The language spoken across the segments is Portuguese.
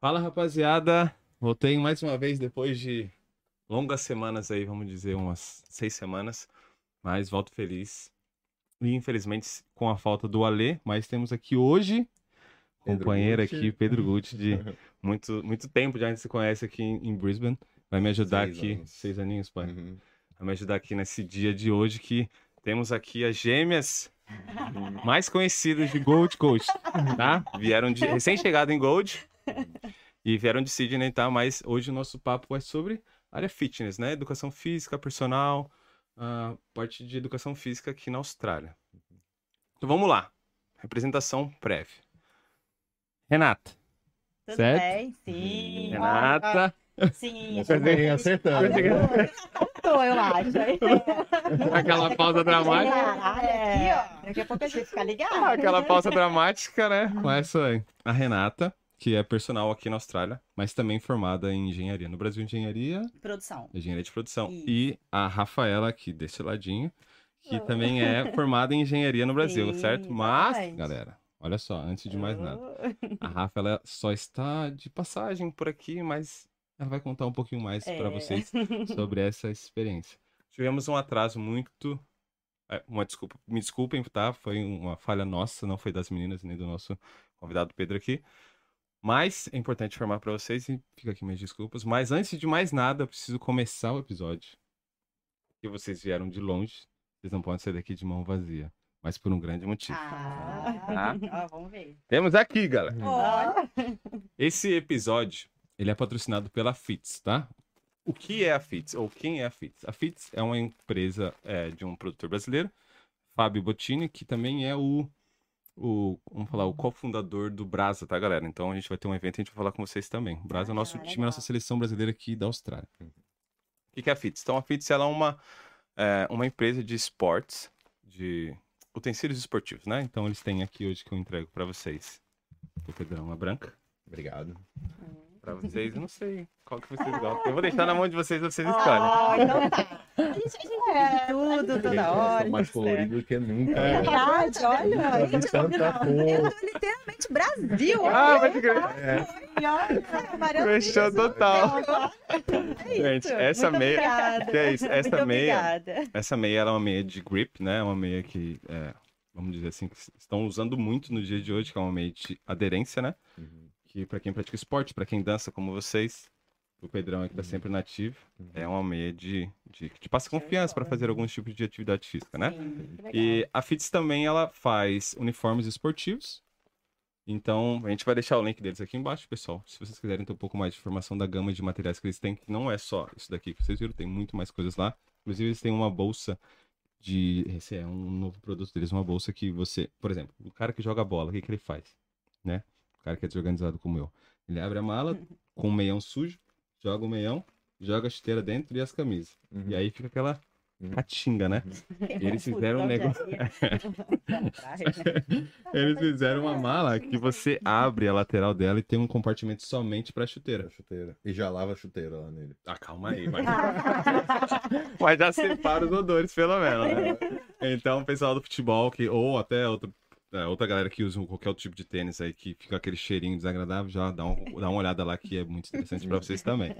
Fala, rapaziada. Voltei mais uma vez depois de longas semanas aí, vamos dizer, umas seis semanas. Mas volto feliz. E infelizmente com a falta do Alê, mas temos aqui hoje Pedro companheiro Gucci. aqui, Pedro Gucci, de muito, muito tempo já a gente se conhece aqui em, Brisbane. Vai me ajudar Seis aqui, anos. seis aninhos, pai. Uhum. Vai me ajudar aqui nesse dia de hoje que temos aqui as gêmeas mais conhecidas de Gold Coast, tá? Vieram de recém-chegado em Gold e vieram de Sydney, tá? Mas hoje o nosso papo é sobre área fitness, né? Educação física, personal, a parte de educação física aqui na Austrália. Então vamos lá. Representação prévia. Renata. Tudo Certo? bem? Sim. Renata. Sim. Essa bem acertando. Tô, eu acho. Aquela pausa dramática. Aqui, ó. Daqui a pouco a gente fica ligado. Aquela pausa dramática, né? Mas. A Renata, que é personal aqui na Austrália, mas também formada em engenharia. No Brasil, engenharia, Produção. engenharia de produção. Isso. E a Rafaela, aqui desse ladinho, que também é formada em engenharia no Brasil, Sim, certo? Mas, exatamente. galera, olha só, antes de mais nada. Oh. A Rafa, ela só está de passagem por aqui, mas ela vai contar um pouquinho mais para É. vocês sobre essa experiência. Tivemos um atraso muito. é, Uma desculpa, me desculpem, tá? Foi uma falha nossa, não foi das meninas nem do nosso convidado Pedro aqui. Mas é importante informar para vocês e fica aqui minhas desculpas. Mas antes de mais nada, eu preciso começar o episódio. E vocês vieram de longe, vocês não podem sair daqui de mão vazia, mas por um grande motivo. Ah, ó, vamos ver. Temos aqui, galera. Olha. Esse episódio, ele é patrocinado pela FITS, tá? O que é a FITS? Ou quem é a FITS? A FITS é uma empresa é, de um produtor brasileiro, Fábio Bottini, que também é o, o vamos falar, o cofundador do Brasa, tá, galera? Então a gente vai ter um evento e a gente vai falar com vocês também. O Brasa é o nosso Ah, time, a legal. nossa seleção brasileira aqui da Austrália. O que que é a FITS? Então a FITS ela é uma, é, uma empresa de esportes, de utensílios esportivos, né? Então eles têm aqui hoje que eu entrego para vocês. O Pedrão, uma branca. Obrigado. Pra vocês, eu não sei qual que vocês gostam. Eu vou deixar na mão de vocês, vocês escolhem. Ó, então tá. A gente, a gente vive tudo, toda hora. Sou mais tá certo. colorido do que nunca. É verdade, olha. Tá gente, tanta cor. literalmente Brasil. Ah, olha. pode crer. E olha. Fechou total. É isso. Gente, essa Muito meia- obrigada. que é isso, essa Muito meia- obrigada. Essa meia ela é uma meia de grip, né? É uma meia que, é, vamos dizer assim, que estão usando muito no dia de hoje, que é uma meia de aderência, né? Uhum. Que pra quem pratica esporte, pra quem dança como vocês, o Pedrão aqui tá sempre nativo, é uma meia de, de que te passa confiança pra fazer alguns tipos de atividade física, né? Sim. E a FITS também ela faz uniformes esportivos. Então, a gente vai deixar o link deles aqui embaixo, pessoal. Se vocês quiserem ter um pouco mais de informação da gama de materiais que eles têm, que não é só isso daqui que vocês viram, tem muito mais coisas lá. Inclusive, eles têm uma bolsa de. Esse é um novo produto deles, uma bolsa que você. Por exemplo, o cara que joga bola, o que, que ele faz? Né? O cara que é desorganizado como eu. Ele abre a mala com o meião sujo, joga o meião, joga a chuteira dentro e as camisas. Uhum. E aí fica aquela Uhum. catinga, né? eles fizeram um negócio- né? Eles fizeram uma mala que você abre a lateral dela e tem um compartimento somente pra chuteira. A chuteira. E já lava a chuteira lá nele. Ah, calma aí, mas... mas já separa os odores, pelo menos, né? Então, o pessoal do futebol, que, ou até outro, é, outra galera que usa qualquer outro tipo de tênis aí, que fica aquele cheirinho desagradável, já dá, um, dá uma olhada lá que é muito interessante pra vocês também,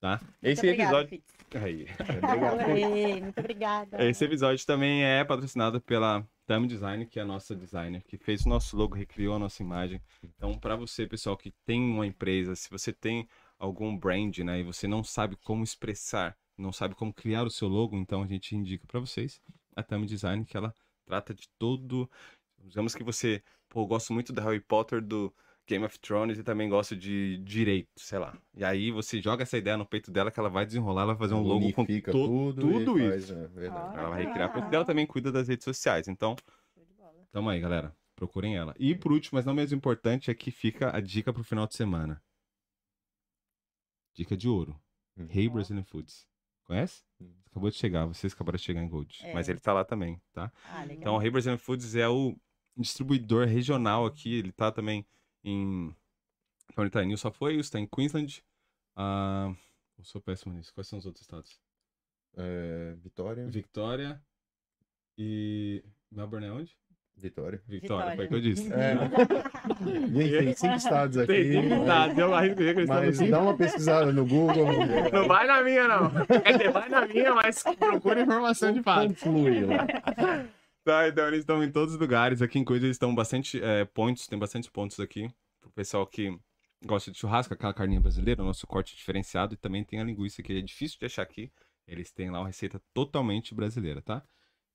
tá? Esse Muito obrigada, episódio... Fitz. Aí. Adorei, Muito obrigada. Esse episódio também é patrocinado pela Tami Design, que é a nossa designer, que fez o nosso logo, recriou a nossa imagem. Então, para você, pessoal, que tem uma empresa, se você tem algum brand, né, e você não sabe como expressar, não sabe como criar o seu logo, então a gente indica para vocês a Tami Design, que ela trata de todo. Digamos que você, pô, eu gosto muito do Harry Potter, do Game of Thrones e também gosto de direito, sei lá. E aí você joga essa ideia no peito dela que ela vai desenrolar, ela vai fazer um logo com to- tudo, tudo e faz, isso. é, ela vai recriar, porque ela também cuida das redes sociais. Então, tamo aí, galera. Procurem ela. E por último, mas não menos importante, aqui fica a dica pro final de semana. Dica de ouro. Hum. Hey Brazilian Foods. Conhece? Hum. Acabou de chegar, vocês acabaram de chegar em Gold. É. Mas ele tá lá também, tá? Ah, legal. Então, o Hey Brazilian Foods é o distribuidor regional aqui. Ele tá também em. Então, ele tá em New South Wales, tá em Queensland. Ah, eu sou péssimo nisso. Quais são os outros estados? É, Vitória. Victoria e. Melbourne é onde? Vitória. Vitória, Vitória. foi o que eu disse. É. Gente, tem cinco estados aqui. Tem dificuldade, eu arrisquei que eles Mas dá uma pesquisada no Google. Não vai na minha, não. Quer dizer, vai na minha, mas procura informação de fato. Como flui lá. Tá, então eles estão em todos os lugares. Aqui em Coisa eles estão bastante é, pontos, tem bastante pontos aqui. Pro pessoal que gosta de churrasco, aquela carninha brasileira, nosso corte diferenciado. E também tem a linguiça que é difícil de achar aqui. Eles têm lá uma receita totalmente brasileira, tá?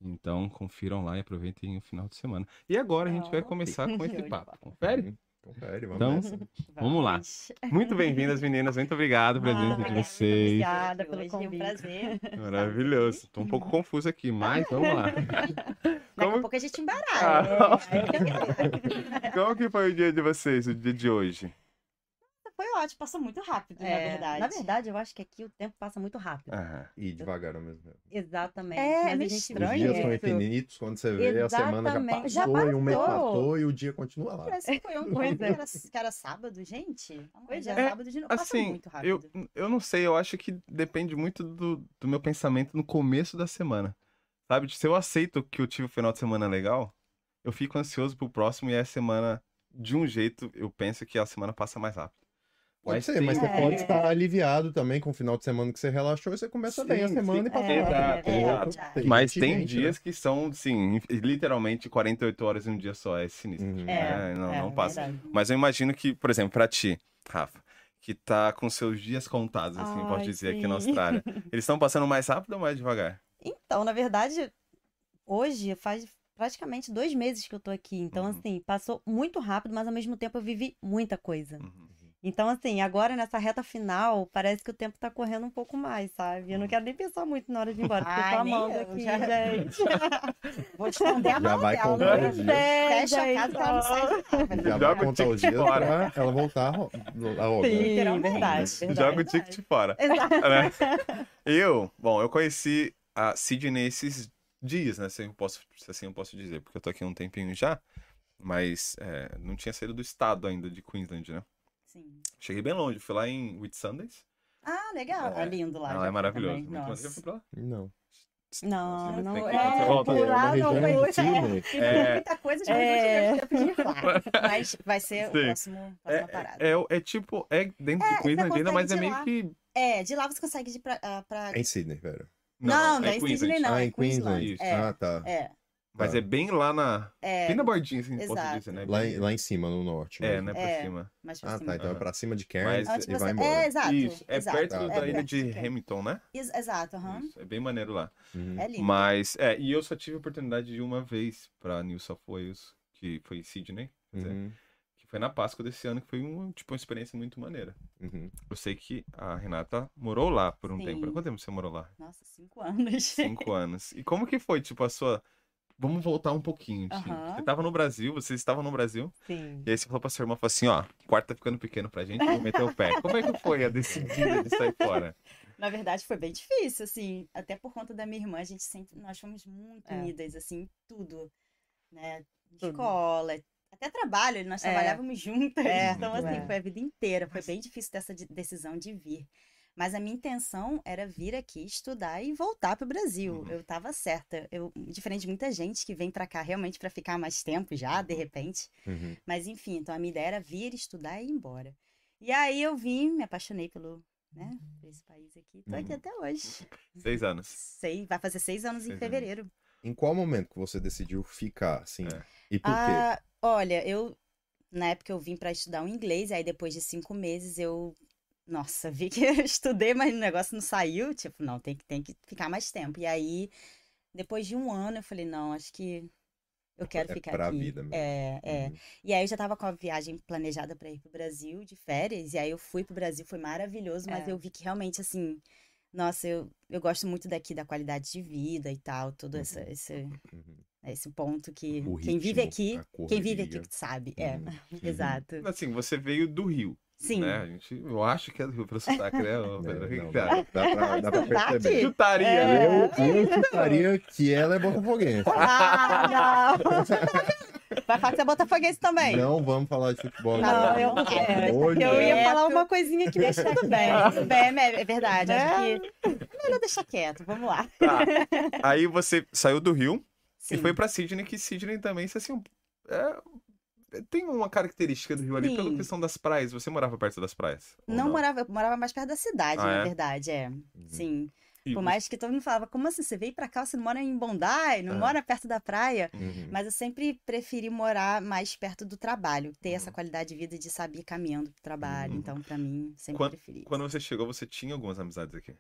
Então confiram lá e aproveitem o final de semana. E agora a gente vai começar com esse papo. Confere? Confere, vamos Então, nessa. Vamos lá. Muito bem-vindas, meninas. Muito obrigado pela presença de vocês. Obrigada pelo Hoje é um convite. prazer. Maravilhoso. Tô um pouco confuso aqui, mas vamos lá. Daqui Como- a pouco a gente embaralha. Ah. É, Como que foi o dia de vocês, o dia de hoje? Foi ótimo, passou muito rápido, É, na verdade. Na verdade, eu acho que aqui o tempo passa muito rápido. Aham. E devagar ao mesmo tempo. Exatamente. É, Mas a meio gente Os estranho dias vê são isso. infinitos, quando você vê, a semana já Exatamente. passou, Já e um mês passou. passou e o dia continua lá. Parece que foi um Pois que, é. era, que era sábado, gente. Pois é. é sábado de novo. Passa Assim, muito eu, rápido. eu não sei, eu acho que depende muito do, do meu pensamento no começo da semana. Sabe? Se eu aceito que eu tive um final de semana legal, eu fico ansioso pro próximo e a semana, de um jeito, eu penso que a semana passa mais rápido. Pode Mas ser, mas você É. pode estar aliviado também com o final de semana que você relaxou e você começa bem a Sim, semana sim. e passa É, rápido. exato, outro- Mas tem né? dias que são, sim, literalmente 48 horas em um dia só, é sinistro. Uhum. É, não, é não passa. verdade. Mas eu imagino que, por exemplo, pra ti, Rafa, que tá com seus dias contados, assim, posso Ai, dizer, aqui na sim. Austrália. Eles estão passando mais rápido ou mais devagar? Então, na verdade, hoje faz praticamente dois meses que eu tô aqui. Então, Uhum. assim, passou muito rápido, mas ao mesmo tempo eu vivi muita coisa. Uhum. Então, assim, agora nessa reta final, parece que o tempo tá correndo um pouco mais, sabe? Eu não Uhum. quero nem pensar muito na hora de ir embora, porque eu tô Ai, amando eu, aqui, já- gente. Vou esconder a Já mão vai dela. contar né? os dias. É, Fecha a gente, casa que ela não sai de casa. Já Joga vai o contar os tique dias fora. pra ela voltar a ro- a rodar. Sim, Literalmente. verdade, Joga o verdade. ticket fora. Exato. né? Eu, bom, eu conheci a Sydney esses dias, né? Se, eu posso, se assim eu posso dizer, porque eu tô aqui há um tempinho já, mas é, não tinha saído do estado ainda de Queensland, né? Sim. Cheguei bem longe, fui lá em Whitsundays. Ah, legal. É. É lindo lá. Ela já é maneiro. Já Nossa. foi pra lá? Não. Não, não é. você volta, por é lá não foi. Tem É. muita coisa de É. é. tempo de ir lá. Mas vai ser Sim. o próximo, próxima parada. É, é, é tipo, é dentro de É, Queensland você ainda, mas é meio lá. que. É, de lá você consegue ir pra. ah, pra... É em Sydney, velho. Não, não é é em Queensland. Sydney, não. ah, é em Queensland. Isso. É, Ah, tá. é, Mas Tá. é bem lá na. é. Bem na bordinha, assim, posso exato. dizer, né? Lá, em- lá em cima, no norte. É, mesmo. né? Pra É. cima. Mais pra Ah, cima. tá. Então é pra cima de Mas- Cairns Antes e você... vai embora. É, exato. Isso, é exato. perto Tá. da É ilha de. Hamilton, né? Ex- Exato, aham. Isso, é bem maneiro lá. Uhum. É lindo. Mas, é, e eu só tive a oportunidade de ir uma vez pra New South Wales, que foi em Sydney, quer dizer, Uhum. que foi na Páscoa desse ano, que foi uma, tipo, uma experiência muito maneira. Uhum. Eu sei que a Renata morou lá por um Sim. tempo. Por quanto tempo você morou lá? Nossa, cinco anos. Cinco anos. E como que foi, tipo, a sua... Vamos voltar um pouquinho. Aham. Você tava no Brasil, vocês estavam no Brasil, Sim. e aí você falou pra sua irmã, falou assim, ó, o quarto tá ficando pequeno pra gente, vou meter o pé. Como é que foi a decidida de sair fora? Na verdade, foi bem difícil, assim, até por conta da minha irmã, a gente sempre, nós fomos muito É. unidas, assim, em tudo, né? Tudo. Escola, até trabalho, nós É. trabalhávamos juntas, É, então, assim, é. foi a vida inteira, foi bem difícil dessa de- decisão de vir. Mas a minha intenção era vir aqui estudar e voltar para o Brasil. Uhum. Eu estava certa. Eu, diferente de muita gente que vem para cá realmente para ficar mais tempo já, de repente. Uhum. Mas enfim, então a minha ideia era vir estudar e ir embora. E aí eu vim, me apaixonei pelo, né, por esse país aqui. Tô aqui Uhum. até hoje. Seis anos. Sei, vai fazer seis anos Seis em anos. fevereiro. Em qual momento que você decidiu ficar, assim? É. E por quê? Ah, olha, eu na época eu vim para estudar o inglês, aí depois de cinco meses eu, nossa, vi que eu estudei, mas o negócio não saiu. Tipo, não, tem que, tem que ficar mais tempo. E aí, depois de um ano, eu falei, não, acho que eu quero É ficar pra aqui. vida mesmo. É, é. Uhum. E aí eu já tava com a viagem planejada para ir pro Brasil de férias, e aí eu fui pro Brasil, foi maravilhoso, mas É. eu vi que realmente assim, nossa, eu, eu gosto muito daqui da qualidade de vida e tal, todo Uhum. essa, esse, Uhum. esse ponto que O quem vive aqui, quem vive aqui sabe, é, Uhum. exato. Assim, você veio do Rio, Sim. né? A gente, eu acho que é do Rio pelo sotaque, né? É, não, que você dá, dá pra, dá pra perceber. Chutaria, É. né? Eu, eu chutaria que ela é botafoguense. Ah, não! Vai falar que você é botafoguense também. Não vamos falar de futebol Não, eu- é, de Eu ia falar uma coisinha que deixa tudo bem. Tudo bem, é é verdade. Acho que. Melhor deixar quieto, vamos lá. Tá. Aí você saiu do Rio, E Sim. foi pra Sydney, que Sydney também, isso assim, é- tem uma característica do Rio ali pela questão das praias. Você morava perto das praias? ou Não, morava, eu morava mais perto da cidade, Ah, na é? verdade, é. Sim. E Por você- mais que todo mundo falava, como assim, você veio pra cá, você não mora em Bondi, não É. mora perto da praia? Uhum. Mas eu sempre preferi morar mais perto do trabalho, ter essa Uhum. qualidade de vida de saber caminhando pro trabalho. Uhum. Então, pra mim, sempre Quando- preferi. Quando você chegou, você tinha algumas amizades aqui.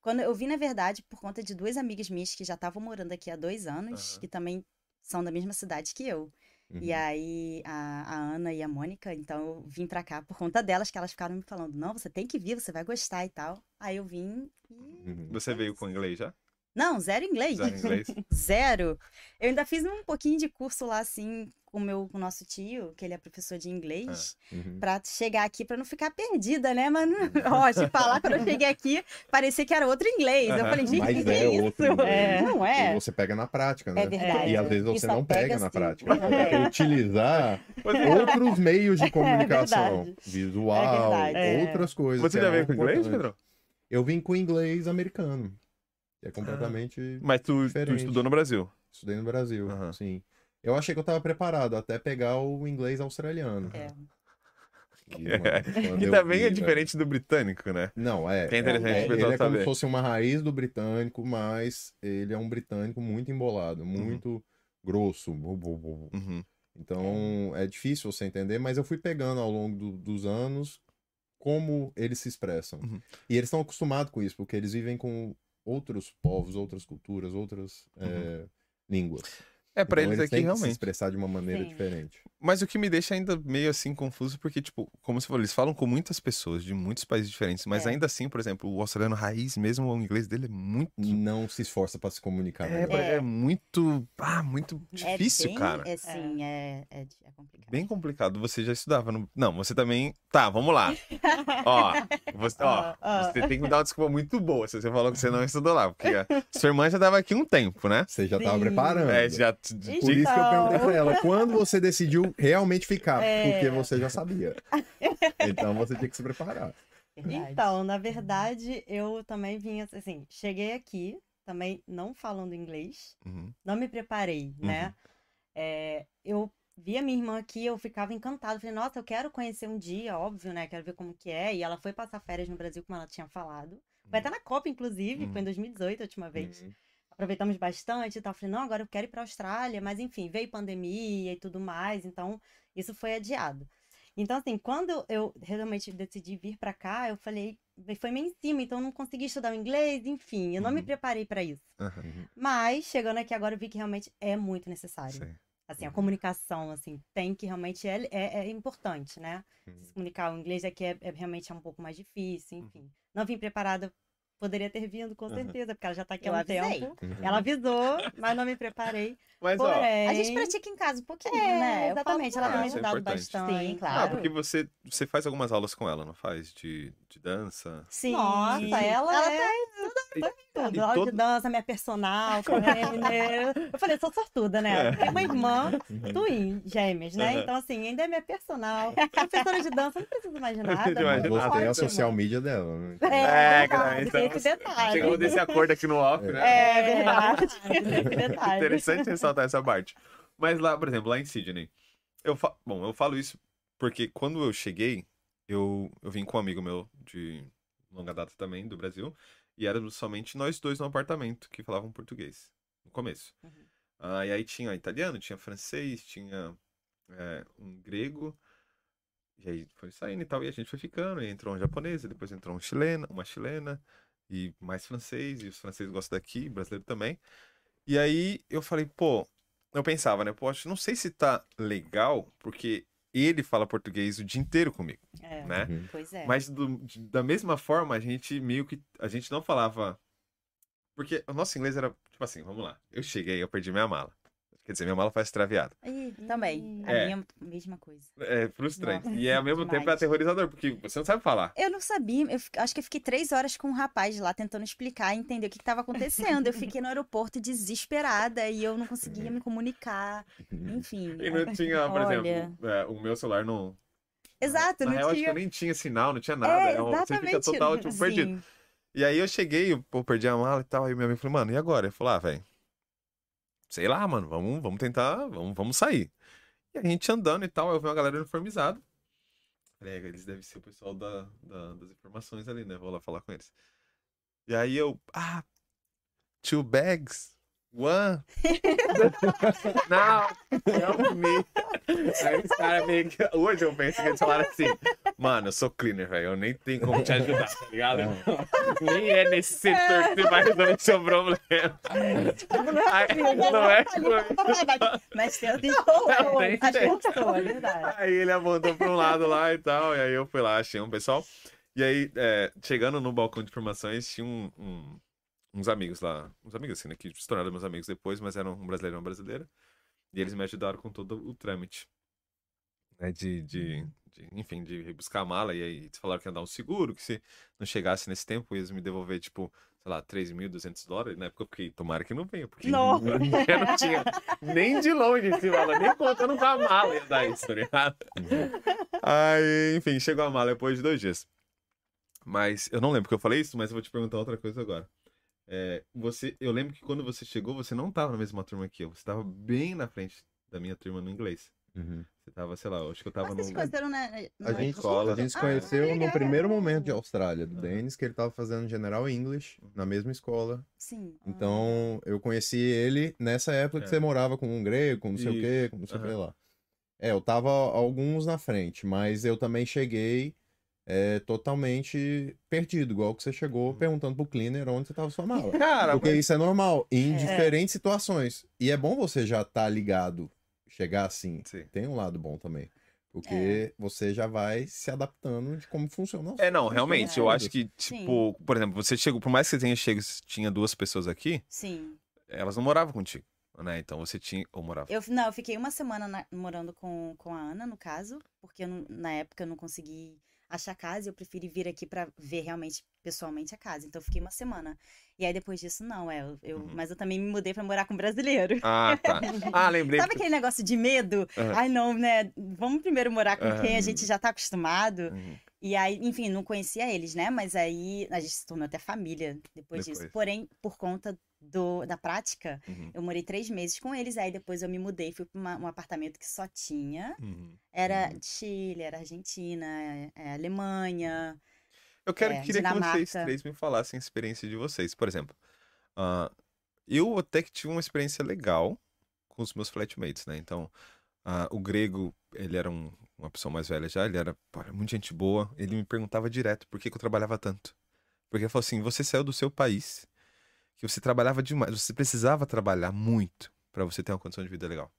Quando eu vim, na verdade, por conta de duas amigas minhas que já estavam morando aqui há dois anos, que também são da mesma cidade que eu. E Uhum. aí, a, a Ana e a Mônica, então eu vim pra cá por conta delas, que elas ficaram me falando: não, você tem que vir, você vai gostar e tal. Aí eu vim e. Uhum. Você veio com inglês já? Não, zero inglês. Em inglês? Zero. Eu ainda fiz um pouquinho de curso lá, assim, com o meu com o nosso tio, que ele é professor de inglês, Uhum. pra chegar aqui pra não ficar perdida, né? Mas, não- ó, te falar, quando eu cheguei aqui, parecia que era outro inglês. Eu Aham. falei, gente, Mas que é é isso? outro inglês. É, não E é? você pega na prática, né? É verdade. E às vezes E você não pega, pega na prática. Você tem que utilizar outros meios de comunicação. verdade. visual, É outras coisas. Você já é veio com inglês. Pedro? Eu vim com inglês americano. É completamente. Mas tu, tu estudou no Brasil. Estudei no Brasil, Aham. sim. Eu achei que eu tava preparado até pegar o inglês australiano. É. Mano, Que também vi, é diferente do britânico, né? Não, é. Que é interessante é, ele é como se fosse uma raiz do britânico, mas ele é um britânico muito embolado, muito grosso. bu, bu, bu. Uhum. Então é difícil você entender, mas eu fui pegando ao longo do- dos anos como eles se expressam. Uhum. E eles estão acostumados com isso, porque eles vivem com outros povos, outras culturas, outras é, línguas. É, pra Então, eles aqui têm que se realmente. expressar de uma maneira Sim. diferente. Mas o que me deixa ainda meio assim confuso, porque, tipo, como você falou, eles falam com muitas pessoas de muitos países diferentes, mas É. ainda assim, por exemplo, o australiano raiz mesmo, o inglês dele é muito. Não se esforça para se comunicar. É, melhor. é muito. Ah, muito É difícil, bem- cara. É sim, é, é, é complicado. Bem complicado. Você já estudava no. Não, você também. Tá, vamos lá. ó, você, ó, você tem que me dar uma desculpa muito boa se você falou que você não estudou lá. Porque a sua irmã já tava aqui um tempo, né? Você já estava Sim. preparando. É, já. Por isso que eu Então. perguntei pra ela, quando você decidiu realmente ficar? É. Porque você já sabia. Então você tinha que se preparar. Verdade. Então, na verdade, eu também vinha assim, cheguei aqui, também não falando inglês, Uhum. não me preparei, né? É, eu vi a minha irmã aqui, eu ficava encantada, falei, nossa, eu quero conhecer um dia, óbvio, né? Quero ver como que é. E ela foi passar férias no Brasil, como ela tinha falado. Foi até na Copa, inclusive, Uhum. foi em 2018 a última vez. Uhum. aproveitamos bastante e tal. Falei, não, agora eu quero ir pra Austrália, mas enfim, veio pandemia e tudo mais, então isso foi adiado. Então, assim, quando eu realmente decidi vir pra cá, eu falei, foi meio em cima, então eu não consegui estudar o inglês, enfim, eu não me Uhum. preparei pra isso. Uhum. Mas, chegando aqui agora, eu vi que realmente é muito necessário. Sei. Assim, a comunicação, assim, tem que realmente, é, é, é importante, né? Uhum. Se comunicar, o inglês aqui é, é realmente é um pouco mais difícil, enfim. Não vim preparada, poderia ter vindo, com Uhum. certeza, porque ela já tá aqui Eu há um avisei. tempo. Uhum. Ela avisou, mas não me preparei. Mas, ó. Porém, A gente pratica em casa um pouquinho, É, né? Exatamente. Ela tem me é ajudado importante. bastante. Sim, Ah, claro. porque você, você faz algumas aulas com ela, não faz? De, de dança? Sim, Nossa, ela, ela é E- tudo. e Aula todo- de dança, minha personal. Eu falei, sou sortuda, né? Tem uma irmã, Uhum. twin, gêmeas, né? Então, assim, ainda é minha personal. Professora de dança, não preciso mais de nada. É a Ótimo. social media dela, né? É, É, cara, então- tem esse detalhe. Chegamos desse acordo aqui no off, né? É verdade, tem detalhe. Interessante ressaltar essa parte. Mas lá, por exemplo, lá em Sydney, eu fa... bom, eu falo isso porque quando eu cheguei, eu, eu vim com um amigo meu de longa data também, do Brasil, e éramos somente nós dois no apartamento que falavam português, no começo. Uhum. Ah, e aí tinha italiano, tinha francês, tinha é, um grego, e aí foi saindo e tal, e a gente foi ficando, e entrou um japonês, e depois entrou um chileno, uma chilena, e mais francês, e os franceses gostam daqui, brasileiro também. E aí eu falei, pô, eu pensava, né, poxa, não sei se tá legal, porque ele fala português o dia inteiro comigo, É. né? Uhum. Pois é. Mas do- da mesma forma, a gente meio que. A gente não falava. Porque o nosso inglês era, tipo assim, vamos lá. Eu cheguei, eu perdi minha mala. Quer dizer, minha mala foi extraviada. Ih, também. A É. minha mesma coisa. É frustrante. Nossa, e é ao mesmo demais. tempo é aterrorizador, porque você não sabe falar. Eu não sabia, eu acho que eu fiquei três horas com um rapaz lá tentando explicar e entender o que estava acontecendo. Eu fiquei no aeroporto desesperada e eu não conseguia me comunicar. Enfim. E não tinha, por Olha. exemplo, é, o meu celular não. Exato, Na não real, acho que tinha. eu nem tinha sinal, não tinha nada. É, é um- você exatamente. fica total, tipo, perdido. Sim. E aí eu cheguei, eu pô, perdi a mala e tal. Aí meu amigo falou, mano, e agora? Ele falou, ah, velho. Sei lá, mano, vamos, vamos tentar, vamos, vamos sair. E a gente andando e tal, eu vi uma galera uniformizada. Falei, "É, eles devem ser o pessoal da, da- das informações ali, né? Vou lá falar com eles. E aí eu, ah, two bags, one. Não, help me. Aí os caras meio que. Hoje eu penso que eles falaram assim, mano, eu sou cleaner, velho. Eu nem tenho como te ajudar, tá ligado? Nem é nesse setor que você vai resolver seu problema. Aí, não é comigo. Mas tem Tem, Acho tem. que gostou, é verdade. Aí ele apontou pra um lado lá e tal, e aí eu fui lá, achei um pessoal. E aí, é, chegando no balcão de informações, tinha um- um- uns amigos lá, uns amigos assim, né, que se tornaram meus amigos depois, mas eram um brasileiro e uma brasileira. E eles me ajudaram com todo o trâmite, né, de, de, de, enfim, de buscar a mala. E aí eles falaram que ia dar um seguro, que se não chegasse nesse tempo, eles me devolver, tipo, sei lá, 3.200 dólares. Na época eu fiquei, tomara que não venha, porque Não. eu não tinha nem de longe esse valor, nem contando com a mala ia dar isso, tá ligado? Aí, enfim, chegou a mala depois de dois dias. Mas eu não lembro que eu falei isso, mas eu vou te perguntar outra coisa agora. É, você, eu lembro que quando você chegou, você não tava na mesma turma que eu. Você tava bem na frente da minha turma no inglês. Uhum. Você tava, sei lá, eu acho que eu tava Vocês se no. conheceram na, A na gente, escola. a gente se Ah, conheceu no legal. primeiro momento de Austrália, do Uhum. Denis, que ele tava fazendo General English na mesma escola. Sim. Então, eu conheci ele nessa época que É. você morava com um grego, com não sei o quê, com não sei o que Aham. lá. É, eu tava alguns na frente, mas eu também cheguei é, totalmente perdido, igual que você chegou perguntando pro cleaner onde você tava sua mala. Cara, Porque isso é normal, em É. diferentes situações. E é bom você já estar ligado, chegar assim. Sim. Tem um lado bom também. Porque você já vai se adaptando de como funciona. É, não, realmente, eu acho que, tipo, por exemplo, você chegou, por mais que você tenha chego, tinha duas pessoas aqui, Sim. elas não moravam contigo, né? Então você tinha, ou morava. Eu, não, eu fiquei uma semana na- morando com, com a Ana, no caso, porque não- na época eu não consegui achar casa eu preferi vir aqui pra ver realmente pessoalmente a casa. Então eu fiquei uma semana. E aí depois disso, não, é. Eu, Uhum. Mas eu também me mudei pra morar com um brasileiro. Ah, tá. Ah, lembrei. Sabe aquele negócio de medo? Aham. Ai, não, né? Vamos primeiro morar com Aham. quem a gente já tá acostumado. Uhum. E aí, enfim, não conhecia eles, né? Mas aí a gente se tornou até família depois, disso. Depois. Porém, por conta do, da prática, Uhum. eu morei três meses com eles. Aí depois eu me mudei, fui pra uma- um apartamento que só tinha. Uhum. Era Uhum. Chile, era Argentina, é, Alemanha. Eu quero, É, queria que vocês Dinamarca. três me falassem a experiência de vocês. Por exemplo, ah, eu até que tive uma experiência legal com os meus flatmates, né? Então, ah, o grego, ele era um- uma pessoa mais velha já, ele era pô, muito gente boa. Ele me perguntava direto por que, que eu trabalhava tanto. Porque ele falou assim: você saiu do seu país, que você trabalhava demais, você precisava trabalhar muito para você ter uma condição de vida legal.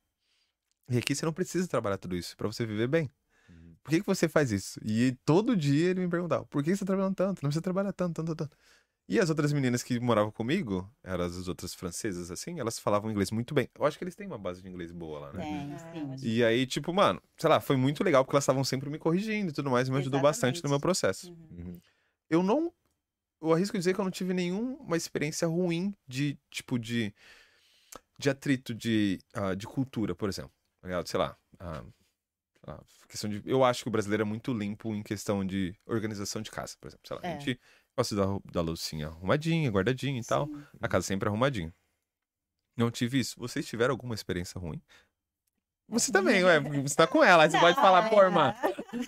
E aqui você não precisa trabalhar tudo isso para você viver bem. Uhum. Por que, que você faz isso? E todo dia ele me perguntava, por que você tá trabalhando tanto? Não precisa trabalhar tanto, tanto, tanto. E as outras meninas que moravam comigo, eram as outras francesas, assim, elas falavam inglês muito bem. Eu acho que eles têm uma base de inglês boa lá, né? Tem, É, sim. acho E aí, tipo, mano, sei lá, foi muito legal porque elas estavam sempre me corrigindo e tudo mais, e me ajudou bastante no meu Exatamente. processo. Uhum. Uhum. Eu não. Eu arrisco dizer que eu não tive nenhuma experiência ruim de, tipo, de. de atrito de, ah, de cultura, por exemplo. Tá? Sei lá. ah, sei lá, questão de, eu acho que o brasileiro é muito limpo em questão de organização de casa, por exemplo. Sei lá, a É. gente gosta da, da loucinha arrumadinha, guardadinha e tal. Sim. A casa sempre arrumadinha. Não tive isso. Vocês tiveram alguma experiência ruim? Você também, ué. Você tá com ela. Aí você pode falar, pô, irmã,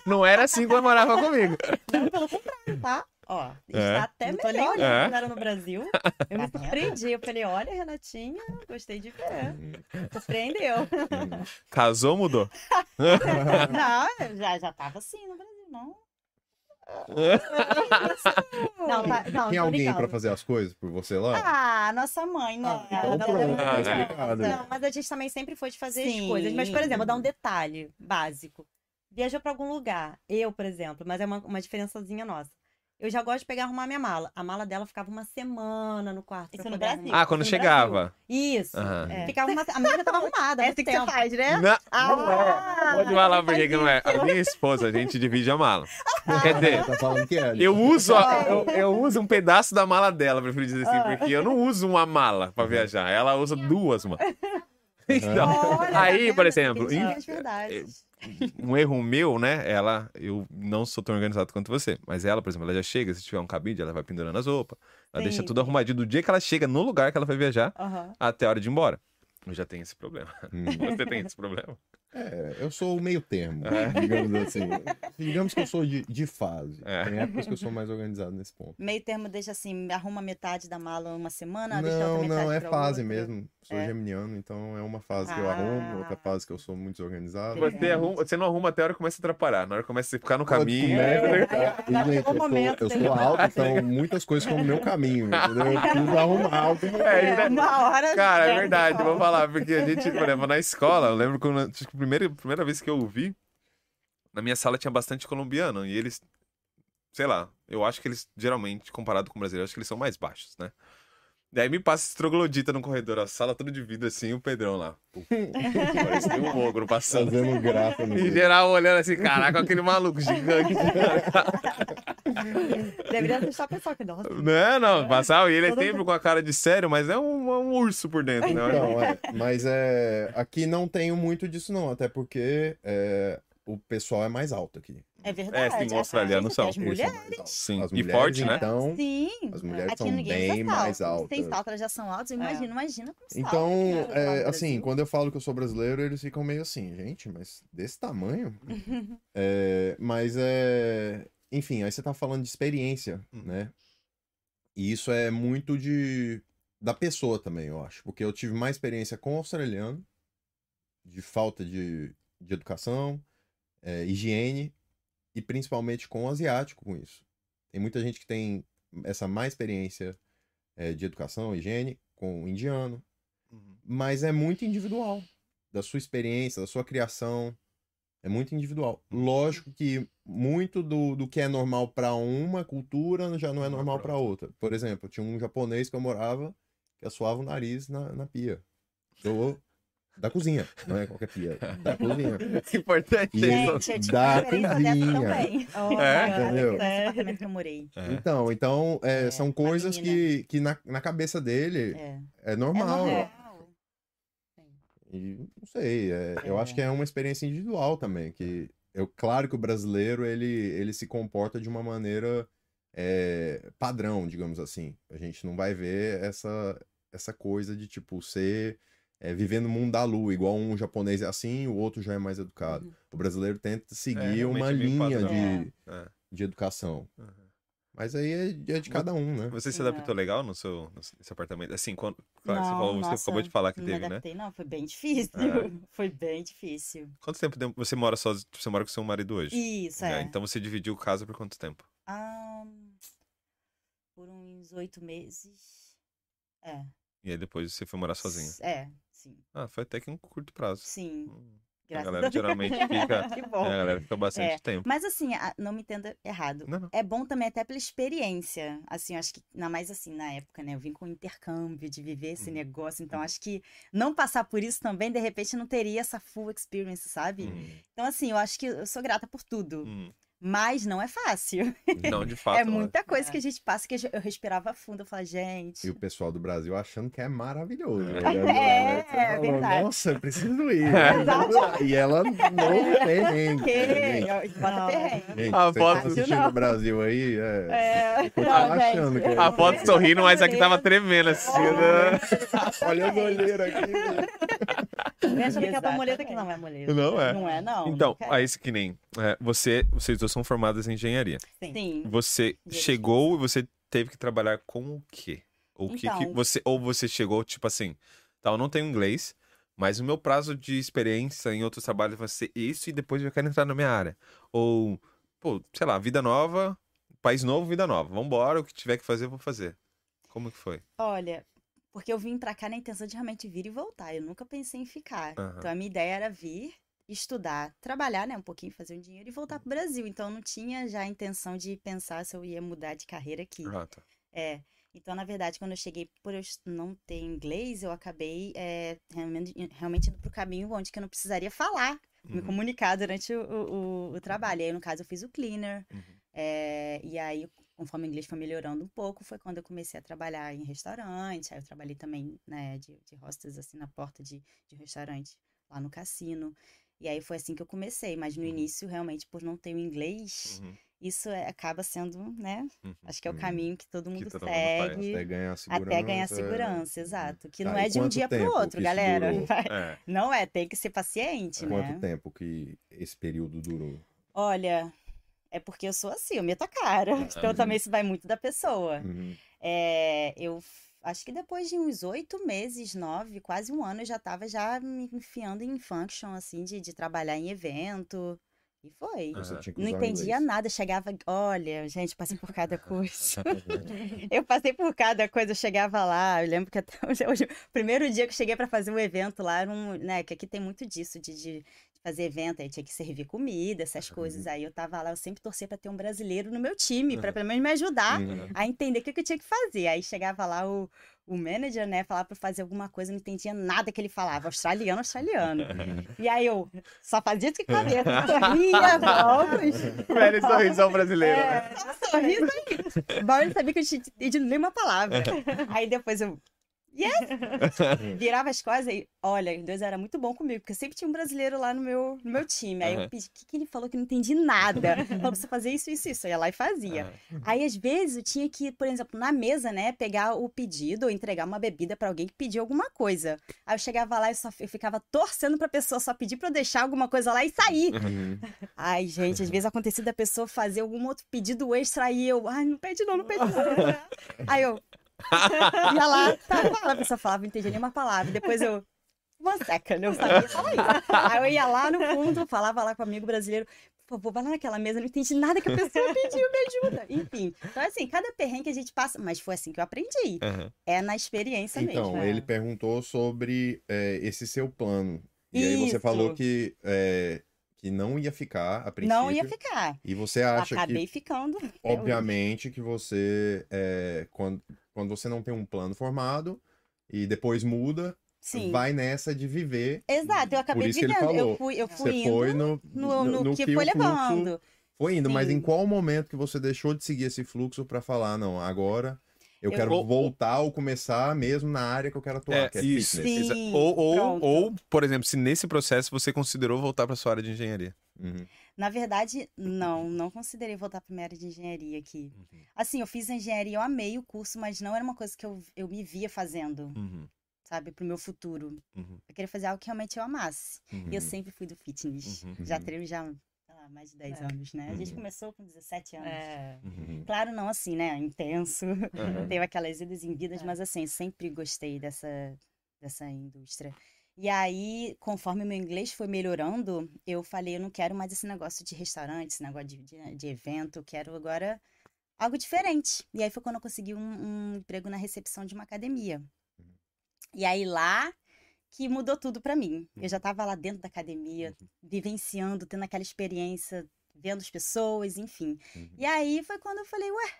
não era assim quando morava comigo. Não, pelo contrário, tá? Ó, está É. até Não tô nem melhor olhando. É. quando era no Brasil. Eu me Tá surpreendi. Eu falei, olha, Renatinha, gostei de ver. Surpreendeu. Casou, mudou. Não, eu já, já tava assim no Brasil, não. Não, tá, não, Tem alguém pra fazer as coisas por você lá? Ah, nossa mãe, não. Ah, então não, não, tá não, explicado. não, mas a gente também sempre foi de fazer Sim. as coisas. Mas, por exemplo, vou dar um detalhe básico. Viajou pra algum lugar, eu, por exemplo, mas é uma, uma diferençazinha nossa. Eu já gosto de pegar e arrumar minha mala. A mala dela ficava uma semana no quarto. Isso no Brasil. arrumar. Ah, quando No chegava. Brasil. Isso. Aham. É. Ficava uma... A minha tava arrumada. É assim que tempo. você faz, né? Não, Ah, não é. Pode falar por que não é. A minha esposa, a gente divide a mala. Quer dizer, Tá falando que é. eu uso, a- eu, eu uso um pedaço da mala dela, prefiro dizer assim, Ah. porque eu não uso uma mala pra viajar. Ela usa duas, mano. Então, Olha, aí, tá por vendo? exemplo, Tem em- um erro meu, né? Ela, eu não sou tão organizado quanto você, mas ela, por exemplo, ela já chega, se tiver um cabide, ela vai pendurando as roupas, ela Sim. deixa tudo arrumadinho do dia que ela chega no lugar que ela vai viajar Aham. até a hora de ir embora. Eu já tenho esse problema. Hum. Você tem esse problema? É, eu sou o meio termo, É. digamos assim. Digamos que eu sou de, de fase. É. Tem épocas que eu sou mais organizado nesse ponto. Meio termo deixa assim, arruma metade da mala uma semana, Não, outra metade não, é fase outra. mesmo. Sou É. geminiano, então é uma fase que eu Ah. arrumo, outra fase que eu sou muito desorganizado. Você arruma, você não arruma até a hora que começa a atrapalhar. Na hora que começa a ficar no caminho. começa- né? E, gente, eu sou, momento, eu tem sou alto, então muitas coisas estão no meu caminho, entendeu? Eu preciso arrumar algo. É, É, uma hora. Cara, é né, verdade, vou fala. falar, porque a gente, por exemplo, na escola, eu lembro quando primeira, primeira vez que eu vi, na minha sala tinha bastante colombiano, e eles, sei lá, eu acho que eles, geralmente, comparado com o brasileiro, acho que eles são mais baixos, né? Daí me passa esse troglodita no corredor, a sala toda de vidro assim, e o Pedrão lá. Parecia um ogro passando. Fazendo graça no Em geral, olhando assim, caraca, aquele maluco gigante. Deveria deixar o pessoal que nossa. Não, não, passava, e ele é Todo sempre com a cara de sério, mas é um, é um urso por dentro, né? Então, é, mas é, aqui não tenho muito disso não, até porque é, o pessoal é mais alto aqui. É verdade. É, sim, os australianos As são. Eles são mulheres. altos. Sim, As e mulheres, forte, né? Então, Sim. as mulheres Aqui são ninguém bem salto. mais altas. Tem salto, elas já são altas. É. Imagina, imagina com salto. Então, é, assim, quando eu falo que eu sou brasileiro, eles ficam meio assim, gente, mas desse tamanho? É, mas é. Enfim, aí você tá falando de experiência, Uhum. né? E isso é muito de da pessoa também, eu acho. Porque eu tive mais experiência com o australiano, de falta de, de educação, é, higiene, e principalmente com o asiático com isso. Tem muita gente que tem essa mais experiência é, de educação, higiene, com o indiano, Uhum. mas é muito individual. Da sua experiência, da sua criação. É muito individual. Lógico que muito do, do que é normal para uma cultura já não é é normal para outra. Por exemplo, tinha um japonês que eu morava que assoava o nariz na, na pia. Do, da cozinha. Não é qualquer pia. Da cozinha. Importante E-. Gente, eu tive da dessa cozinha. também. É? Entendeu? Apartamento que eu morei. É. Então, então é, É, são coisas que, que na, na cabeça dele É. é É normal. normal. E não sei, é, eu É. acho que é uma experiência individual também, que eu, claro que o brasileiro ele, ele se comporta de uma maneira é, padrão, digamos assim. A gente não vai ver essa, essa coisa de tipo ser é, viver no mundo da lua, igual um japonês é assim, o outro já é mais educado. Uhum. O brasileiro tenta seguir realmente uma é linha de, É. de educação. Uhum. Mas aí é, é de cada um, né? Você se É. adaptou legal no seu no, nesse apartamento? Assim, quando, claro, você, Não, falou, você nossa, acabou de falar que não teve, me né? adaptei, não. Foi bem difícil. É. Foi bem difícil. Quanto tempo você mora sozinho? Você mora com seu marido hoje? Isso, É, é. Então você dividiu casa por quanto tempo? Ah, por uns oito meses. É. E aí depois você foi morar sozinho? É, sim. Ah, foi até que um curto prazo. Sim. Hum, A Graças galera a Deus. geralmente fica. que é, bom. a galera fica bastante É. tempo. Mas assim, a- não me entenda errado. Não, não. É bom também até pela experiência. Assim, acho que, ainda mais assim, na época, né? Eu vim com intercâmbio de viver esse Uhum. negócio. Então, acho que não passar por isso também, de repente, não teria essa full experience, sabe? Hum, Então, assim, eu acho que eu sou grata por tudo. Mas não é fácil. Não, de fato. é não muita coisa É. que a gente passa que eu respirava fundo. Eu falava, gente. E o pessoal do Brasil achando que é maravilhoso. É. né? É, falou, verdade. Nossa, eu preciso ir. E ela não tem. Que? Bota perrengue. gente A foto- tá assistindo Não. o Brasil aí, é. É. Não, achando que A foto sorrindo, mas aqui tava tremendo assim. né? Olha as olheiras aqui. Achando que é que não é moleta. Não é. Não é, não. Então, nunca é. aí isso que nem. é, você, vocês dois são formadas em engenharia. Sim. Você Direito chegou e você teve que trabalhar com o quê? Ou o que, que Então- você ou você chegou tipo assim, tá, eu não tenho inglês, mas o meu prazo de experiência em outros trabalhos vai ser isso e depois eu quero entrar na minha área. Ou, pô, sei lá, vida nova, país novo, vida nova. Vambora, o que tiver que fazer, eu vou fazer. Como que foi? Olha, porque eu vim pra cá na intenção de realmente vir e voltar. Eu nunca pensei em ficar. Aham. Então a minha ideia era vir, estudar, trabalhar, né, um pouquinho, fazer um dinheiro e voltar pro Brasil. Então eu não tinha já a intenção de pensar se eu ia mudar de carreira aqui. Ah, tá. É. Então, na verdade, quando eu cheguei, por eu não ter inglês, eu acabei é, realmente, realmente indo pro caminho onde que eu não precisaria falar, me Uhum, comunicar durante o, o, o- o trabalho. E aí, no caso, eu fiz o cleaner. uhum. É, e aí, conforme o inglês foi melhorando um pouco, foi quando eu comecei a trabalhar em restaurante. Aí eu trabalhei também, né, de, de hostess, assim, na porta de, de restaurante, lá no cassino. E aí foi assim que eu comecei. Mas no Uhum. início, realmente, por não ter o inglês, Uhum. isso é- acaba sendo, né? Uhum. Acho que é o caminho que todo mundo todo mundo faz. segue. Até ganhar segurança. Até ganhar segurança, exato. Que Tá, não é de um quanto dia tempo que outro, galera. É. Não é, tem que ser paciente, Quanto né? tempo que esse período durou? Olha, é porque eu sou assim, eu meto a cara. Então Uhum. também isso vai muito da pessoa. Uhum. É, eu acho que depois de uns oito meses, nove, quase um ano, eu já tava já me enfiando em function, assim, de, de trabalhar em evento. E foi. Que Não entendia inglês. nada, chegava. Olha, gente, passei por cada coisa. Eu passei por cada coisa, eu chegava lá, eu lembro que até hoje, hoje- o primeiro dia que eu cheguei para fazer um evento lá, era um, né, que aqui tem muito disso, de, de fazer evento, aí tinha que servir comida, essas coisas. Aí eu tava lá, eu sempre torcia para ter um brasileiro no meu time, para Uhum. pelo menos me ajudar Uhum. a entender o que, que eu tinha que fazer. Aí chegava lá o, o manager, né, falava para fazer alguma coisa, não entendia nada que ele falava, australiano, australiano. Uhum. E aí eu só fazia a cabeça, sorria, vamos. Velho sorrisão brasileiro. né? É, só sorriso aí. Mal ele sabia que eu tinha entendido nenhuma palavra. Aí depois eu. Yes! Virava as coisas e, olha, Deus era muito bom comigo, porque sempre tinha um brasileiro lá no meu, no meu time. Aí eu Aham. pedi, o que, que ele falou que eu não entendi nada? Falou pra você fazer isso, isso, isso. Eu ia lá e fazia. Aham. Aí, às vezes, eu tinha que, por exemplo, na mesa, né, pegar o pedido ou entregar uma bebida pra alguém que pediu alguma coisa. Aí eu chegava lá e só, eu ficava torcendo pra pessoa só pedir pra eu deixar alguma coisa lá e sair. Uhum. Ai, gente, às vezes acontecia da pessoa fazer algum outro pedido extra aí eu, ai, não pede não, não pede não. aí eu ia lá, tá, fala, a pessoa falava, não entendi nenhuma palavra. Depois eu, uma second, eu sabia só isso. Aí eu ia lá no fundo, falava lá com o amigo brasileiro, por favor, vai lá naquela mesa, não entendi nada que a pessoa pediu, me ajuda. Enfim, então assim, cada perrengue que a gente passa, mas foi assim que eu aprendi. Aham. É na experiência Então, mesmo. ele perguntou sobre é, esse seu plano. E aí você Isso. falou que, é, que não ia ficar a princípio. Não ia ficar. E você acha Acabei que, ficando. obviamente, que você, é, quando, quando você não tem um plano formado e depois muda, Sim. vai nessa de viver. Exato, eu acabei que vivendo. Eu fui, eu Você fui indo foi no, no, no, que, o foi levando. Foi indo, mas Sim. em qual momento que você deixou de seguir esse fluxo pra falar, não, agora eu, Eu- quero Ou- voltar ou começar mesmo na área que eu quero atuar, É, que é isso. fitness. Sim, ou, ou, ou, por exemplo, se nesse processo você considerou voltar para sua área de engenharia. Uhum. Na verdade, não, não considerei voltar para minha área de engenharia aqui. Uhum. Assim, eu fiz engenharia, eu amei o curso, mas não era uma coisa que eu, eu me via fazendo, Uhum. sabe, pro meu futuro. Uhum. Eu queria fazer algo que realmente eu amasse. Uhum. E eu sempre fui do fitness. Uhum. Já Uhum. treino já, mais de 10 É. anos, né? A gente Uhum. começou com 17 anos. É. Uhum. Claro, não assim, né? Intenso. Uhum. Teve aquelas idas e vindas, É. mas assim, sempre gostei dessa, dessa indústria. E aí, conforme o meu inglês foi melhorando, eu falei, eu não quero mais esse negócio de restaurante, esse negócio de, de, de evento, eu quero agora algo diferente. E aí foi quando eu consegui um, um emprego na recepção de uma academia. E aí lá que mudou tudo pra mim. Eu já tava lá dentro da academia, vivenciando, tendo aquela experiência, vendo as pessoas, enfim. Uhum. E aí foi quando eu falei, ué,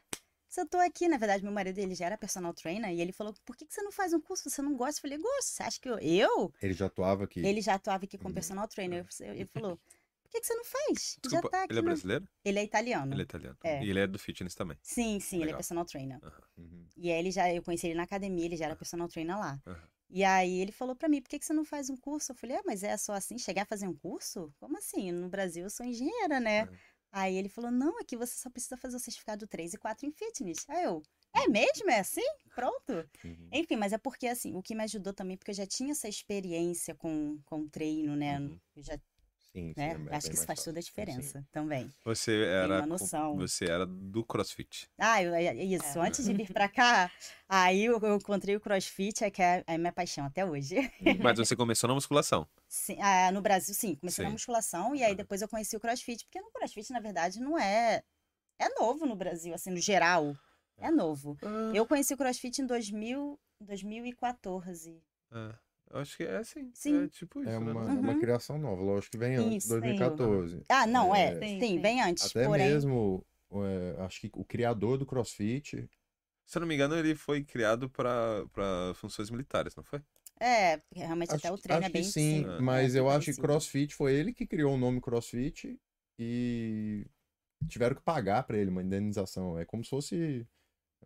se eu tô aqui, na verdade, meu marido ele já era personal trainer, e ele falou, por que, que você não faz um curso? Você não gosta? Eu falei, gosto, você acha que eu? Eu? Ele já atuava aqui. Ele já atuava aqui como Uhum. personal trainer. Ele falou, por que, que você não faz? Desculpa, já tá aqui. ele é no- brasileiro? Ele é italiano. Ele é italiano. É. E ele é do fitness também. Sim, sim, ele é Legal. personal trainer. Uhum. E aí ele já, eu conheci ele na academia, ele já era personal trainer lá. Aham. E aí ele falou pra mim, por que, que você não faz um curso? Eu falei, ah, mas é só assim, chegar a fazer um curso? Como assim? No Brasil eu sou engenheira, né? Uhum. Aí ele falou, não, aqui você só precisa fazer o certificado 3 e 4 em fitness. Aí eu, é mesmo? É assim? Pronto. Uhum. Enfim, mas é porque assim, o que me ajudou também, porque eu já tinha essa experiência com, com treino, né? Uhum. Eu já, Sim, sim, né? é- é Acho que isso faz toda a Sim, sim. diferença também. Você era. uma com- noção. Você era do CrossFit. Ah, eu, é- isso. É. Antes de vir pra cá, aí eu, eu encontrei o CrossFit, é que é a minha paixão até hoje. Mas você começou na musculação. Sim, ah, no Brasil, sim. Comecei na musculação e aí Aham. depois eu conheci o CrossFit, porque no CrossFit, na verdade, não é. É novo no Brasil, assim, no geral. É novo. Eu conheci o CrossFit em 2000, 2014. É, eu acho que é assim. Sim. É tipo isso, É né? uma, Uhum. uma criação nova, lógico que vem antes, Isso, 2014. Ah, não, é. É, Sim, Sim, sim. bem antes. Até porém, mesmo, é, acho que o criador do CrossFit, Se eu não me engano, ele foi criado para funções militares, não foi? É, realmente acho, até o treino acho é bem que sim, sim, mas é, eu acho que. CrossFit foi ele que criou o nome CrossFit e tiveram que pagar pra ele uma indenização. É como se fosse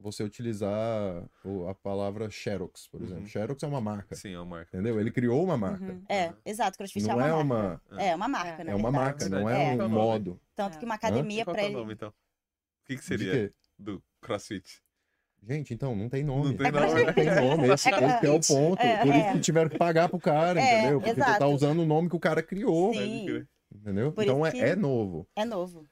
você utilizar o- a palavra Xerox, por exemplo. Uhum. Xerox é uma marca, Sim, é o Marco. entendeu? Ele criou uma marca. Uhum. É, exato, CrossFit Não é é uma uma, marca. É, uma marca, É. na é uma marca, não é, É. um modo. Tanto que uma É. academia que é o ele. nome, então? que, que De seria quê? do CrossFit? Gente, então, não tem nome. Não tem Não nome. tem nome. Esse, É esse é o ponto. É, Por isso é. que tiveram que pagar pro cara, É, entendeu? Porque você tá exato. usando o nome que o cara criou, Sim, entendeu? Por então é, que- é novo. é novo.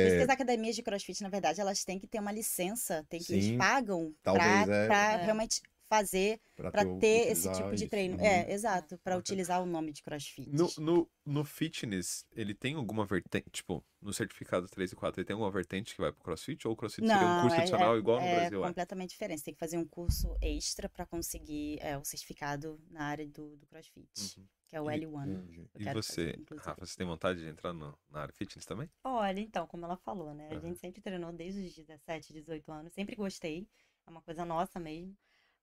Por isso que É, as academias de crossfit, na verdade, elas têm que ter uma licença, tem que eles Sim, pagam talvez, pra, é. É. realmente fazer, pra pra tu ter esse tipo de isso. treino. Uhum. É, exato, pra Bacana. utilizar o nome de crossfit. No, no, no fitness, ele tem alguma vertente, tipo, no certificado 3 e 4, ele tem alguma vertente que vai pro CrossFit? Ou o CrossFit seria um curso é- adicional é- igual no é Brasil? É? completamente diferente. Você tem que fazer um curso extra pra conseguir é, o certificado na área do, do crossfit, Uhum. que é o E- L1. Entendi. Eu E você, fazer. Rafa, você tem vontade de entrar no- na área fitness também? Olha, então, como ela falou, né? A Aham. gente sempre treinou desde os 17, 18 anos, sempre gostei, é uma coisa nossa mesmo.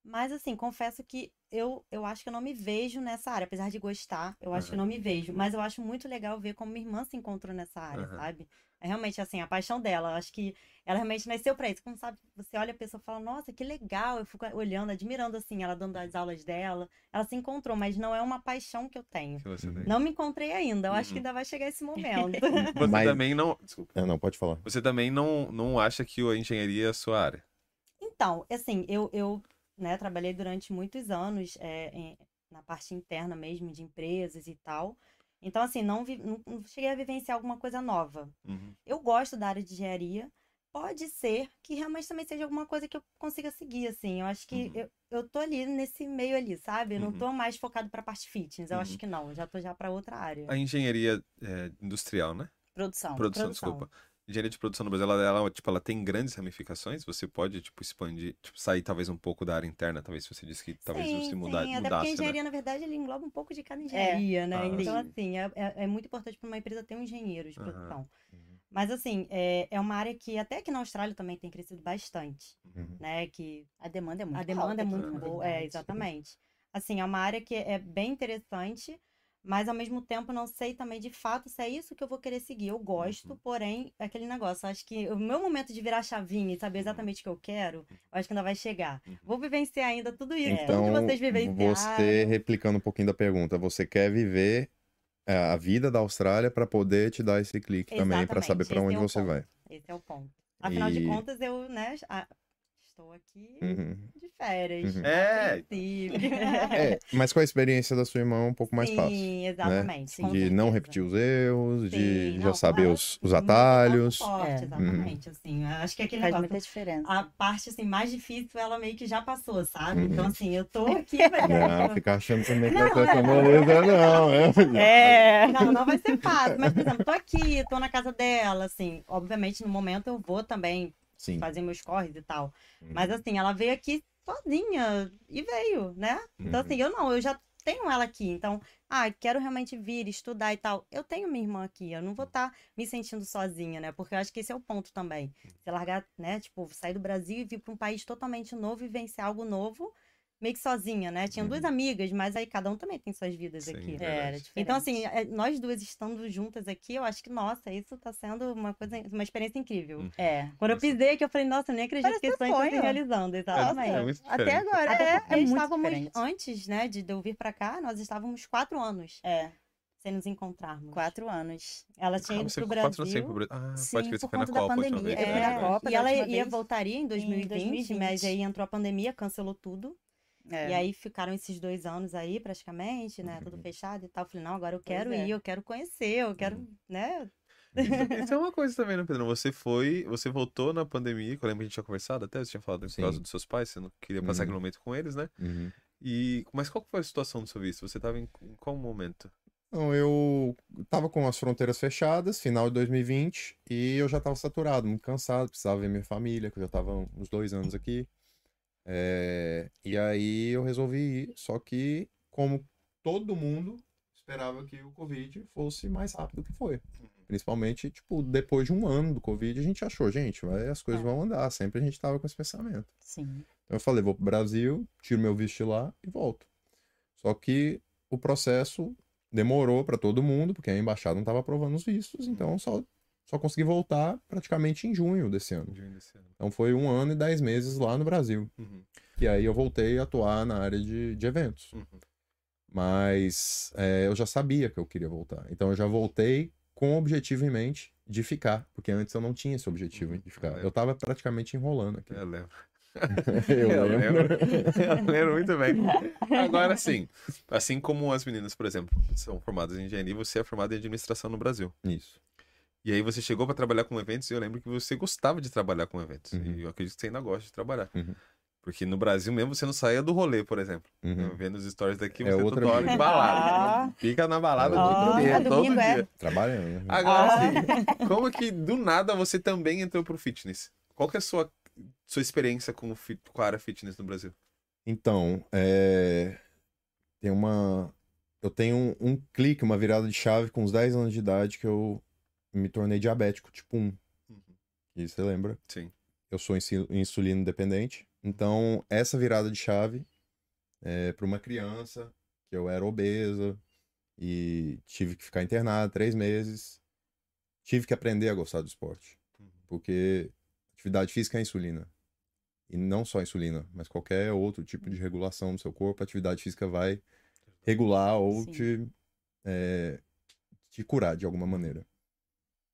Mas, assim, confesso que eu, eu acho que eu não me vejo nessa área, apesar de gostar, eu acho que eu não me vejo. Mas eu acho muito legal ver como minha irmã se encontrou nessa área, Aham. sabe? É realmente, assim, a paixão dela. Eu acho que ela realmente nasceu pra isso. Como sabe, você olha a pessoa e fala, nossa, que legal. Eu fico olhando, admirando, assim, ela dando as aulas dela. Ela se encontrou, mas não é uma paixão que eu tenho. Que você Uhum. tem? Não me encontrei ainda. Eu acho que Uhum. ainda vai chegar esse momento. Você Mas- também não. Desculpa. Ah, não, pode falar. Você também não, não acha que a engenharia é a sua área? Então, assim, eu, eu né, trabalhei durante muitos anos é, em- na parte interna mesmo de empresas e tal. Então, assim, não, vi- não, não cheguei a vivenciar alguma coisa nova. Uhum. Eu gosto da área de engenharia. Pode ser que realmente também seja alguma coisa que eu consiga seguir, assim. Eu acho que Uhum. eu, eu tô ali nesse meio ali, sabe? Eu não Uhum. tô mais focado pra parte fitness. Eu Uhum. acho que não. Eu já tô já pra outra área. A engenharia é, industrial, né? Produção. Produção, produção. desculpa. Engenharia de produção no Brasil, ela, ela, tipo, ela tem grandes ramificações. Você pode, tipo, expandir, tipo, sair talvez um pouco da área interna, talvez se você disse que talvez sim, você muda, sim. Até porque a mudasse, né? engenharia, na verdade, ele engloba um pouco de cada engenharia, né? Ah, então, sim. assim, é, é, é muito importante para uma empresa ter um engenheiro de produção. Uhum. Mas, assim, é, é uma área que até aqui na Austrália também tem crescido bastante, Uhum. né? Que A demanda é muito a demanda alta é muito na boa. É, exatamente. Assim, é uma área que é bem interessante, mas ao mesmo tempo não sei também de fato se é isso que eu vou querer seguir. Eu gosto, Uhum. porém, é aquele negócio. Acho que o meu momento de virar chavinha e saber Uhum. exatamente o que eu quero, eu acho que ainda vai chegar. Uhum. Vou vivenciar ainda tudo isso. Então, tudo que vocês vivenciaram. você, replicando um pouquinho da pergunta, você quer viver é, a vida da Austrália para poder te dar esse clique também, para Exatamente, saber para onde é você ponto. vai. Esse é o ponto. Afinal de E- contas, eu, né, estou aqui Uhum. de férias. Uhum. É. princípio. É, mas com a experiência da sua irmã é um pouco mais fácil. Sim, exatamente. Sim. com De não repetir os erros, de Sim, já não, saber ela- os, os muito atalhos. forte, É. exatamente, assim. eu Acho que aquele Faz negócio, muita diferença. a parte assim, mais difícil, ela meio que já passou, sabe? Uhum. Então, assim, eu tô aqui, mas Não, ficar achando também que Não, vai ser é. moleza, não. É. É. Não, não vai ser fácil. Mas, por exemplo, tô aqui, tô na casa dela, assim. Obviamente, no momento eu vou também Sim. fazer meus corres e tal. Uhum. Mas assim, ela veio aqui sozinha e veio, né? Então, Uhum. assim, eu não, eu já tenho ela aqui. Então, ah, quero realmente vir, estudar e tal. Eu tenho minha irmã aqui, eu não vou estar me sentindo sozinha, né? Porque eu acho que esse é o ponto também. Você largar, né? Tipo, sair do Brasil e vir para um país totalmente novo e vencer algo novo, meio que sozinha, né? Tinha duas Uhum. amigas, mas aí cada um também tem suas vidas Sim, aqui. é. É. Então, assim, é, nós duas estando juntas aqui, eu acho que, nossa, isso tá sendo uma coisa, uma experiência incrível. Hum. É. Quando eu pisei aqui, eu falei, nossa, eu nem acredito Parece que esse sonho tá se sonho. realizando, exatamente. É muito Até agora Até é, é muito estávamos, diferente. antes, né, de eu vir pra cá, nós estávamos quatro anos É, sem nos encontrarmos. quatro anos. Ela tinha Ah, ido você pro ficou quatro anos sem Brasil. pro Brasil. Ah, Sim, pode crer, você por foi na conta da Copa pandemia. vez. É, né? na É, Copa e ela ia vez. voltaria em 2020, 2020. mas aí entrou a pandemia, cancelou tudo. É. E aí ficaram esses dois anos aí, praticamente, né? Tudo Uhum. fechado e tal. Eu falei, não, agora eu quero é. ir, eu quero conhecer, eu quero, Uhum. né? Isso, isso é uma coisa também, né, Pedro? Você foi, você voltou na pandemia, que eu lembro que a gente tinha conversado até, você tinha falado por causa dos seus pais, você não queria passar Uhum. aquele momento com eles, né? Uhum. E, mas qual que foi a situação do seu visto? Você tava em, em qual momento? Então, eu tava com as fronteiras fechadas, final de 2020, e eu já tava saturado, muito cansado, precisava ver minha família, que eu já tava uns dois anos aqui. É, E aí eu resolvi ir, só que, como todo mundo esperava que o Covid fosse mais rápido que foi. Principalmente, tipo, depois de um ano do Covid, a gente achou, gente, vai, as coisas É. vão andar. Sempre a gente tava com esse pensamento. Sim. Então eu falei, vou pro Brasil, tiro meu visto de lá e volto. Só que o processo demorou para todo mundo, porque a embaixada não estava aprovando os vistos, então só, só consegui voltar praticamente em junho desse ano. De desse ano. Então foi um ano e dez meses lá no Brasil. Uhum, E aí eu voltei a atuar na área de, de eventos. uhum. Mas é, eu já sabia que eu queria voltar. Então eu já voltei com o objetivo em mente de ficar, porque antes eu não tinha esse objetivo de ficar. lembro. Eu tava praticamente enrolando aqui. Eu lembro. Eu Eu lembro. Eu lembro muito bem. Agora sim, assim como as meninas, por exemplo, são formadas em engenharia, você é formada em administração no Brasil. Isso. E aí você chegou para trabalhar com eventos e eu lembro que você gostava de trabalhar com eventos. Uhum. E eu acredito que você ainda gosta de trabalhar. Uhum. Porque no Brasil mesmo você não saía do rolê, por exemplo. Uhum. Vendo os stories daqui, É você outra toda hora em balada. Ah. Fica na balada É o outra dia inteiro, vida. todo Domingo, é. dia. Trabalhando. né? Agora, Ah. assim, como que do nada você também entrou pro fitness? Qual que é a sua, sua experiência com, fit- com a área fitness no Brasil? Então, é... tem uma. Eu tenho um, um clique, uma virada de chave com uns 10 anos de idade que eu me tornei diabético, tipo 1. E você lembra? Sim. Eu sou insulino dependente. Então, essa virada de chave é para uma criança que eu era obesa e tive que ficar internado três meses. Tive que aprender a gostar do esporte. Porque atividade física é insulina. E não só insulina, mas qualquer outro tipo de regulação do seu corpo, a atividade física vai regular ou Sim. te, é, te curar de alguma maneira.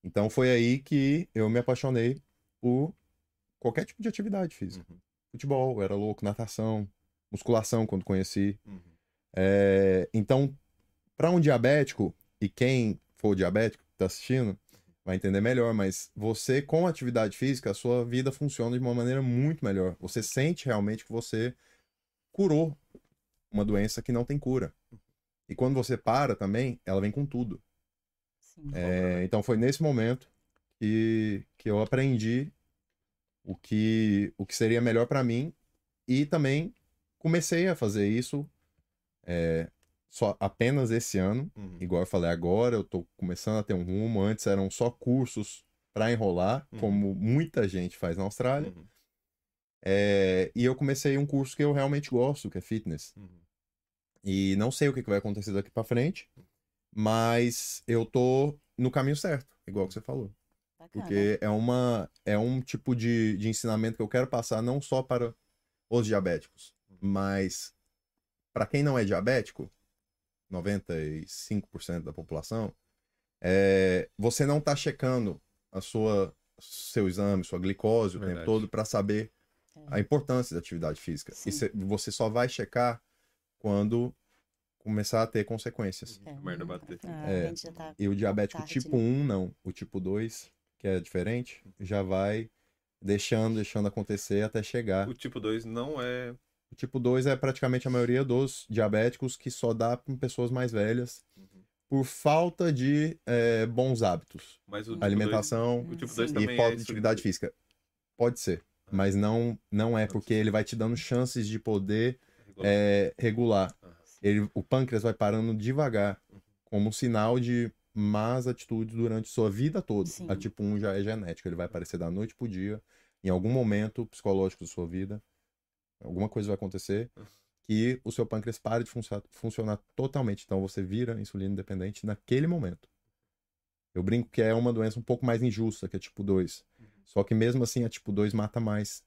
Então foi aí que eu me apaixonei por qualquer tipo de atividade física. Uhum. Futebol, eu era louco, natação, musculação quando conheci. Uhum. É, então, para um diabético, e quem for diabético que tá assistindo, vai entender melhor, mas você com atividade física, a sua vida funciona de uma maneira muito melhor. Você sente realmente que você curou uma doença que não tem cura. E quando você para também, ela vem com tudo. Sim. É, então foi nesse momento que, que eu aprendi o que, o que seria melhor para mim e também comecei a fazer isso é, só apenas esse ano. Uhum. Igual eu falei agora, eu tô começando a ter um rumo. Antes eram só cursos para enrolar, Uhum. como muita gente faz na Austrália. Uhum. É, e eu comecei um curso que eu realmente gosto, que é fitness. Uhum. E não sei o que que vai acontecer daqui pra frente, mas eu tô no caminho certo, igual que você falou. Bacana. Porque é uma é um tipo de, de ensinamento que eu quero passar não só para os diabéticos, mas para quem não é diabético, 95% da população, é, você não tá checando a sua seu exame, sua glicose o tempo Verdade. todo para saber a importância da atividade física. Sim. E cê- você só vai checar quando começar a ter consequências. É. A merda bater. Ah, É. a gente já tá... E o diabético Tarde, tipo né? 1, não. O tipo 2, que é diferente, já vai deixando, deixando acontecer até chegar. O tipo 2 não é. O tipo 2 é praticamente a maioria dos diabéticos que só dá para pessoas mais velhas Uhum. por falta de eh, bons hábitos. Mas o tipo Alimentação dois- o tipo Sim. 2 e também falta é de atividade física. Pode ser, mas não, não é, porque ele vai te dando chances de poder Regular. eh, regular. Ele, o pâncreas vai parando devagar, como um sinal de más atitudes durante sua vida toda. Sim. A tipo 1 já é genética, ele vai aparecer da noite pro dia, em algum momento psicológico da sua vida, alguma coisa vai acontecer que o seu pâncreas pare de funcionar, funcionar totalmente. Então você vira insulina dependente naquele momento. Eu brinco que é uma doença um pouco mais injusta que a tipo 2. Só que mesmo assim a tipo 2 mata mais.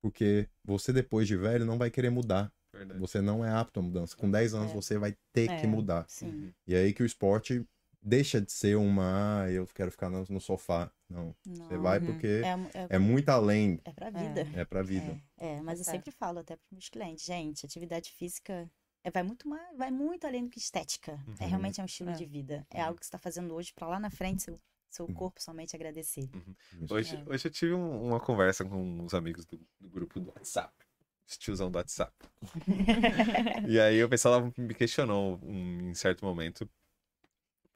Porque você depois de velho não vai querer mudar. Verdade. Você não é apto à mudança. Com 10 anos É. você vai ter É. que mudar. Sim. E é aí que o esporte deixa de ser uma, ah, eu quero ficar no, no sofá. Não. Você Não, vai Uhum. porque É, é, é muito além, é pra vida. é pra vida. É, é, mas eu Tá. sempre falo até para meus clientes, gente, atividade física é, vai muito mais, vai muito além do que estética. É Uhum. realmente é um estilo É. de vida. É Uhum. algo que você está fazendo hoje para lá na frente seu, seu Uhum. corpo somente agradecer. Isso. Hoje, É. hoje eu tive um- uma conversa com uns amigos do, do grupo do WhatsApp. Tiozão do WhatsApp. e aí o pessoal me questionou um- em certo momento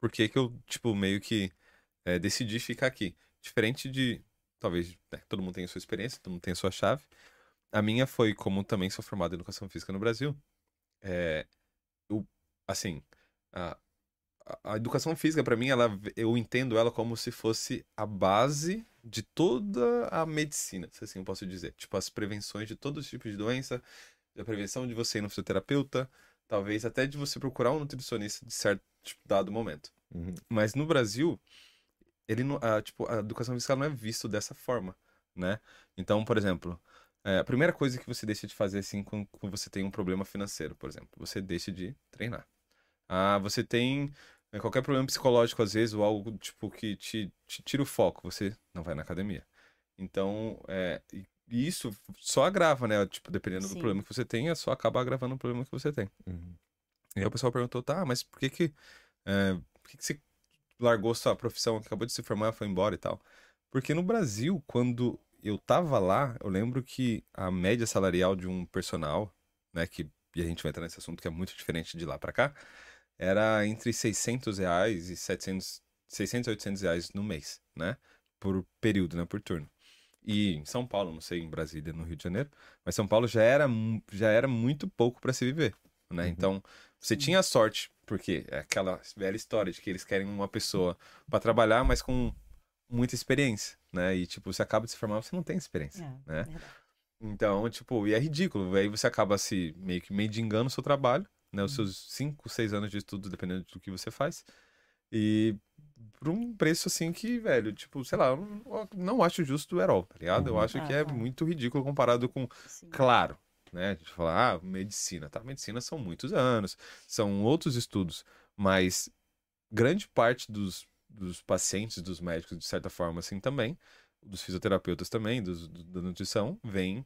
por que que eu, tipo, meio que é, decidi ficar aqui. Diferente de, talvez, né, todo mundo tem a sua experiência, todo mundo tem a sua chave. A minha foi, como também sou formado em Educação Física no Brasil, é, eu, assim, a- a educação física, para mim, ela, eu entendo ela como se fosse a base de toda a medicina, se assim eu posso dizer. Tipo, as prevenções de todos os tipos de doença, a prevenção de você ir no fisioterapeuta, talvez até de você procurar um nutricionista de certo tipo, dado momento. Uhum. Mas no Brasil, ele não, a, tipo, a educação física não é visto dessa forma, né? Então, por exemplo, é, a primeira coisa que você deixa de fazer assim quando, quando você tem um problema financeiro, por exemplo, você deixa de treinar. Ah, você tem né, qualquer problema psicológico, às vezes, ou algo tipo que te, te tira o foco, você não vai na academia. Então, é, isso só agrava, né? Tipo, dependendo do Sim. problema que você tenha, só acaba agravando o problema que você tem. Uhum. E aí o pessoal perguntou, tá, mas por que que, é, por que, que você largou sua profissão, acabou de se formar, foi embora e tal? Porque no Brasil, quando eu tava lá, eu lembro que a média salarial de um personal, né, que e a gente vai entrar nesse assunto que é muito diferente de lá pra cá, era entre 600 reais e 700, 600 e 800 reais no mês, né? Por período, né? Por turno. E em São Paulo, não sei, em Brasília, no Rio de Janeiro, mas São Paulo já era, já era muito pouco para se viver, né? Uhum. Então, você tinha sorte, porque é aquela velha história de que eles querem uma pessoa para trabalhar, mas com muita experiência, né? E tipo, você acaba de se formar, você não tem experiência, É, né? verdade. Então, tipo, e é ridículo. Aí você acaba se meio que mendigando o seu trabalho, né? Os seus 5, 6 anos de estudo, dependendo do que você faz. E por um preço assim que, velho, tipo, sei lá, eu não, não acho justo at all, tá ligado? Eu Uhum. acho que é Ah, tá. muito ridículo comparado com, Sim. claro, né? A gente fala, ah, medicina, tá? Medicina são muitos anos, são outros estudos, mas grande parte dos, dos pacientes, dos médicos, de certa forma, assim, também, dos fisioterapeutas também, dos, do- da nutrição, vem,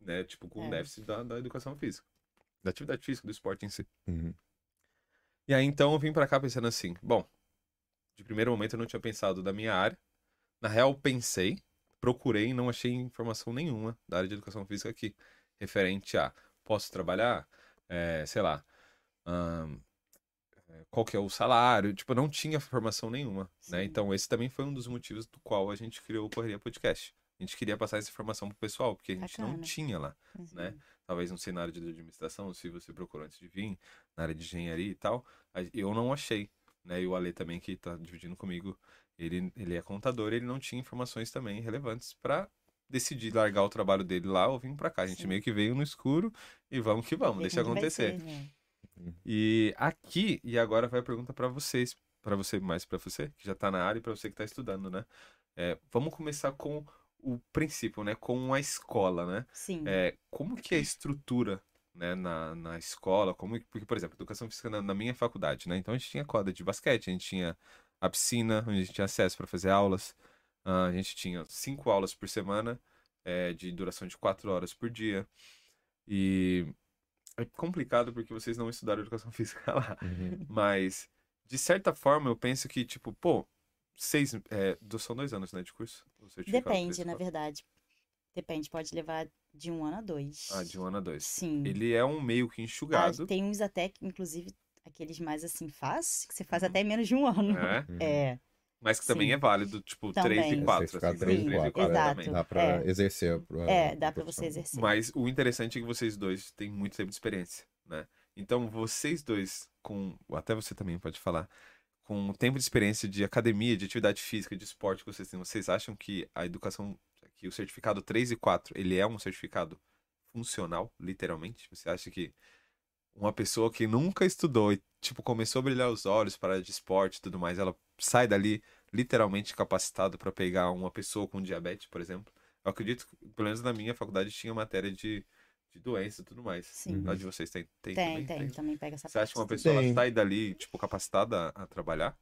né, tipo, com É. déficit da, da educação física, da atividade física, do esporte em si. Uhum. E aí, então, eu vim pra cá pensando assim, bom, de primeiro momento eu não tinha pensado da minha área, na real, pensei, procurei e não achei informação nenhuma da área de educação física aqui, referente a, posso trabalhar, É, sei lá, é, qual que é o salário, tipo, não tinha formação nenhuma, né? Então, esse também foi um dos motivos do qual a gente criou o Correria Podcast. A gente queria passar essa informação pro pessoal, porque a gente não Bacana. tinha lá Uhum. né? Talvez não sei na área de administração, se você procurou antes de vir, na área de engenharia e tal, eu não achei, né? E o Ale também, que tá dividindo comigo, ele, ele é contador, ele não tinha informações também relevantes para decidir largar o trabalho dele lá ou vir pra cá. A gente Sim. meio que veio no escuro e vamos que vamos, deixa acontecer. ser. É. E aqui, e agora vai a pergunta para vocês, para você, mais para você, que já tá na área, e para você que tá estudando, né? É, vamos começar com o princípio, né? Com a escola, né? Sim. É, como que é a estrutura, né, na, na escola? Como, porque, por exemplo, educação física na, na minha faculdade, né? Então a gente tinha quadra de basquete, a gente tinha a piscina, onde a gente tinha acesso para fazer aulas, ah, a gente tinha cinco aulas por semana, é, de duração de quatro horas por dia. E é complicado porque vocês não estudaram educação física lá. Uhum. Mas, de certa forma, eu penso que, tipo, pô, seis. É, do- são dois anos, né, de curso? Depende, na verdade. Depende, pode levar de um ano a dois. Ah, de um ano a dois. Sim. Ele é um meio que Ah, enxugado. tem uns até, que, inclusive, aqueles mais assim fáceis, que você faz Uhum. até menos de um ano. né? Uhum. É, Mas que também Sim. é válido, tipo, 3 e Também. 4. Certificado Assim, três e três quatro, é. também. Dá pra É. exercer. a- é, dá pra profissão. você exercer. Mas o interessante é que vocês dois têm muito tempo de experiência, né? Então, vocês dois, com. Até você também pode falar. Com o tempo de experiência de academia, de atividade física, de esporte que vocês têm, vocês acham que a educação, que o certificado 3 e 4, ele é um certificado funcional, literalmente? Você acha que uma pessoa que nunca estudou e, tipo, começou a brilhar os olhos para de esporte e tudo mais, ela sai dali literalmente capacitada para pegar uma pessoa com diabetes, por exemplo? Eu acredito que, pelo menos na minha faculdade, tinha matéria de, de doença e tudo mais. Sim. A de vocês tem, tem, Tem, também? tem, também pega essa Você acha que uma pessoa ela sai dali, tipo, capacitada a, a trabalhar?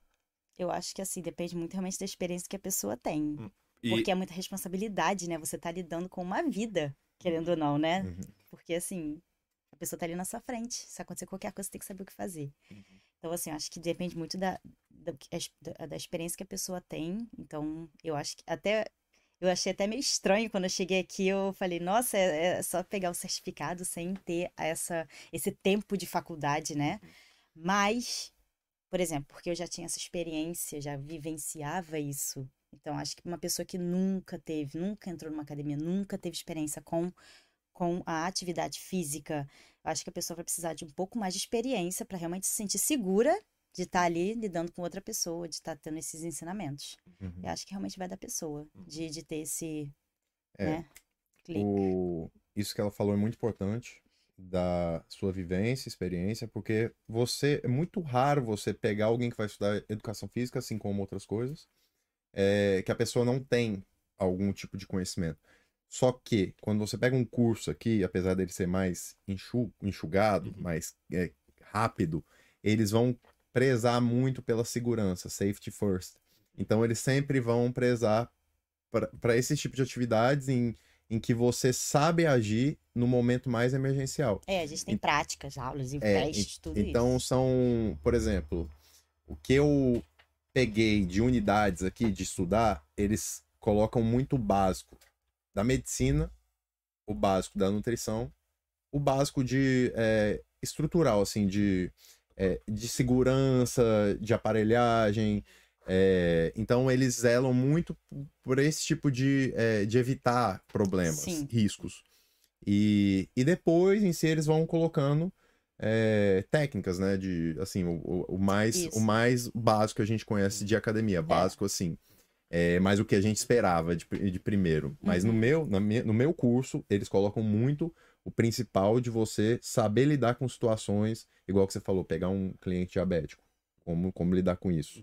Eu acho que assim, depende muito realmente da experiência que a pessoa tem. E, Porque é muita responsabilidade, né? Você tá lidando com uma vida, querendo ou não, né? Uhum. Porque assim, a pessoa tá ali na sua frente. Se acontecer qualquer coisa, você tem que saber o que fazer. Uhum. Então, assim, eu acho que depende muito da, da, da- da experiência que a pessoa tem. Então, eu acho que até. Eu achei até meio estranho quando eu cheguei aqui. Eu falei, nossa, é, é só pegar o certificado sem ter essa, esse tempo de faculdade, né? Mas, por exemplo, porque eu já tinha essa experiência, já vivenciava isso. Então, acho que uma pessoa que nunca teve, nunca entrou numa academia, nunca teve experiência com, com a atividade física, acho que a pessoa vai precisar de um pouco mais de experiência para realmente se sentir segura de estar ali lidando com outra pessoa, de estar tendo esses ensinamentos. Uhum. Eu acho que realmente vai da pessoa, de, de ter esse, É. né, clique. O... Isso que ela falou é muito importante, da sua vivência, experiência, porque você é muito raro você pegar alguém que vai estudar educação física, assim como outras coisas, é, que a pessoa não tem algum tipo de conhecimento. Só que quando você pega um curso aqui, apesar dele ser mais enxu- enxugado, Uhum. mais é, rápido, eles vão prezar muito pela segurança, safety first. Então eles sempre vão prezar para esse tipo de atividades em, em que você sabe agir no momento mais emergencial. É, a gente tem E- práticas, aulas e É, testes, tudo Então isso. são, por exemplo, o que eu peguei de unidades aqui de estudar, eles colocam muito o básico da medicina, o básico da nutrição, o básico de é, estrutural, assim, de, é, de segurança, de aparelhagem. é, então eles zelam muito por esse tipo de, é, de evitar problemas, Sim. riscos. E, e depois, em si, eles vão colocando é, técnicas, né? De assim, o, o- mais, Isso. o mais básico que a gente conhece de academia. Básico, assim. É, mais o que a gente esperava de, de primeiro. Mas no, Uhum. meu, na no meu curso, eles colocam muito o principal de você saber lidar com situações, igual que você falou, pegar um cliente diabético. Como, como lidar com isso?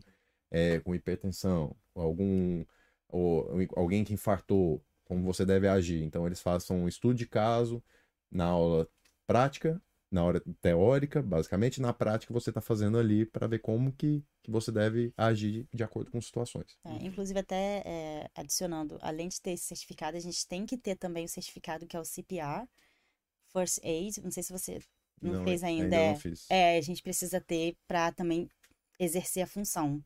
É, com hipertensão, algum. Ou, alguém que infartou, como você deve agir. Então, eles façam um estudo de caso na aula prática, na hora teórica, basicamente, na prática você está fazendo ali para ver como que, que você deve agir de acordo com situações. É, inclusive, até é, adicionando, além de ter esse certificado, a gente tem que ter também o certificado que é o CPR, First Aid. Não sei se você não, fez ainda. não é, fiz. é, a gente precisa ter para também exercer a função.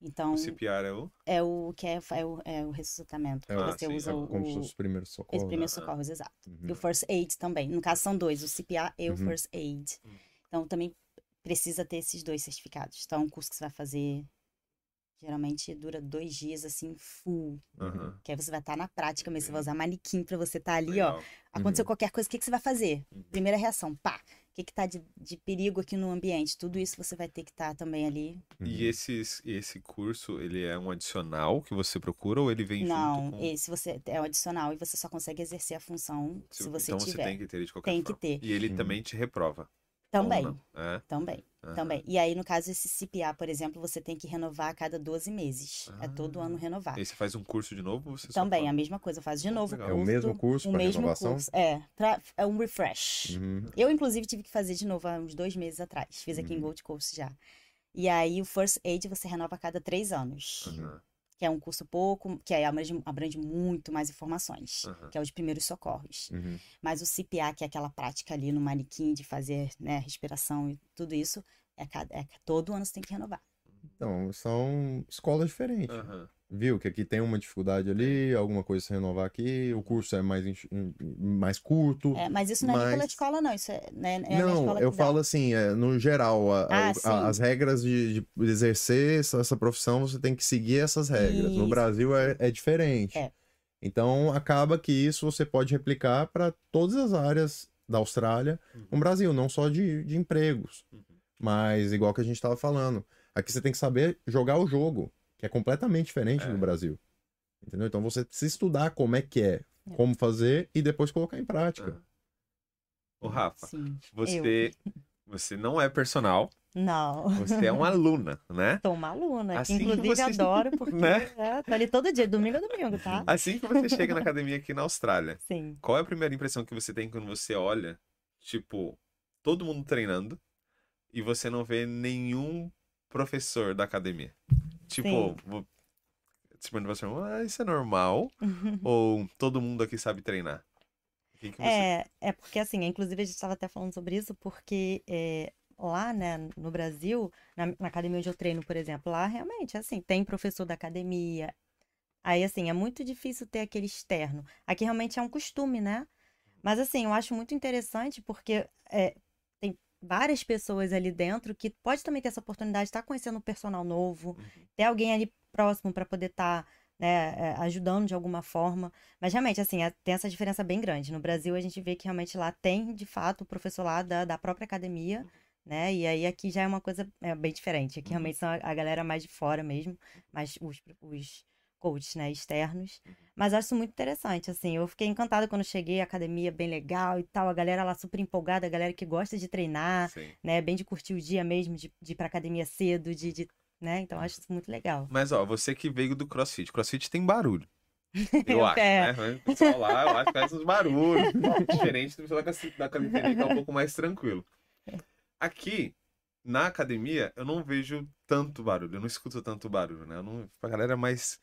Então, O CPR é o. é o que é, é, o, é o ressuscitamento. Ah, você sim, usa é o, Como se o, os primeiros os socorros. primeiros socorros, exato. Uhum. E o First Aid também. No caso, são dois, o CPR e o Uhum. First Aid. Uhum. Então, também precisa ter esses dois certificados. Então, é um curso que você vai fazer, geralmente dura dois dias, assim, full. Aham. Que aí você vai estar na prática mesmo. Você vai usar manequim pra você estar ali, Legal. ó. Aconteceu Uhum. qualquer coisa, o que, que você vai fazer? Uhum. Primeira reação, pá. O que, que tá de, de perigo aqui no ambiente? Tudo isso você vai ter que estar também ali. E Uhum. esses, esse curso, ele é um adicional que você procura ou ele vem Não, junto com... esse você é o adicional e você só consegue exercer a função se, você então tiver. você tem que ter ele de qualquer Tem que forma. ter. E ele Uhum. também te reprova. Também? É? também, Aham. também. E aí, no caso, esse CPA, por exemplo, você tem que renovar a cada 12 meses. É todo Ah. ano renovar. E você faz um curso de novo Também, faz? a mesma coisa, faz de Pô, novo legal. É o mesmo curso o para mesmo renovação? curso. É, pra- é um refresh. Uhum. Eu, inclusive, tive que fazer de novo há uns dois meses atrás. Fiz aqui em Uhum. Gold Coast já. E aí, o First Aid você renova a cada três anos. Aham, Que é um curso pouco, que aí abrange, abrange muito mais informações. aham. Que é o de primeiros socorros. Uhum. Mas o CPA, que é aquela prática ali no manequim de fazer né, respiração e tudo isso, é, cada, é todo ano você tem que renovar. Então, são escolas diferentes. Aham. Viu que aqui tem uma dificuldade ali, alguma coisa se renovar aqui, o curso é mais, mais curto. É, mas isso não é pela Mas- escola, não. Isso é, né, é Não, eu dá. falo assim, é, no geral, a- Ah, a- as regras de, de exercer essa, essa profissão, você tem que seguir essas regras. No Isso. Brasil é, é diferente. É. Então, acaba que isso você pode replicar para todas as áreas da Austrália Uhum. no Brasil, não só de, de empregos. Uhum. Mas, igual que a gente estava falando, aqui você tem que saber jogar o jogo, que é completamente diferente É. do Brasil. Entendeu? Então, você precisa estudar como é que é, É. como fazer e depois colocar em prática. Aham. Ô, Rafa, Sim. você, você não é personal, Não. você é uma aluna, né? Sou uma aluna, Assim que inclusive você- adoro, porque Né? é, tô ali todo dia, domingo a domingo, tá? Assim que você chega na academia aqui na Austrália, Sim. qual é a primeira impressão que você tem quando você olha, tipo, todo mundo treinando e você não vê nenhum professor da academia? Tipo, vou... tipo você, ah, isso é normal? Ou todo mundo aqui sabe treinar? Que que você... É, é porque assim, inclusive a gente estava até falando sobre isso, porque é, lá, né, no Brasil, na, na academia onde eu treino, por exemplo, lá realmente, assim, tem professor da academia. Aí, assim, é muito difícil ter aquele externo. Aqui realmente é um costume, né? Mas, assim, eu acho muito interessante porque é, várias pessoas ali dentro que pode também ter essa oportunidade de estar conhecendo um personal novo, Uhum. ter alguém ali próximo para poder estar né, é, ajudando de alguma forma. Mas realmente, assim, é- tem essa diferença bem grande. No Brasil, a gente vê que realmente lá tem, de fato, o professor lá da, da própria academia, né? E aí aqui já é uma coisa é, bem diferente. Aqui Uhum. realmente são a, a galera mais de fora mesmo, mais os, os coaches, né, externos. Mas eu acho muito interessante, assim. Eu fiquei encantada quando cheguei, a academia bem legal e tal, a galera lá super empolgada, a galera que gosta de treinar, Sim. né? Bem de curtir o dia mesmo, de, de ir pra academia cedo, de, de- né? Então acho isso muito legal. Mas, ó, você que veio do CrossFit. CrossFit tem barulho. Eu acho, É. né? O pessoal lá, eu acho que faz uns barulhos. Diferente do pessoal da calistenia, que é um pouco mais tranquilo. Aqui, na academia eu não vejo tanto barulho, eu não escuto tanto barulho, né? Eu não, a galera é mais,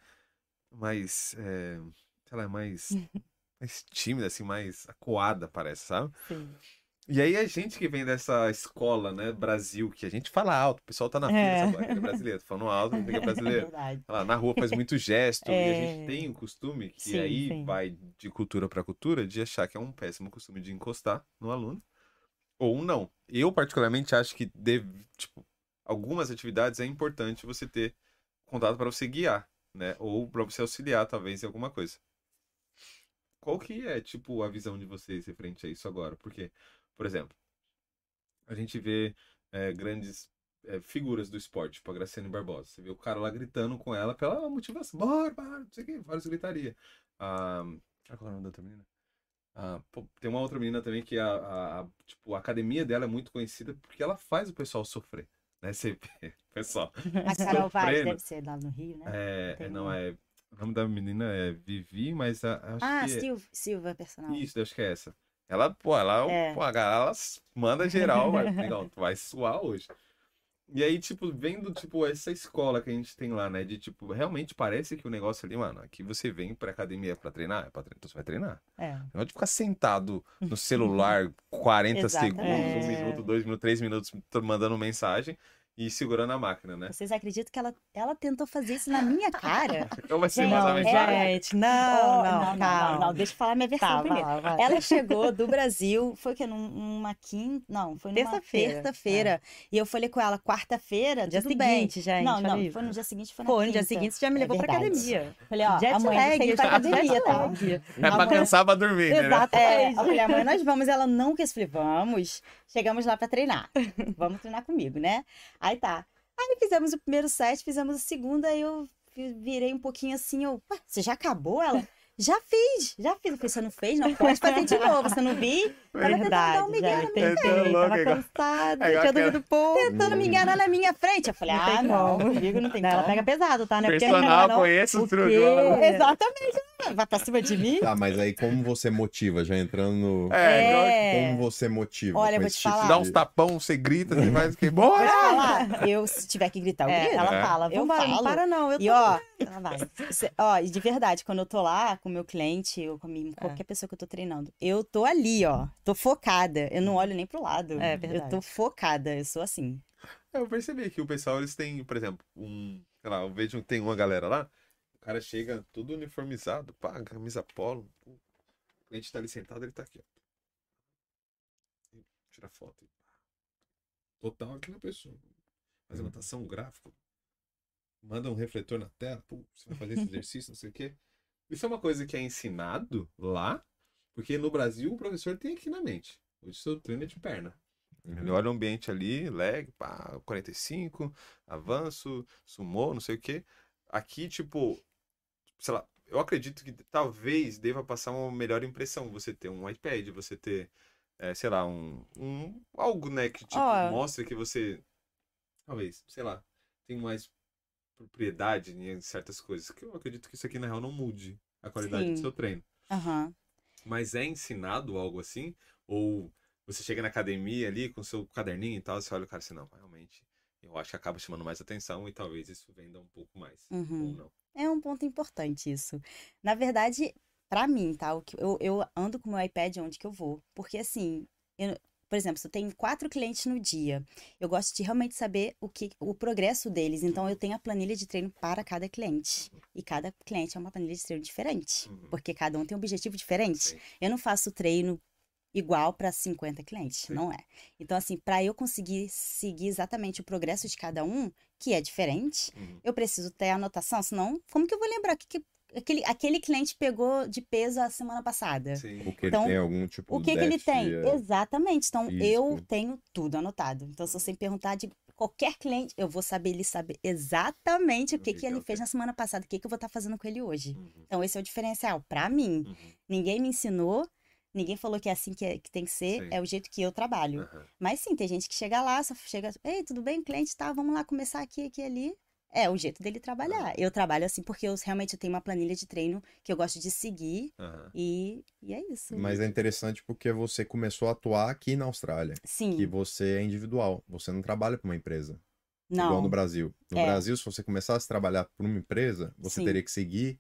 mais, é, sei lá, mais, mais tímida, assim, mais acuada, parece, sabe? Sim. E aí a gente que vem dessa escola, né, Brasil, que a gente fala alto, o pessoal tá na fila, É. sabe? É brasileiro, falando alto, não é É brasileiro. Sei lá, na rua faz muito gesto, e a gente É. tem o costume, que Sim, aí sim. vai de cultura para cultura, de achar que é um péssimo costume de encostar no aluno, ou não. Eu, particularmente, acho que deve, tipo, algumas atividades é importante você ter contato para você guiar, né? Ou para você auxiliar, talvez, em alguma coisa. Qual que é, tipo, a visão de vocês referente a isso agora? Porque, por exemplo, a gente vê é, grandes é, figuras do esporte, tipo a Graciane Barbosa. Você vê o cara lá gritando com ela pela motivação. Bora, bora, não sei o que, várias gritaria. Ah, qual é o nome da outra menina? Ah, pô, tem uma outra menina também que a, a- a- tipo, a academia dela é muito conhecida porque ela faz o pessoal sofrer. Né? Vê, pessoal. A Carol Vaz deve ser lá no Rio, né? É, Tem é, não uma. é. O nome da menina é Vivi, mas a- acho Ah, que é- Silva, Silva personal. isso, acho que é essa. Ela, pô, ela, É. pô, a galera, ela manda geral, vai, legal, tu vai suar hoje. E aí, tipo, vendo, tipo, essa escola que a gente tem lá, né, de, tipo, realmente parece que o negócio ali, mano, aqui você vem pra academia pra treinar, é pra treinar, então você vai treinar. É. Não é de ficar sentado no celular 40 Exatamente. segundos, um minuto, dois minutos, três minutos, mandando mensagem e segurando a máquina, né? Vocês acreditam que ela, ela tentou fazer isso na minha cara? Então vai ser Gente, Não, é- gente, não, Oh, não, calma. não, deixa eu falar minha versão Tá, primeiro. Ela chegou do Brasil, foi que num- numa quinta, não, foi numa Terça-feira, terça-feira. E eu falei com ela, quarta-feira, Dia tudo bem. seguinte, gente. Não, não, foi no dia seguinte, foi na Pô, no dia seguinte você já me É levou pra verdade. academia. Falei, ó, Jet amanhã você lag, ir pra jet academia, tá? É pra cansar pra dormir, né? Exato. É, eu falei, amanhã nós vamos. Ela não quis. Falei, vamos. Chegamos lá pra treinar. Vamos treinar comigo, né? Aí tá. Aí fizemos o primeiro set, fizemos a segunda, aí eu vi- virei um pouquinho assim, eu, "Ué, você já acabou? Ela, já fiz, já fiz. Eu falei, você não fez? Não, pode fazer de novo, você não vi? Ela tentando dar Verdade, um migué na tão louco, Tava igual- cansada, é tinha dormido pouco. Tentando me enganar na minha frente. Eu falei, Não tem ah, não, como. comigo não tem Não, como. ela pega pesado, tá? Né? Porque Personal, não, conheço o truque. Exatamente. Vai pra cima de mim? Tá, mas aí como você motiva? Já entrando no... É, É. Como você motiva? Olha, vou te tipo falar. dá uns tapão, você grita, você faz o que? Vou Bora! te falar, eu, se tiver que gritar, eu É, grito. ela É. fala, Eu vambora, não falo. para não. Eu E tô- ó, Ela vai. Cê- Ó, e de verdade, quando eu tô lá com o meu cliente, ou com É. minha- qualquer pessoa que eu tô treinando, eu tô ali, ó. Tô focada. Eu não olho nem pro lado. É Eu verdade. tô focada, eu sou assim. Eu percebi que o pessoal, eles têm, por exemplo, um. Sei lá, eu vejo que tem uma galera lá, o cara chega todo uniformizado, pá, camisa polo. O cliente tá ali sentado, ele tá aqui, ó. Tira foto. Total aquela pessoa. Faz anotação gráfica. Manda um refletor na tela, pô, você vai fazer esse exercício, não sei o quê. Isso é uma coisa que é ensinado lá, porque no Brasil o professor tem aqui na mente. Hoje seu treino é de perna. Ele olha o ambiente ali, leg, pá, 45, avanço, sumô, não sei o quê. Aqui, tipo, sei lá, eu acredito que talvez deva passar uma melhor impressão você ter um iPad, você ter, eh, sei lá, um, um algo, né, que tipo, Ó. mostra que você, talvez, sei lá, tem mais propriedade em certas coisas. Que eu acredito que isso aqui, na real, não mude a qualidade do Sim. seu treino. Aham. Mas é ensinado algo assim? Ou você chega na academia ali com seu caderninho e tal, você olha o cara assim, não, realmente, eu acho que acaba chamando mais atenção e talvez isso venda um pouco mais. Uhum. Ou não. É um ponto importante isso. Na verdade, pra mim, tá? Eu, eu ando com o meu iPad onde que eu vou. Porque assim, eu- por exemplo, se eu tenho quatro clientes no dia, eu gosto de realmente saber o que o progresso deles. Então, eu tenho a planilha de treino para cada cliente. E cada cliente é uma planilha de treino diferente. Uhum. Porque cada um tem um objetivo diferente. Sim. Eu não faço treino igual para 50 clientes, Sim. não é. Então, assim, para eu conseguir seguir exatamente o progresso de cada um, que é diferente, Uhum. eu preciso ter anotação, senão, como que eu vou lembrar o que, que aquele, aquele cliente pegou de peso a semana passada? Sim. Porque Então, ele tem algum tipo O que, que ele tem? é, Exatamente. Então, eu físico. tenho tudo anotado. Então, se você me perguntar de qualquer cliente, eu vou saber ele saber exatamente o que, O que que que é ele o fez na semana passada, o que, que eu vou estar fazendo com ele hoje. Uhum. Então, esse é o diferencial. Para mim, Uhum. ninguém me ensinou, ninguém falou que é assim que, é- que tem que ser, Sim. é o jeito que eu trabalho. Aham. Mas sim, tem gente que chega lá, só chega, ei, tudo bem, cliente, tá, vamos lá começar aqui, aqui, ali. É o jeito dele trabalhar. Eu trabalho assim porque eu realmente tenho uma planilha de treino que eu gosto de seguir Aham. e, e é isso. Mas é interessante porque você começou a atuar aqui na Austrália. Sim, Que você é individual. Você não trabalha para uma empresa. Igual não. no Brasil. No É. Brasil, se você começasse a trabalhar por uma empresa, você Sim. teria que seguir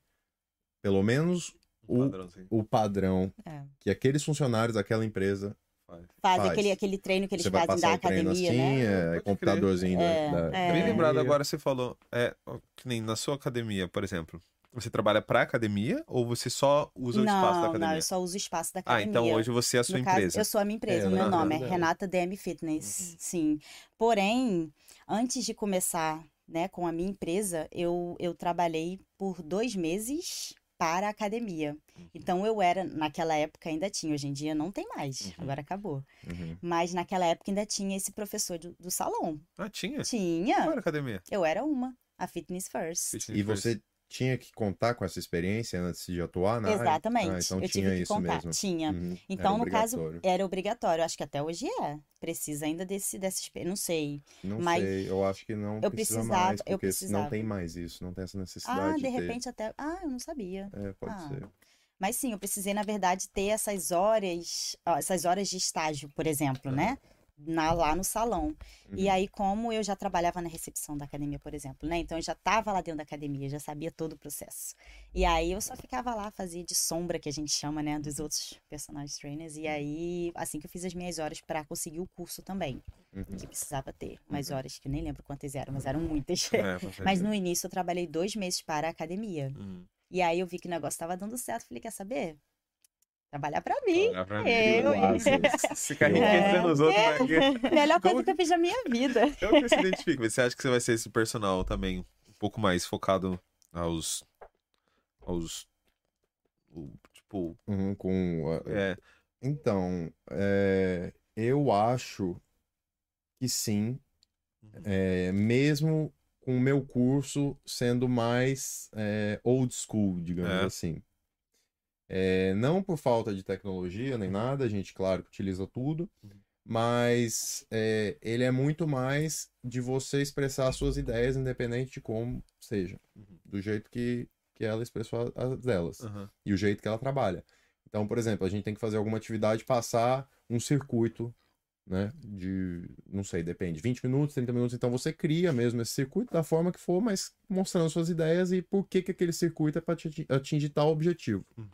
pelo menos Um o, padrãozinho. o padrão É. que aqueles funcionários daquela empresa Faz. Faz. Aquele, aquele treino que eles você fazem da academia, assim, né? é, computadorzinho É, da, é. Bem lembrado agora, você falou, é, que nem na sua academia, por exemplo, você trabalha pra academia ou você só usa o espaço da Não, academia? não, eu só uso o espaço da Ah, academia. então hoje você é a sua No caso, empresa. eu sou a minha empresa, É, o meu ela é nome é dela. Renata DM Fitness, sim. Porém, antes de começar, né, com a minha empresa, eu, eu trabalhei por dois meses para a academia. Uhum. Então eu era, naquela época ainda tinha, hoje em dia não tem mais, Uhum. agora acabou. Uhum. Mas naquela época ainda tinha esse professor do, do salão. Ah, tinha? Tinha, Qual era a academia? eu era uma, a Fitness First. Fitness E First. você tinha que contar com essa experiência antes de atuar na área? Exatamente, Ah, então eu tinha tive que isso contar. mesmo. Tinha. Uhum. Então, no caso, era obrigatório. Acho que até hoje é. Precisa ainda desse, dessa experiência. Não sei. Não mas sei, eu acho que não eu precisa precisava- mais, eu porque precisava. não tem mais isso, não tem essa necessidade Ah, de ter. repente até. Ah, eu não sabia. É, pode Ah. ser. Mas sim, eu precisei, na verdade, ter essas horas, essas horas de estágio, por exemplo, né? Na, lá no salão. E Uhum. aí, como eu já trabalhava na recepção da academia, por exemplo, né? Então eu já estava lá dentro da academia, já sabia todo o processo. E aí eu só ficava lá, fazia de sombra, que a gente chama, né? Dos outros personagens trainers. E aí, assim que eu fiz as minhas horas para conseguir o curso também, Uhum. que precisava ter. Umas horas que eu nem lembro quantas eram, mas eram muitas. É, Mas no início eu trabalhei dois meses para a academia. Hum. E aí eu vi que o negócio estava dando certo. Falei, quer saber? Trabalhar para mim. Olha pra mim. Eu, hein? Ficar Eu- enriquecendo os outros. né? Melhor coisa Como que eu fiz na minha vida. Como que você se identifica? Você acha que você vai ser esse personal também um pouco mais focado aos. aos. tipo. Uhum, com, É, Então, é, eu acho que sim, Uhum. é, mesmo com o meu curso sendo mais é, old school, digamos É. assim. É, não por falta de tecnologia nem nada, a gente, claro, que utiliza tudo, Uhum. mas é, ele é muito mais de você expressar as suas ideias, independente de como seja, Uhum. do jeito que, que ela expressou as delas aham. e o jeito que ela trabalha. Então, por exemplo, a gente tem que fazer alguma atividade, passar um circuito, né? De, não sei, depende, 20 minutos, 30 minutos. Então você cria mesmo esse circuito da forma que for, mas mostrando suas ideias e por que, que aquele circuito é para atingir tal objetivo. Uhum.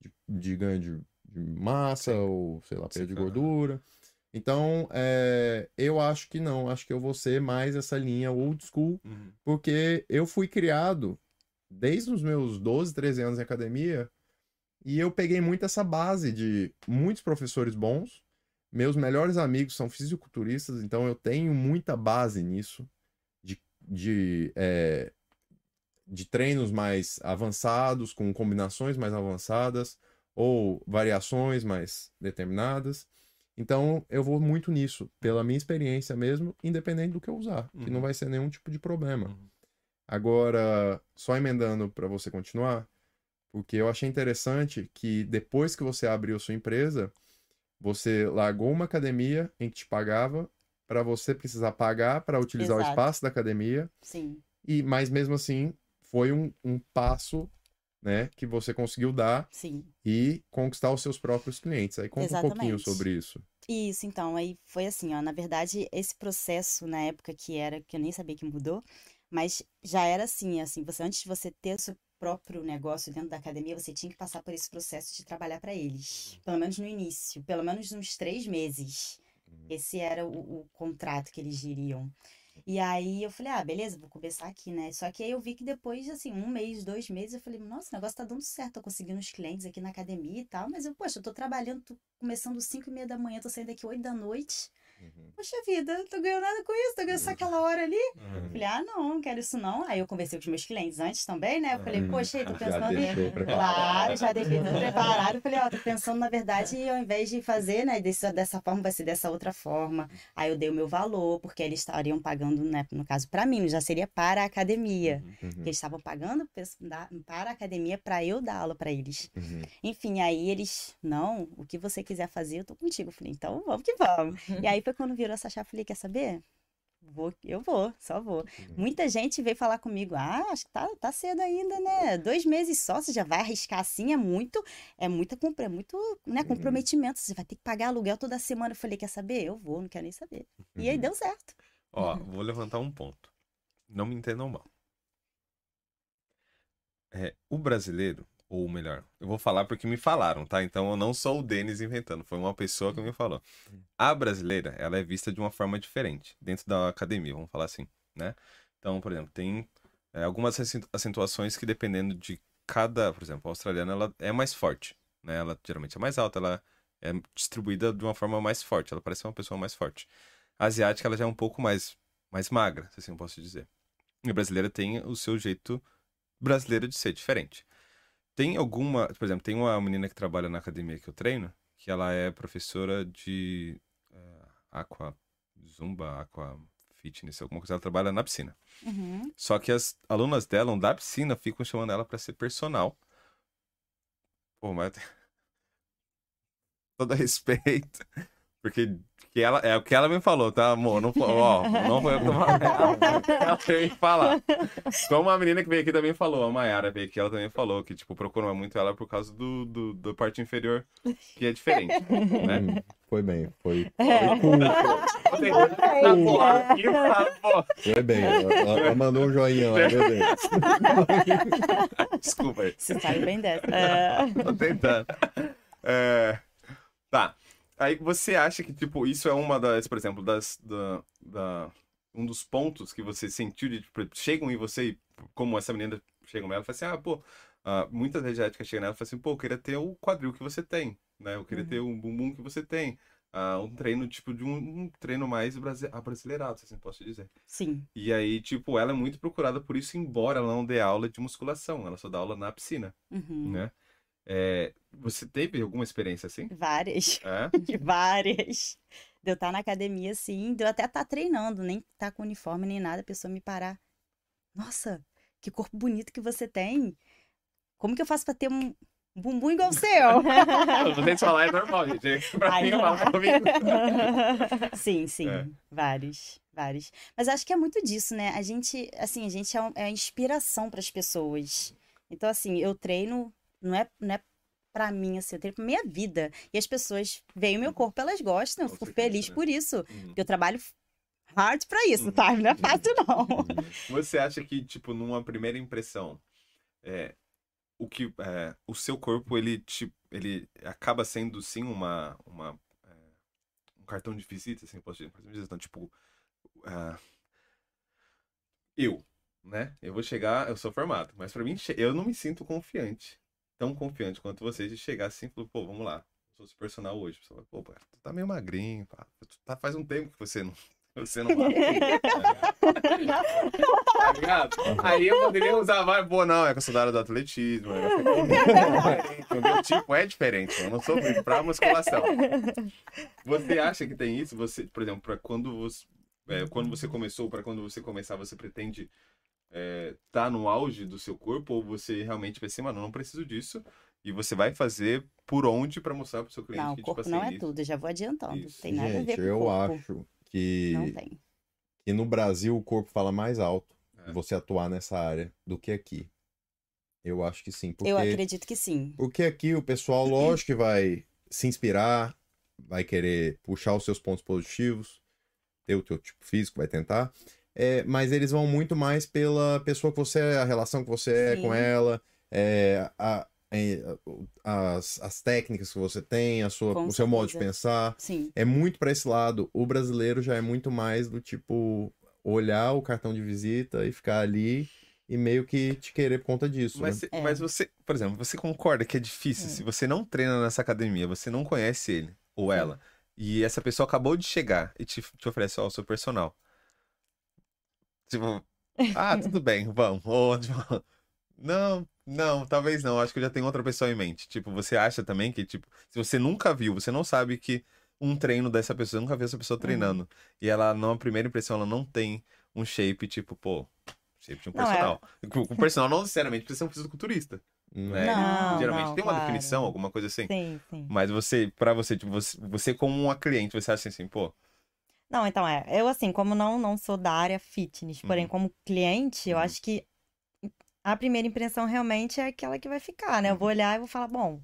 De, de ganho de, de massa Sim. ou, sei lá, perda de gordura. Então, é, eu acho que não. Acho que eu vou ser mais essa linha old school Uhum. porque eu fui criado desde os meus 12, 13 anos em academia e eu peguei muito essa base de muitos professores bons. Meus melhores amigos são fisiculturistas, então eu tenho muita base nisso, de, de, é, de treinos mais avançados, com combinações mais avançadas, ou variações mais determinadas. Então eu vou muito nisso, pela minha experiência mesmo, independente do que eu usar, que não Uhum. vai ser nenhum tipo de problema. Uhum. Agora, só emendando para você continuar, porque eu achei interessante que depois que você abriu sua empresa, você largou uma academia em que te pagava para você precisar pagar para utilizar o Exato. espaço da academia, Sim. e mas mesmo assim foi um, um passo, né, que você conseguiu dar Sim. e conquistar os seus próprios clientes. Aí conta um pouquinho Exatamente. sobre isso. Isso, então, aí foi assim, ó, na verdade, esse processo na época que era, que eu nem sabia que mudou, mas já era assim, assim, você antes de você ter o seu próprio negócio dentro da academia, você tinha que passar por esse processo de trabalhar para eles, pelo menos no início, pelo menos uns três meses. Esse era o, o contrato que eles diriam. E aí eu falei, ah, beleza, vou começar aqui, né? Só que aí eu vi que depois, assim, um mês, dois meses, eu falei, nossa, o negócio tá dando certo, tô conseguindo os clientes aqui na academia e tal, mas eu, poxa, eu tô trabalhando, tô começando cinco e meia da manhã, tô saindo daqui oito da noite. Uhum. Poxa vida, não tô ganhando nada com isso, tô ganhando só aquela hora ali. Uhum. Falei, ah, não, não quero isso não. Aí eu conversei com os meus clientes antes também, né? Eu falei, Uhum. poxa, aí, tô pensando em... Claro, já deixei tudo preparado. Eu Falei, ó, tô pensando, na verdade, ao invés de fazer, né, desse, dessa forma, vai ser dessa outra forma. Aí eu dei o meu valor, porque eles estariam pagando, né, no caso, para mim, já seria para a academia. Uhum, Que eles estavam pagando para a academia para eu dar aula para eles. uhum. Enfim, aí eles, não, o que você quiser fazer, eu tô contigo. Eu falei, então vamos que vamos. E aí quando virou essa chave, eu falei, quer saber? Vou, eu vou, só vou. Muita gente veio falar comigo, ah, acho que tá, tá cedo ainda, né? Dois meses só, você já vai arriscar assim, é muito, é muita, compra- é muito, né, comprometimento, você vai ter que pagar aluguel toda semana. Eu falei, quer saber? Eu vou, não quero nem saber. E aí deu certo. Ó, vou levantar um ponto. Não me entendam mal. É, o brasileiro, ou melhor, eu vou falar porque me falaram, tá? Então eu não sou o Denis inventando, foi uma pessoa que me falou. A brasileira, ela é vista de uma forma diferente dentro da academia, vamos falar assim, né? Então, por exemplo, tem é, algumas acentu- acentuações que dependendo de cada, por exemplo, a australiana, ela é mais forte, né? Ela geralmente é mais alta, ela é distribuída de uma forma mais forte, ela parece uma pessoa mais forte. A asiática, ela já é um pouco mais, mais magra, se assim eu posso dizer. E a brasileira tem o seu jeito brasileiro de ser diferente. Tem alguma, por exemplo, tem uma menina que trabalha na academia que eu treino, que ela é professora de eh, aqua zumba, aqua fitness, alguma coisa, ela trabalha na piscina. Uhum. Só que as alunas dela, da piscina, ficam chamando ela pra ser personal. Pô, mas todo respeito, porque que ela, é o que ela me falou, tá, amor? Não, foi- ó, não foi eu que tô falando. Ela veio me falar. Como a menina que veio aqui também falou, a Mayara veio aqui, ela também falou que, tipo, procuram muito ela por causa do, do, do parte inferior, que é diferente, né? Hum, Foi bem, foi, É. Tá, pô. foi bem. Ela, ela mandou um joinha lá, meu Deus. Desculpa aí. Você sabe bem dessa. É. Tô tentando. É, Tá. Aí você acha que, tipo, isso é uma das, por exemplo, das. Da, da- Um dos pontos que você sentiu de. Tipo, chegam em você, como essa menina chega nela e fala assim, ah, pô, ah, muitas asiáticas chegam nela e falam assim, pô, eu queria ter o quadril que você tem, né? Eu queria ter um bumbum que você tem. Ah, um treino, tipo, de um, um treino mais brasi- abrasileirado, se assim posso dizer. Sim. E aí, tipo, ela é muito procurada por isso, embora ela não dê aula de musculação, ela só dá aula na piscina, Uhum. né? É, você teve alguma experiência assim? Várias. É? Várias. De eu estar na academia, assim, de eu até estar treinando, nem estar com uniforme nem nada, a pessoa me parar. Nossa, que corpo bonito que você tem. Como que eu faço pra ter um bumbum igual o seu? Vocês falar é normal, gente. Pra Ai, mim, falar comigo. Sim, sim, É. vários, vários. Mas acho que é muito disso, né? A gente, assim, a gente é, um- é inspiração para as pessoas. Então, assim, eu treino, não é, não é para mim, assim, eu treino pra minha vida. E as pessoas veem o meu corpo, elas gostam, eu fico feliz né? por isso. Uhum. Eu trabalho hard pra isso, Uhum. tá? Não é fácil, não. Você acha que, tipo, numa primeira impressão, é, o que é, o seu corpo ele te, ele acaba sendo sim uma, uma é, um cartão de visita, assim, posso dizer, posso dizer, então, tipo, ah, eu, né? Eu vou chegar, eu sou formado, mas pra mim eu não me sinto confiante, tão confiante quanto vocês de chegar assim e falar, pô, vamos lá, sou seu personal hoje, fala, pô, tu tá meio magrinho, pá, tu tá faz um tempo que você não você não vai. Tá ligado? Aí eu poderia usar, vai, pô, não, é que eu sou do atletismo. É o meu tipo é diferente, eu não sou pra musculação. Você acha que tem isso? Você, por exemplo, para quando você, é, quando você começou, para quando você começar, você pretende é, tá no auge do seu corpo ou você realmente vai ser, mano, eu não preciso disso e você vai fazer por onde pra mostrar pro seu cliente Não, o que, corpo tipo não assim, é isso. tudo, eu já vou adiantando. Isso. Tem nada a ver Gente, com eu corpo. acho que, Não tem. que no Brasil o corpo fala mais alto É. você atuar nessa área do que aqui. Eu acho que sim. Porque, Eu acredito que sim. porque aqui o pessoal, lógico que vai se inspirar, vai querer puxar os seus pontos positivos, ter o teu tipo físico, vai tentar. É, mas eles vão muito mais pela pessoa que você é, a relação que você é com Sim. ela, é, a- as, as técnicas que você tem, a sua, Com o seu modo de pensar. Sim. É muito pra esse lado. O brasileiro já é muito mais do tipo olhar o cartão de visita e ficar ali e meio que te querer por conta disso. Mas, né? É. mas você, por exemplo, você concorda que é difícil É. se você não treina nessa academia, você não conhece ele ou ela, e essa pessoa acabou de chegar e te, te oferece, ó, o seu personal. Tipo, ah, tudo bem, vamos. Ou, tipo, não, não, talvez não, acho que eu já tenho outra pessoa em mente. Tipo, você acha também que, tipo, se você nunca viu, você não sabe que um treino dessa pessoa, você nunca viu essa pessoa treinando, e ela, na primeira impressão, ela não tem um shape, tipo, pô, shape de um Não, é- personal. Com Com personal não necessariamente precisa ser um fisiculturista, né? Não, Geralmente não, tem uma claro. definição, alguma coisa assim. Sim, sim. Mas você, pra você, tipo, você, você como uma cliente, você acha assim, pô, Não, então é. Eu, assim, como não, não sou da área fitness, porém, Uhum. como cliente, eu Uhum. acho que a primeira impressão realmente é aquela que vai ficar, né? Eu Uhum. vou olhar e vou falar, bom,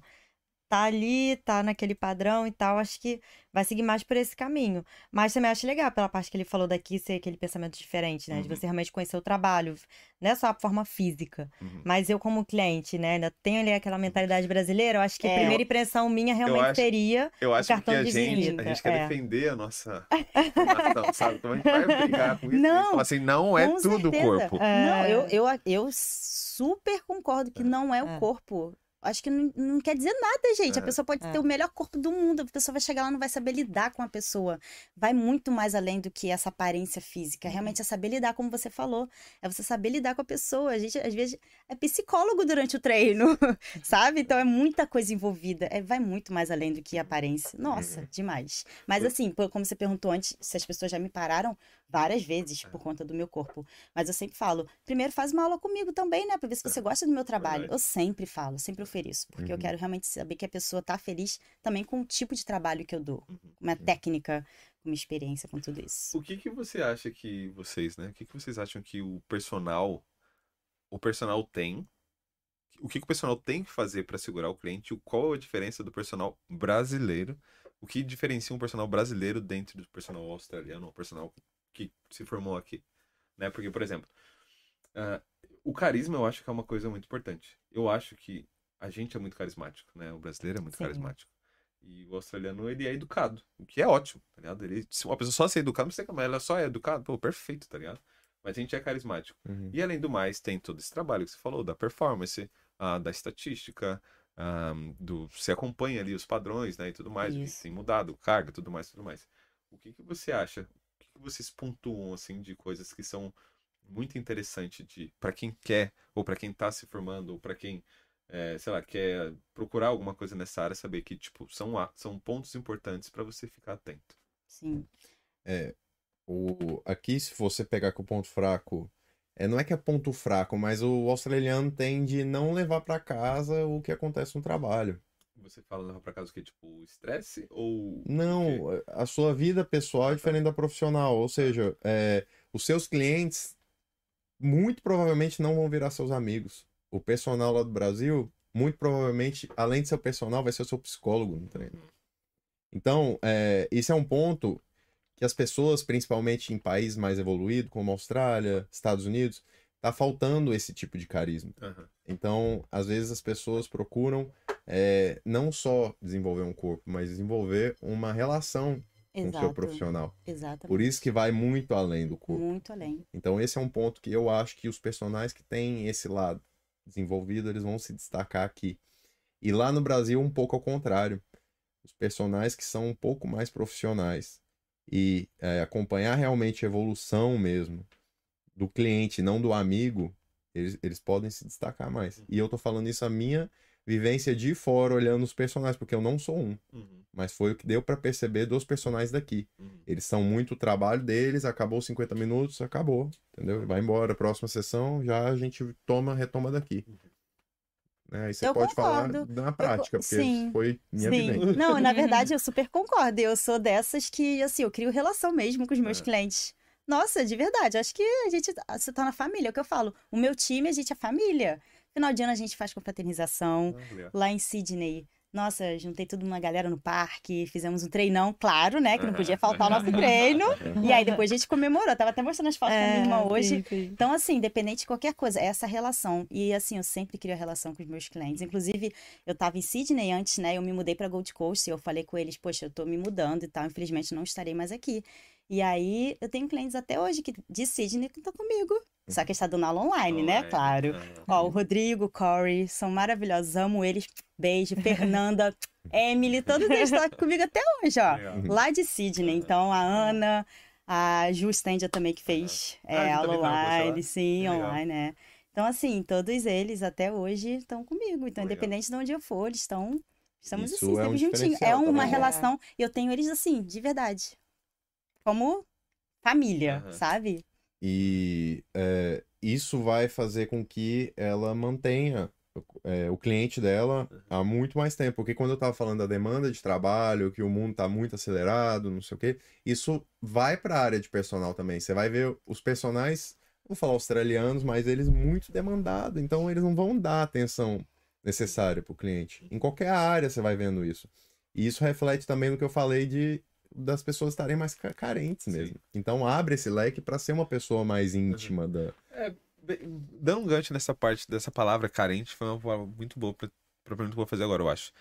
tá ali, tá naquele padrão e tal, acho que vai seguir mais por esse caminho. Mas também acho legal pela parte que ele falou daqui ser aquele pensamento diferente, né? De Uhum. você realmente conhecer o trabalho, não é só a forma física. Uhum. Mas eu, como cliente, né, ainda tenho ali aquela mentalidade brasileira, eu acho que a É. primeira impressão minha realmente acho- seria. Eu acho que cartão a de gente, a gente quer é. defender a nossa formação, sabe? Então a gente vai brigar com isso. Não, a assim, não é tudo o corpo. Não, É. eu, eu, eu super concordo que não é o É. corpo. Acho que não, não quer dizer nada, gente. A É. pessoa pode É. ter o melhor corpo do mundo, a pessoa vai chegar lá e não vai saber lidar com a pessoa. Vai muito mais além do que essa aparência física. Realmente é saber lidar, como você falou. É você saber lidar com a pessoa. A gente, às vezes, é psicólogo durante o treino, sabe? Então é muita coisa envolvida. É, vai muito mais além do que a aparência. Nossa, Uhum. demais. Mas assim, como você perguntou antes, se as pessoas já me pararam várias vezes por conta do meu corpo. Mas eu sempre falo, primeiro faz uma aula comigo também, né? Pra ver se você gosta do meu trabalho. Eu sempre falo, sempre ofereço. Porque eu Uhum. quero realmente saber que a pessoa tá feliz também com o tipo de trabalho que eu dou. Uhum. Com a técnica, com minha experiência, com tudo isso. O que que você acha que vocês, né? O que que vocês acham que o personal o personal tem? O que que o personal tem que fazer para segurar o cliente? Qual a diferença do personal brasileiro? O que diferencia um personal brasileiro dentro do personal australiano ou personal que se formou aqui? Né? Porque, por exemplo, ah, o carisma eu acho que é uma coisa muito importante. Eu acho que a gente é muito carismático, né? O brasileiro é muito Sim. carismático. E o australiano, ele é educado, o que é ótimo, tá ligado? Ele, se uma pessoa só ser educada, não sei como ela só é educada, pô, perfeito, tá ligado? Mas a gente é carismático. Uhum. E além do mais, tem todo esse trabalho que você falou, da performance, ah, da estatística, ah, do você acompanha ali os padrões, né, e tudo mais, o que tem mudado, carga, tudo mais, tudo mais. O que que você acha? Que que vocês pontuam assim de coisas que são muito interessantes de para quem quer ou para quem tá se formando ou para quem é, sei lá, quer procurar alguma coisa nessa área, saber que tipo são são pontos importantes para você ficar atento. Sim. O, aqui, se você pegar com o ponto fraco, é, não é que é ponto fraco, mas o australiano tem de não levar pra casa o que acontece no trabalho. Você fala levar para casa o que tipo estresse ou quê? Não, a sua vida pessoal é diferente da profissional. Ou seja, é, os seus clientes muito provavelmente não vão virar seus amigos. O personal lá do Brasil, muito provavelmente, além de ser o personal, vai ser o seu psicólogo no treino. Então, é, isso é um ponto que as pessoas, principalmente em países mais evoluídos, como Austrália, Estados Unidos, tá faltando esse tipo de carisma. Aham. Então, às vezes as pessoas procuram é, não só desenvolver um corpo, mas desenvolver uma relação com o seu Exato. profissional. Exatamente. Por isso que vai muito além do corpo. Muito além. Então, esse é um ponto que eu acho que os personagens que têm esse lado desenvolvido, eles vão se destacar aqui. E lá no Brasil, um pouco ao contrário. Os personagens que são um pouco mais profissionais e é, acompanhar realmente a evolução mesmo do cliente, não do amigo, eles, eles podem se destacar mais. E eu tô falando isso a minha vivência de fora, olhando os personagens, porque eu não sou um, Uhum, mas foi o que deu pra perceber dos personagens daqui. uhum. Eles são muito o trabalho deles, acabou os 50 minutos, acabou, entendeu? Vai embora, próxima sessão, já a gente toma, retoma daqui. Né? Aí você Eu pode falar concordo. na prática, porque sim. foi minha Sim. vivência. Não, na verdade, eu super concordo. Eu sou dessas que, assim, eu crio relação mesmo com os meus É. clientes. Nossa, de verdade, acho que a gente se torna família, é o que eu falo. O meu time, a gente é família. Final de ano a gente faz confraternização. Ah. Lá em Sydney, nossa, juntei toda uma galera no parque, fizemos um treinão, claro, né? Que não podia faltar o nosso treino. E aí depois a gente comemorou. Tava até mostrando as fotos pra minha irmã hoje. sim, sim. Então, assim, independente de qualquer coisa, é essa relação. E, assim, eu sempre crio a relação com os meus clientes. Inclusive, eu tava em Sydney antes, né? Eu me mudei pra Gold Coast e eu falei com eles, poxa, eu tô me mudando e tal. Infelizmente, não estarei mais aqui. E aí, eu tenho clientes até hoje que, de Sydney que estão comigo. Só que está dando aula online, né? Claro. Ó, o Rodrigo, o Corey, são maravilhosos. Amo eles. Beijo. Fernanda, Emily, todos eles estão aqui comigo até hoje, ó. Legal. Lá de Sydney. Então, a Ana, a Ju Stendia também que fez Ah, é, a Ju aula uma online, sim, Legal. online, né? Então, assim, todos eles até hoje estão comigo. Então, Legal. independente de onde eu for, eles estão. Estamos Isso assim, é um juntinhos. É uma também. relação. E eu tenho eles assim, de verdade. Como família, Aham. sabe? E é, isso vai fazer com que ela mantenha é, o cliente dela há muito mais tempo. Porque quando eu tava falando da demanda de trabalho, que o mundo tá muito acelerado, não sei o quê, isso vai para a área de personal também. Você vai ver os personagens, vou falar australianos, mas eles muito demandados, então eles não vão dar atenção necessária para o cliente. Em qualquer área você vai vendo isso. E isso reflete também no que eu falei de das pessoas estarem mais ca- carentes mesmo. Então abre esse leque para ser uma pessoa mais íntima da. Bem, Dando um gancho nessa parte dessa palavra carente, foi uma palavra muito boa pra, pra pergunta que eu vou fazer agora, eu acho.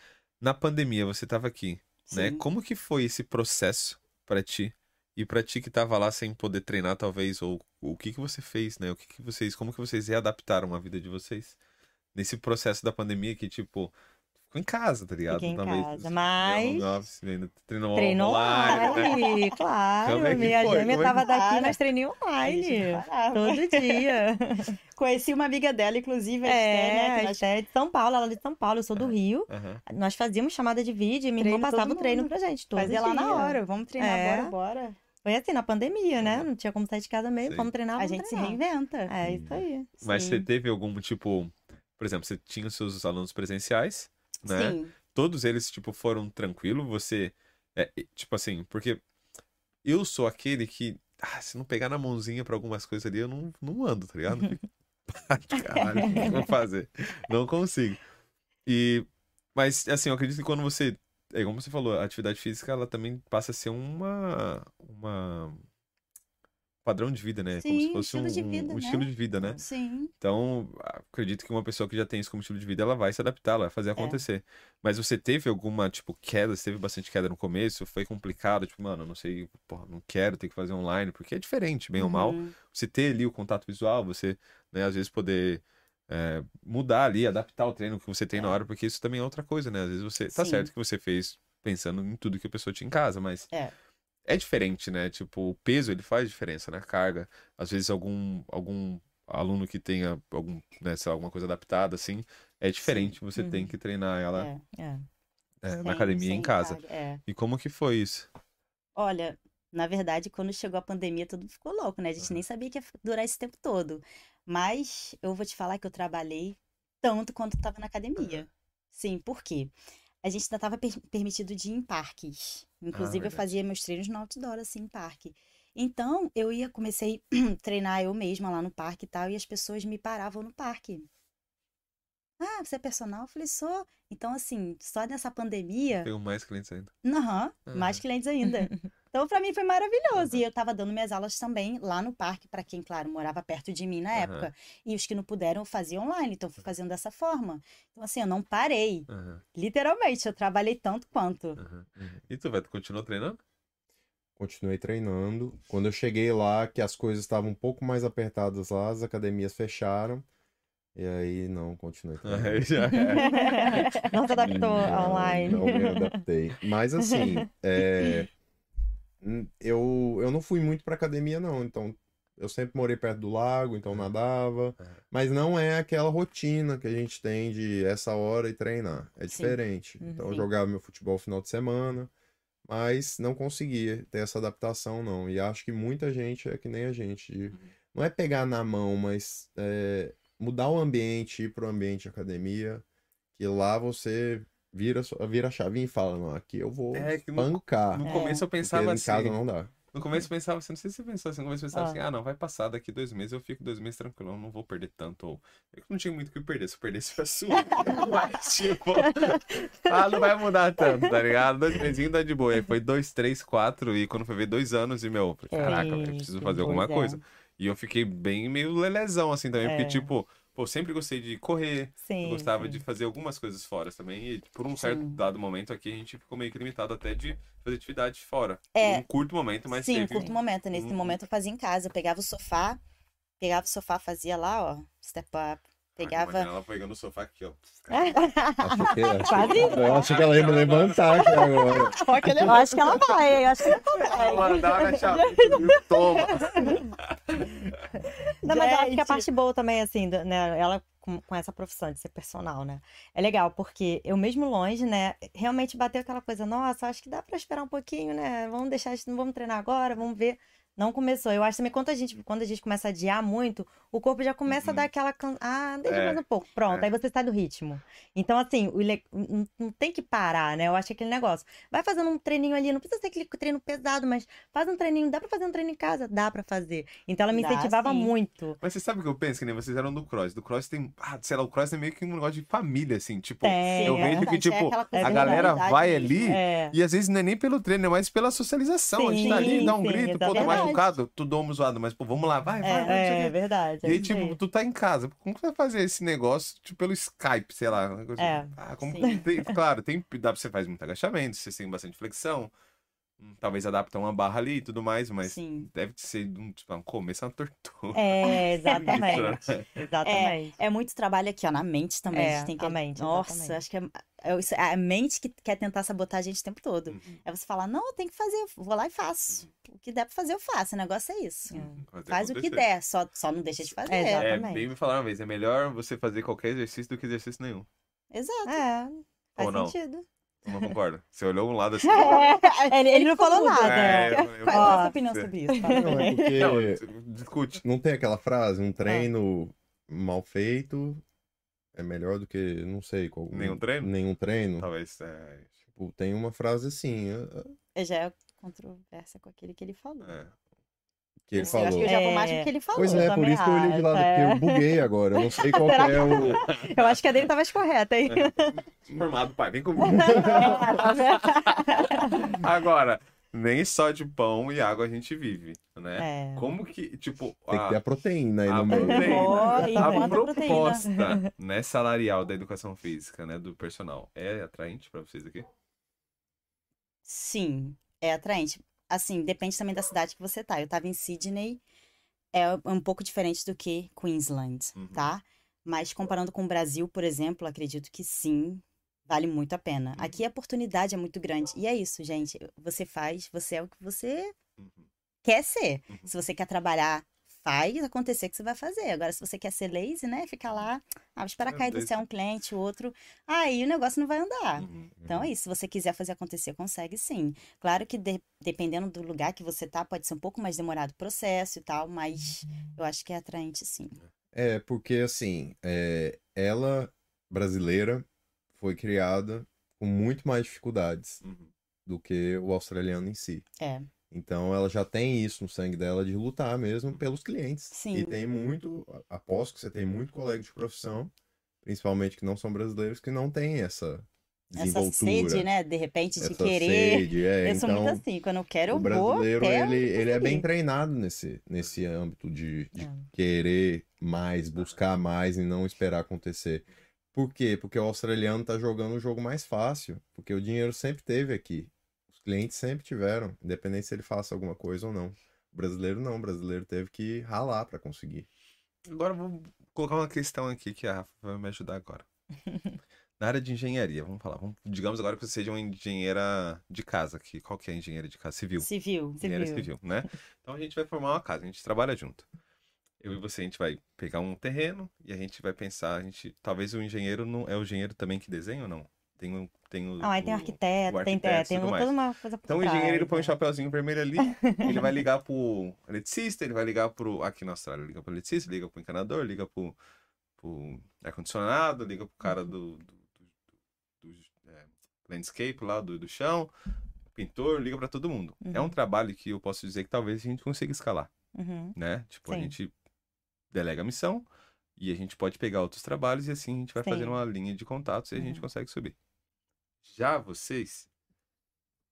Na pandemia, você tava aqui, né? Sim. Como que foi esse processo pra ti? E pra ti que tava lá sem poder treinar, talvez, ou o que que você fez, né? O que que vocês, como que vocês readaptaram a vida de vocês nesse processo da pandemia que, tipo, ficou em casa, tá ligado? Fiquei em Talvez- casa, é, mas office, treinou treinou online, né? online, claro. Como é minha foi? gêmea Como é tava daqui, Para. mas treinei A gente online. Todo dia. Conheci uma amiga dela, inclusive, a Esté, É, né? a que nós Esté é de São Paulo, ela é de São Paulo, eu sou do Rio. Nós fazíamos chamada de vídeo e minha irmã passava o treino pra gente. Todo fazia lá na dia. hora. Vamos treinar, É. bora, bora. Foi assim, na pandemia, né? Não tinha como sair de casa mesmo. Sim. Vamos treinar, A vamos gente se treinar. reinventa. É isso aí. Mas Sim. você teve algum, tipo, por exemplo, você tinha os seus alunos presenciais, né? Sim. todos eles, tipo, foram tranquilos, você, é, tipo assim, porque eu sou aquele que, ah, se não pegar na mãozinha pra algumas coisas ali, eu não, não ando, tá ligado? Eu fico, "Ah, Caralho, o que eu vou fazer? Não consigo. E, mas, assim, eu acredito que quando você, é como você falou, a atividade física, ela também passa a ser uma, uma padrão de vida, né? como se Sim, fosse um, estilo de vida, um né? estilo de vida, né? Sim. Então, acredito que uma pessoa que já tem isso como estilo de vida, ela vai se adaptar, ela vai fazer acontecer. Mas você teve alguma, tipo, queda? Você teve bastante queda no começo? Foi complicado? Tipo, mano, não sei, porra, não quero ter que fazer online, porque é diferente, bem ou mal. Uhum. Você ter ali o contato visual, você, né, às vezes poder é, mudar ali, adaptar o treino que você tem na hora, porque isso também é outra coisa, né? Às vezes você. Tá Sim. certo que você fez pensando em tudo que a pessoa tinha em casa, mas. É. É diferente, né? Tipo, o peso ele faz diferença, né? Carga. Às vezes algum, algum aluno que tenha algum, né, lá, alguma coisa adaptada, assim, é diferente. Você Uhum. tem que treinar ela É. É. é, Sem- na academia em casa. carga, É. E como que foi isso? Olha, na verdade, quando chegou a pandemia, tudo ficou louco, né? A gente nem sabia que ia durar esse tempo todo. Mas eu vou te falar que eu trabalhei tanto quanto estava na academia. Sim, por quê? A gente ainda estava permitido de ir em parques. Inclusive, eu verdade. fazia meus treinos no outdoor, assim, em parque. Então, eu ia, comecei a treinar eu mesma lá no parque e tal, e as pessoas me paravam no parque. Ah, você é personal? Eu falei, sou. Então, assim, só nessa pandemia, Tenho mais clientes ainda. Aham, Aham. mais clientes ainda. Então, pra mim foi maravilhoso. E eu tava dando minhas aulas também lá no parque, pra quem, claro, morava perto de mim na Aham. época. E os que não puderam, eu fazia online. Então, eu fui fazendo dessa forma. Então, assim, eu não parei. Aham, Literalmente, eu trabalhei tanto quanto. aham. E tu, velho, tu continuou treinando? Continuei treinando. Quando eu cheguei lá, que as coisas estavam um pouco mais apertadas lá, as academias fecharam. E aí, não, continuei treinando. Aí já é. Não se adaptou Não, online. Não me adaptei. Mas assim, é, eu, eu não fui muito pra academia, não. Então, eu sempre morei perto do lago, então nadava. Uhum. Mas não é aquela rotina que a gente tem de essa hora e treinar. É Sim. diferente. Uhum. Então, eu Sim. jogava meu futebol no final de semana, mas não conseguia ter essa adaptação, não. E acho que muita gente é que nem a gente. de- Uhum. Não é pegar na mão, mas é, mudar o ambiente, ir pro ambiente de academia, que lá você vira, sua- vira a chavinha e fala, não, aqui eu vou É que no- pancar. No É. começo eu Porque pensava em assim. casa não dá. No começo eu pensava assim, não sei se você pensou assim, no começo eu pensava Ah. assim, ah, não, vai passar daqui dois meses, eu fico dois meses tranquilo, eu não vou perder tanto. Ou... Eu não tinha muito o que perder, se eu perdesse eu assumo. Mas, tipo, ah, não vai mudar tanto, tá ligado? Dois mesinhos dá de boa. Aí foi dois, três, quatro, e quando foi ver dois anos, e meu, caraca, velho, preciso fazer alguma é. coisa. E eu fiquei bem meio lelezão, assim, também, porque, É. tipo, pô, sempre gostei de correr, Sim. eu gostava de fazer algumas coisas fora também. E por um certo Sim. dado momento aqui, a gente ficou meio que limitado até de fazer atividade fora. É. Um curto momento, mas Sim, teve... curto momento. Nesse um- momento eu fazia em casa. Eu pegava o sofá, pegava o sofá, fazia lá, ó, step up. Pegava. Ela pegando o sofá aqui, ó. Acho que, acho Quase eu acho que ela ia me levantar aqui agora. Eu acho que ela vai, eu acho que ela vai. Mandar na chave. Toma. Não, mas eu acho que a parte boa também, assim, né, ela com, com essa profissão de ser personal, né? É legal, porque eu mesmo longe, né, realmente bateu aquela coisa, nossa, acho que dá pra esperar um pouquinho, né? Vamos deixar não vamos treinar agora, vamos ver. Não começou. Eu acho também quando a gente, quando a gente começa a adiar muito, o corpo já começa a Uhum. dar aquela. can- Ah, deixa É, mais um pouco. Pronto, é. aí você sai do ritmo. Então, assim, o le- não tem que parar, né? Eu acho que aquele negócio. Vai fazendo um treininho ali, não precisa ser aquele treino pesado, mas faz um treininho. Dá pra fazer um treino em casa? Dá pra fazer. Então ela me Dá, incentivava sim. muito. Mas você sabe o que eu penso? Que nem vocês eram do cross. Do cross tem. Ah, sei lá, o cross é meio que um negócio de família, assim. Tipo, Tem, eu é vejo que, é tipo, a galera vai ali. É. E às vezes não é nem pelo treino, é mais pela socialização. a gente tá ali, Sim, dá um sim, grito, pô, tô exatamente. Machucado, tu dou um zoado, mas pô, vamos lá, vai, vai, vai. sei o É, é verdade. E é aí, isso tipo, tu tá em casa. Como que vai fazer esse negócio, tipo, pelo Skype, sei lá? É, assim. Ah, como tem- claro, tem, dá pra você fazer muito agachamento, você tem bastante flexão. Talvez adapta uma barra ali e tudo mais, mas Sim. deve ser um, tipo, um começo, uma tortura. É, exatamente. né? Exatamente. É muito trabalho aqui, ó, na mente também. a É, gente tem que... a mente, Nossa, exatamente. acho que é, é é a mente que quer tentar sabotar a gente o tempo todo. Uhum. É você falar, não, eu tenho que fazer, eu vou lá e faço. O que der pra fazer, eu faço. O negócio é isso. É. Fazer Faz o que der, só, só não deixa de fazer. É, Exatamente. bem me falaram uma vez, é melhor você fazer qualquer exercício do que exercício nenhum. Exato. É, faz Ou não? sentido. Tu não concorda? Você olhou um lado assim. Ele, ele não falou nada. É, eu- eu- Qual é a sua opinião sobre isso? Fala. Não, é porque Não, discute. não tem aquela frase, um treino mal feito é melhor do que, não sei, qual, Nenhum treino? Nenhum treino. Talvez. É, Tipo, tem uma frase assim, eh, Já é controvérsia com aquele que ele falou. é. Que ele Eu acho que falou. eu já vou É. mais do que ele falou. Pois é, por isso que eu olhei de lado, acho, porque é. eu buguei agora. Eu não sei qual é o. Eu acho que a dele tá mais correta, hein? Formado, pai, vem comigo. Agora, nem só de pão e água a gente vive, né? É. Como que, tipo, Tem que ter a proteína aí a no meio. proteína, a proposta né, salarial da educação física, né, do personal, é atraente pra vocês aqui? Sim, é atraente. Assim, depende também da cidade que você tá. Eu tava em Sydney, é um pouco diferente do que Queensland, Uhum. tá? Mas comparando com o Brasil, por exemplo, acredito que sim, vale muito a pena. Uhum. Aqui a oportunidade é muito grande. E é isso, gente. Você faz, você é o que você Uhum. quer ser. Uhum. Se você quer trabalhar, faz acontecer que você vai fazer. Agora, se você quer ser lazy, né? Ficar lá, ah, vou esperar É, cair do céu um cliente, o outro. Aí o negócio não vai andar. Uhum. Então é isso, se você quiser fazer acontecer, consegue sim. Claro que de- dependendo do lugar que você tá, pode ser um pouco mais demorado o processo e tal, mas eu acho que é atraente sim. É, porque assim, é, ela, brasileira, foi criada com muito mais dificuldades Uhum. do que o australiano em si. É. Então ela já tem isso no sangue dela de lutar mesmo pelos clientes. Sim. E tem muito, aposto que você tem muito colega de profissão, principalmente que não são brasileiros, que não tem essa Essa sede, né, de repente, de essa querer. sede, é, eu sou muito então assim, quando eu quero, eu o vou brasileiro até ele, ele é bem treinado nesse, nesse âmbito de, de É. querer mais, buscar mais e não esperar acontecer. Por quê? Porque o australiano tá jogando um jogo mais fácil, porque o dinheiro sempre teve aqui. Clientes sempre tiveram, independente se ele faça alguma coisa ou não. O brasileiro não, o brasileiro teve que ralar para conseguir. Agora eu vou colocar uma questão aqui que a Rafa vai me ajudar agora. Na área de engenharia, vamos falar. Vamos- digamos agora que você seja uma engenheira de casa. Que, qual que é a engenheira de casa? Civil. Civil. Engenharia Civil. civil, né? Então a gente vai formar uma casa, a gente trabalha junto. Eu e você, a gente vai pegar um terreno e a gente vai pensar, a gente, talvez o engenheiro não é o engenheiro também que desenha ou não? Tem um, tem o, Não, aí tem o- arquiteto, o tem, arquiteto é, e tem toda uma coisa Então o engenheiro ele põe um é. chapeuzinho vermelho ali, ele vai ligar pro eletricista, ele vai ligar pro. Aqui na Austrália, liga pro eletricista, liga pro encanador, liga pro, pro ar-condicionado, liga pro cara do, do, do- do, é, landscape lá, do, do chão, pintor, liga pra todo mundo. É um Uhum. trabalho que eu posso dizer que talvez a gente consiga escalar, Uhum. né? Tipo, a Sim. gente delega a missão e a gente pode pegar outros trabalhos e assim a gente vai Sim. fazendo uma linha de contatos e a gente Uhum. consegue subir. Já vocês,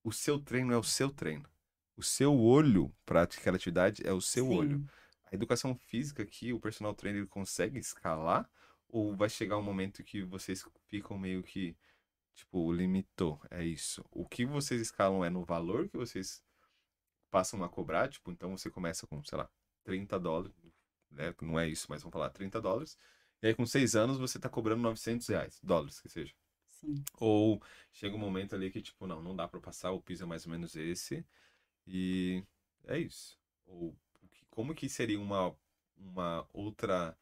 o seu treino é o seu treino. O seu olho para aquela atividade é o seu Sim. olho. A educação física aqui, o personal trainer consegue escalar ou vai chegar um momento que vocês ficam meio que tipo limitou, é isso. O que vocês escalam é no valor que vocês passam a cobrar, tipo, então você começa com, sei lá, 30 dólares, né? Não é isso, mas vamos falar 30 dólares. E aí com seis anos você tá cobrando 900 reais, dólares que seja. Sim. Ou chega um momento ali que, tipo, não, não dá pra passar, o piso é mais ou menos esse. E é isso. Ou o como que seria uma, uma outra.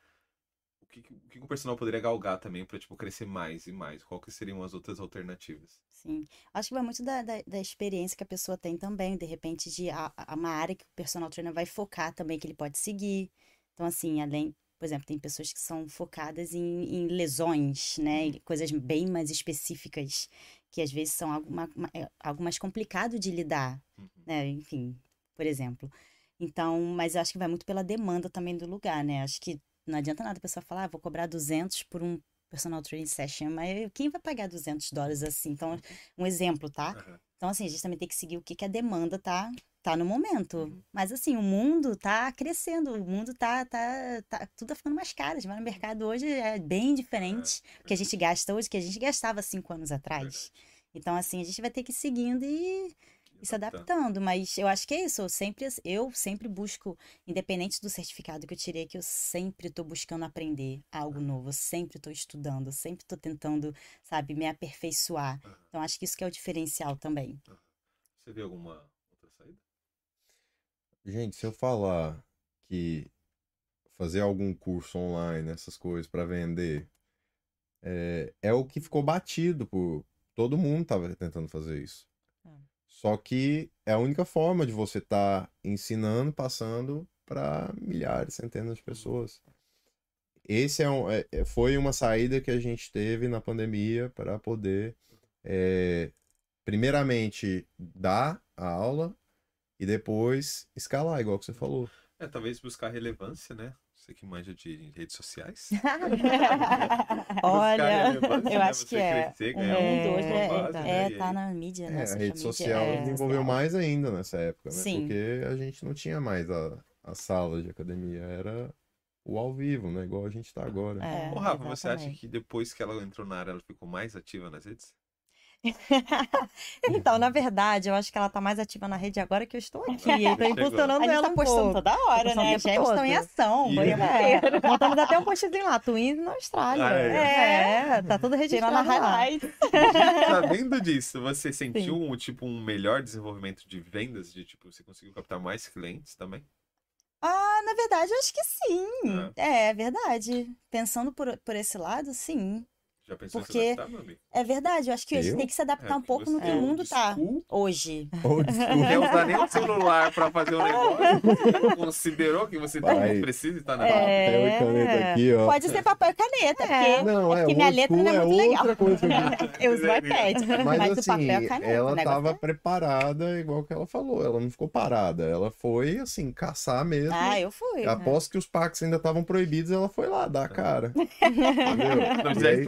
que, o que o personal poderia galgar também pra, tipo, crescer mais e mais? Qual que seriam as outras alternativas? Sim. Acho que vai muito da, da, da experiência que a pessoa tem também, de repente, de a, a- uma área que o personal trainer vai focar também, que ele pode seguir. Então, assim, além, por exemplo, tem pessoas que são focadas em, em lesões, né? E coisas bem mais específicas, que às vezes são algo, é algo mais complicado de lidar, Uhum. né? Enfim, por exemplo. Então, mas eu acho que vai muito pela demanda também do lugar, né? Acho que não adianta nada a pessoa falar, ah, vou cobrar 200 por um personal training session, mas quem vai pagar 200 dólares assim? Então, um exemplo, tá? Então, assim, a gente também tem que seguir o que, que a demanda tá, tá no momento. Uhum. Mas, assim, o mundo tá crescendo, o mundo tá, tá, tá tudo tá ficando mais caro. Vai no mercado hoje, é bem diferente o que a gente gasta hoje, que a gente gastava cinco anos atrás. Então, assim, a gente vai ter que ir seguindo e, e se adaptando. Mas eu acho que é isso. Eu sempre, eu sempre busco, independente do certificado que eu tirei, que eu sempre estou buscando aprender algo novo. Eu sempre estou estudando, eu sempre estou tentando, sabe, me aperfeiçoar. Então, acho que isso que é o diferencial também. Você vê alguma? Gente, se eu falar que fazer algum curso online, essas coisas pra vender, é, é o que ficou batido por todo mundo tava tentando fazer isso. É. Só que é a única forma de você estar ensinando, passando para milhares, centenas de pessoas. Esse é um, é- é- foi uma saída que a gente teve na pandemia para poder, é, primeiramente, dar a aula e depois escalar, igual que você falou. É, talvez buscar relevância, né? Você que manja de redes sociais. Olha, eu né? acho que Você é. crescer, O ganhar É, mundo uma hoje é, base, é, né? Tá na mídia, É, né? a social rede social é desenvolveu mais ainda nessa época, né? Sim. Porque a gente não tinha mais a, a sala de academia, era o ao vivo, né? Igual a gente tá agora. É, Ô, Rafa, você acha exatamente. que depois que ela entrou na área, ela ficou mais ativa nas redes? Então, na verdade, eu acho que ela tá mais ativa na rede agora que eu estou aqui. Ah, E chegou. impulsionando A gente ela tá um postando pouco. toda hora, né? Gêmeos estão em todo. ação. Foi É, montamos até um postzinho lá, Twins na Austrália. Ah, é. é? tá tudo registrado a lá. highlight. Sabendo disso, você sentiu um, tipo, um melhor desenvolvimento de vendas? De tipo, você conseguiu captar mais clientes também? Ah, na verdade, eu acho que sim. É, é verdade. Pensando por, por esse lado, sim. Já pensou em Porque- se adaptar, meu amigo? É verdade, eu acho que a gente tem que se adaptar É, um pouco no que é o mundo tá school, hoje. Old Não school. quer usar nem o celular pra fazer o negócio. Considerou que você Vai. tem- precisa estar na É. Papel e caneta aqui, ó. Pode ser papel e caneta, porque Não, é, porque o minha letra não é é muito legal. outra coisa. que eu uso o iPad. Mas, Mas, o assim, papel é caneta. ela o negócio tava é- preparada, igual que ela falou. Ela não ficou parada. Ela foi, assim, caçar mesmo. Ah, eu fui. Após que os packs ainda estavam proibidos, ela foi lá dar a cara. Entendeu? Não E precisa aí,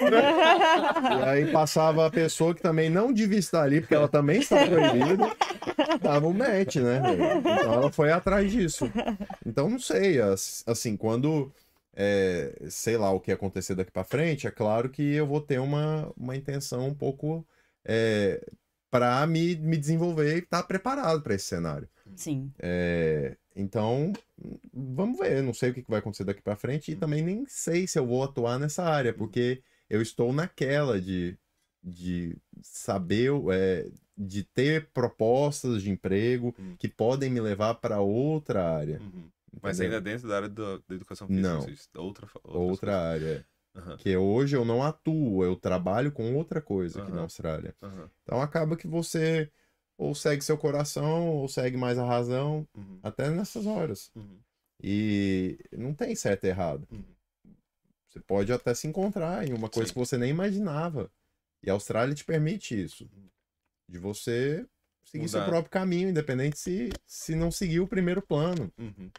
e aí passava a pessoa que também não devia estar ali, porque ela também está proibida, dava um match, né? Então ela foi atrás disso. Então não sei, as- assim, quando é, sei lá o que acontecer daqui pra frente, é claro que eu vou ter uma, uma intenção um pouco é, para me, me desenvolver e estar preparado para esse cenário. Sim. É, então, vamos ver. Não sei o que vai acontecer daqui pra frente e também nem sei se eu vou atuar nessa área, porque eu estou naquela de, de saber, é, de ter propostas de emprego Hum. que podem me levar para outra área. Uhum. Mas ainda dentro da área da, da educação física, Não. outra, outra área. Aham, Que hoje eu não atuo, eu trabalho com outra coisa aqui na. Austrália. Então acaba que você ou segue seu coração ou segue mais a razão, uhum, até nessas horas. uhum, E não tem certo e errado. uhum. Você pode até se encontrar em uma coisa Sim. que você nem imaginava. E a Austrália te permite isso. De você seguir seu Mudar. próprio caminho, independente se, se não seguir o primeiro plano. Uhum.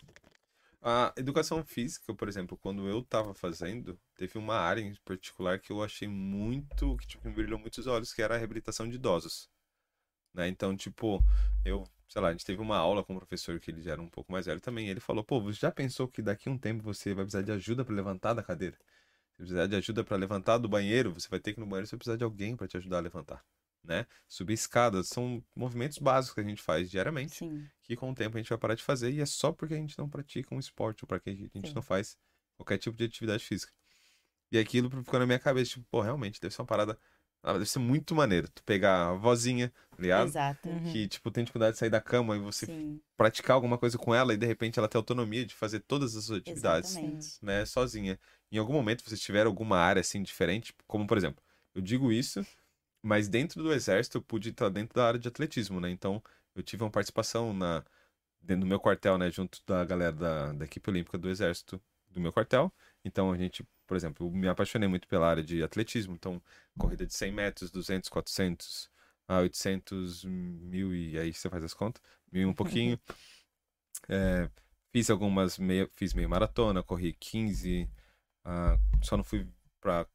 A educação física, por exemplo, quando eu tava fazendo, teve uma área em particular que eu achei muito, que tipo, me brilhou muito os olhos, que era a reabilitação de idosos. Né? Então, tipo, eu, sei lá, a gente teve uma aula com um professor que ele já era um pouco mais velho também, ele falou, pô, você já pensou que daqui a um tempo você vai precisar de ajuda para levantar da cadeira? Se precisar de ajuda para levantar do banheiro, você vai ter que ir no banheiro, você vai precisar de alguém para te ajudar a levantar, né? Subir escadas, são movimentos básicos que a gente faz diariamente Sim. que com o tempo a gente vai parar de fazer e é só porque a gente não pratica um esporte ou porque a gente Sim. não faz qualquer tipo de atividade física. E aquilo ficou na minha cabeça, tipo, pô, realmente, deve ser uma parada. Ah, Deve ser muito maneiro. Tu pegar a vozinha, tá ligado? Exato. Uhum. Que, tipo, tem dificuldade de sair da cama e você Sim, praticar alguma coisa com ela e de repente ela ter autonomia de fazer todas as suas atividades, exatamente. né, sozinha. em algum momento vocês tiveram alguma área assim diferente, como por exemplo, eu digo isso, mas dentro do exército eu pude estar dentro da área de atletismo, né? Então eu tive uma participação na dentro do meu quartel, né, junto da galera da, da equipe olímpica do exército do meu quartel. Então a gente, por exemplo, eu me apaixonei muito pela área de atletismo, então corrida de 100 metros, 200, 400, a 800, mil e aí você faz as contas, mil e um pouquinho. É, fiz algumas meia, fiz meio maratona, corri 15, ah, só não fui pra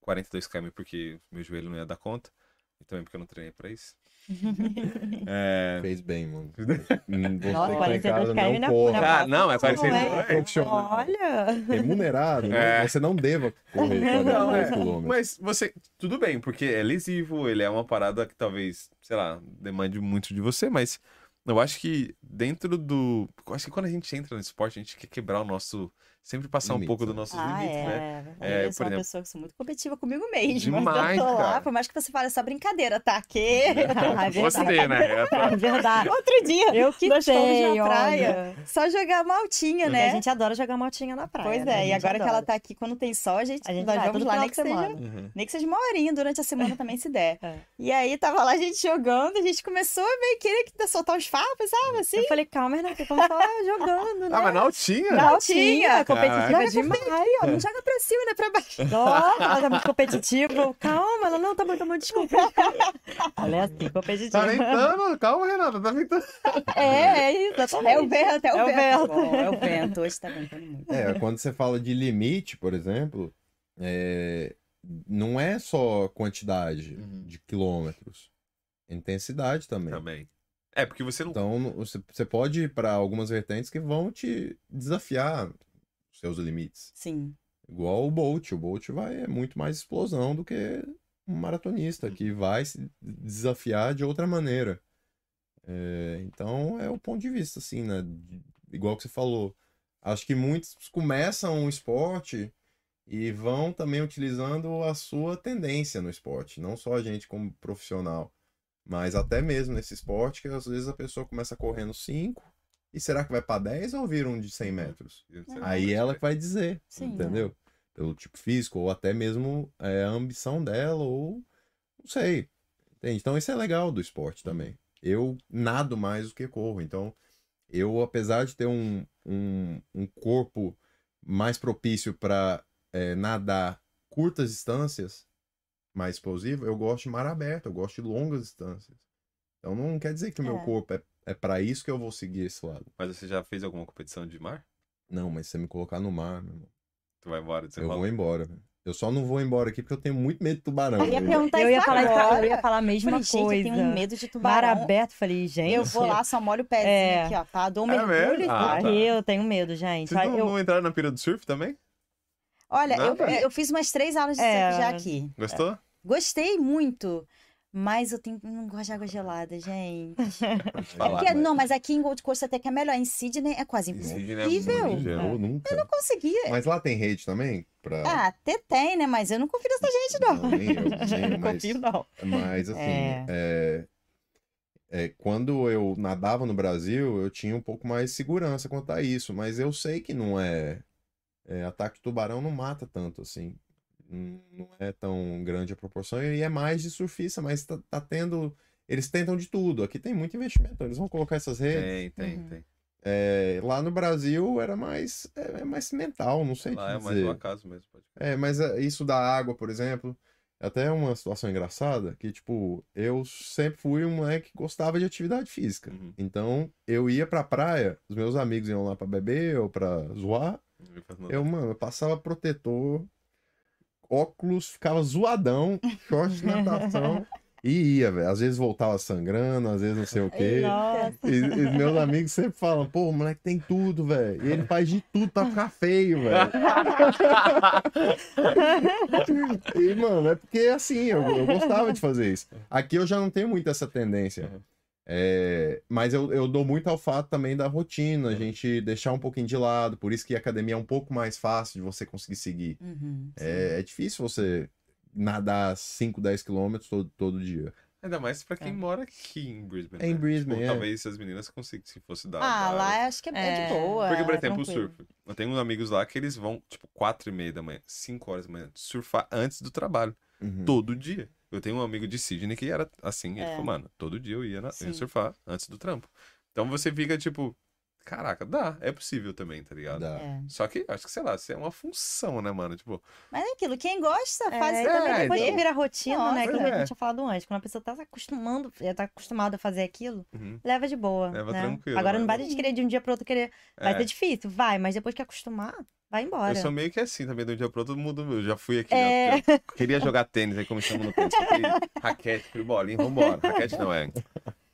42 km porque meu joelho não ia dar conta. E também porque eu não treinei pra isso. É, Fez bem, mano. Nossa, Você em 42 casa, km não não é corra. Ah, não, é 42. Não é? Profissional. Olha! Remunerado, né? É. Você não deva correr Não, 42 é, quilômetros. Mas você. Tudo bem, porque é lesivo, ele é uma parada que talvez, sei lá, demande muito de você, mas eu acho que dentro do. Eu acho que quando a gente entra no esporte, a gente quer quebrar o nosso. Sempre passar um Limites, pouco né? dos nossos Ah, limites, é. né? É, É, eu sou por uma exemplo- pessoa que sou muito competitiva comigo mesma. Demais, eu tô lá, cara. por mais que você fale essa brincadeira, tá? Que Ah, é Você, verdade. né? É verdade. outro dia Eu que nós na praia, olha. só jogar maltinha, E né? A gente adora jogar motinha na praia. Pois né? É, e gente agora que adora. ela tá aqui, quando tem sol, a gente, A gente nós vai vamos lá, nem que, seja, semana. Uhum. nem que seja uma horinha durante a semana também, se der. É. E aí, tava lá a gente jogando, a gente começou a meio querer que- soltar os farpas, sabe, assim? Eu falei, calma, Renato, como tá jogando, né? Ah, mas na altinha? Na Altinha. Competitiva Joga demais. Aí, ó, não joga pra cima, né? Pra baixo. Nossa, ela é muito competitiva. Calma, ela não tá muito, tá muito desculpa. Ela é assim, competitiva. Tá ventando? Calma, Renata, tá ventando. É, é isso. É o vento, é o É o vento. vento. Bom, é o vento, hoje tá ventando muito. É, quando você fala de limite, por exemplo, é, não é só quantidade Uhum. de quilômetros, é intensidade também. Também. É, porque você não. Então, você pode ir para algumas vertentes que vão te desafiar seus limites. Sim. Igual o Bolt. O Bolt vai é muito mais explosão do que um maratonista que vai se desafiar de outra maneira. É, então é o ponto de vista, assim, né? Igual que você falou. Acho que muitos começam o esporte e vão também utilizando a sua tendência no esporte, não só a gente como profissional, mas até mesmo nesse esporte que às vezes a pessoa começa correndo 5 e será que vai para 10 ou vira um de 100 metros? Aí ela que vai dizer, Sim. entendeu? Pelo tipo físico, ou até mesmo é, a ambição dela, ou não sei. Entende? Então isso é legal do esporte também. Eu nado mais do que corro, então eu, apesar de ter um, um, um corpo mais propício para nadar curtas distâncias, mais explosivo, eu gosto de mar aberto, eu gosto de longas distâncias. Então não quer dizer que o meu É. corpo é, é para isso que eu vou seguir esse lado. Mas você já fez alguma competição de mar? Não, mas se você me colocar no mar, meu irmão, Tu vai embora de São eu vou embora. velho. Eu só não vou embora aqui porque eu tenho muito medo de tubarão. Eu ia perguntar Eu ia isso falar, isso- agora. eu ia falar a mesma Falei, gente, coisa. eu tenho um medo de Mar tubarão. aberto, falei, gente. Eu vou lá, só molho o pezinho É. aqui, ó, tá? Dou um É mergulho e Ah, tá. Eu tenho medo, gente. Vocês não, eu, não entraram na pira do surf também? Olha, eu, eu fiz umas três aulas de É. surf já aqui. Gostou? Gostei muito. Mas eu tenho, não gosto de água gelada, gente. É falar, porque, mas- não, mas aqui em Gold Coast até que é melhor. Em Sydney é quase é impossível. muito gelo. Eu nunca. Não conseguia. Mas lá tem rede também? Pra... Ah, até tem, né? Mas eu não confio nessa gente, não. Não, nem eu, nem eu, não mas, confio, não. mas assim, É. é, é, quando eu nadava no Brasil, eu tinha um pouco mais de segurança quanto a isso, mas eu sei que não é, é, ataque de tubarão não mata tanto assim. Não é tão grande a proporção e é mais de surfista, mas tá, tá tendo. Eles tentam de tudo. Aqui tem muito investimento, eles vão colocar essas redes. Tem, tem, Uhum. tem. É, lá no Brasil era mais, é, é mais mental, não sei Lá é mais dizer. o acaso mesmo. Pode... É, mas é, isso da água, por exemplo, é até uma situação engraçada, que, tipo, eu sempre fui um moleque que gostava de atividade física. Uhum. Então, eu ia pra praia, os meus amigos iam lá pra beber ou pra zoar, nada. eu, mano, eu passava protetor, óculos, ficava zoadão, short de natação, e ia, velho. Às vezes voltava sangrando, às vezes não sei o quê. E, e meus amigos sempre falam, pô, o moleque tem tudo, velho. E ele faz de tudo pra ficar feio, velho. E, mano, é porque assim, eu, eu gostava de fazer isso. Aqui eu já não tenho muito essa tendência. Uhum. É, mas eu, eu dou muito ao fato também da rotina, a gente deixar um pouquinho de lado. Por isso que a academia é um pouco mais fácil de você conseguir seguir. Uhum. É, é difícil você nadar 5, 10 quilômetros todo, todo dia. Ainda mais pra quem É. mora aqui em Brisbane. É em né? Brisbane, Tipo, é. Talvez se as meninas consigam, se fosse da. Ah, da lá acho que é, é de É. boa. Porque, por é exemplo, o surf. Eu tenho uns amigos lá que eles vão, tipo, quatro e meia da manhã, cinco horas da manhã, surfar antes do trabalho. Uhum. Todo dia. Eu tenho um amigo de Sydney que era assim. Ele É. falou, mano, todo dia eu ia, na, ia surfar antes do trampo. Então você fica, tipo, caraca, dá, é possível também, tá ligado? Dá. É. Só que, acho que, sei lá, isso é uma função, né, mano? Tipo, Mas é aquilo, quem gosta, faz É, e e também É, depois então. que vira rotina, né? Que Nossa, a é. gente tinha falado antes. Quando a pessoa tá se acostumando, já tá acostumada a fazer aquilo, uhum, leva de boa. Leva né? tranquilo, Agora né? não vai de querer de um dia pro outro querer. Vai é. ser difícil, vai, mas depois que acostumar, vai embora. Eu sou meio que assim também, de um dia pro outro mundo. Eu já fui aqui, É. né? Eu queria jogar tênis, aí começamos no tênis. Comprei raquete, comprei bolinha, vambora. Raquete não, é.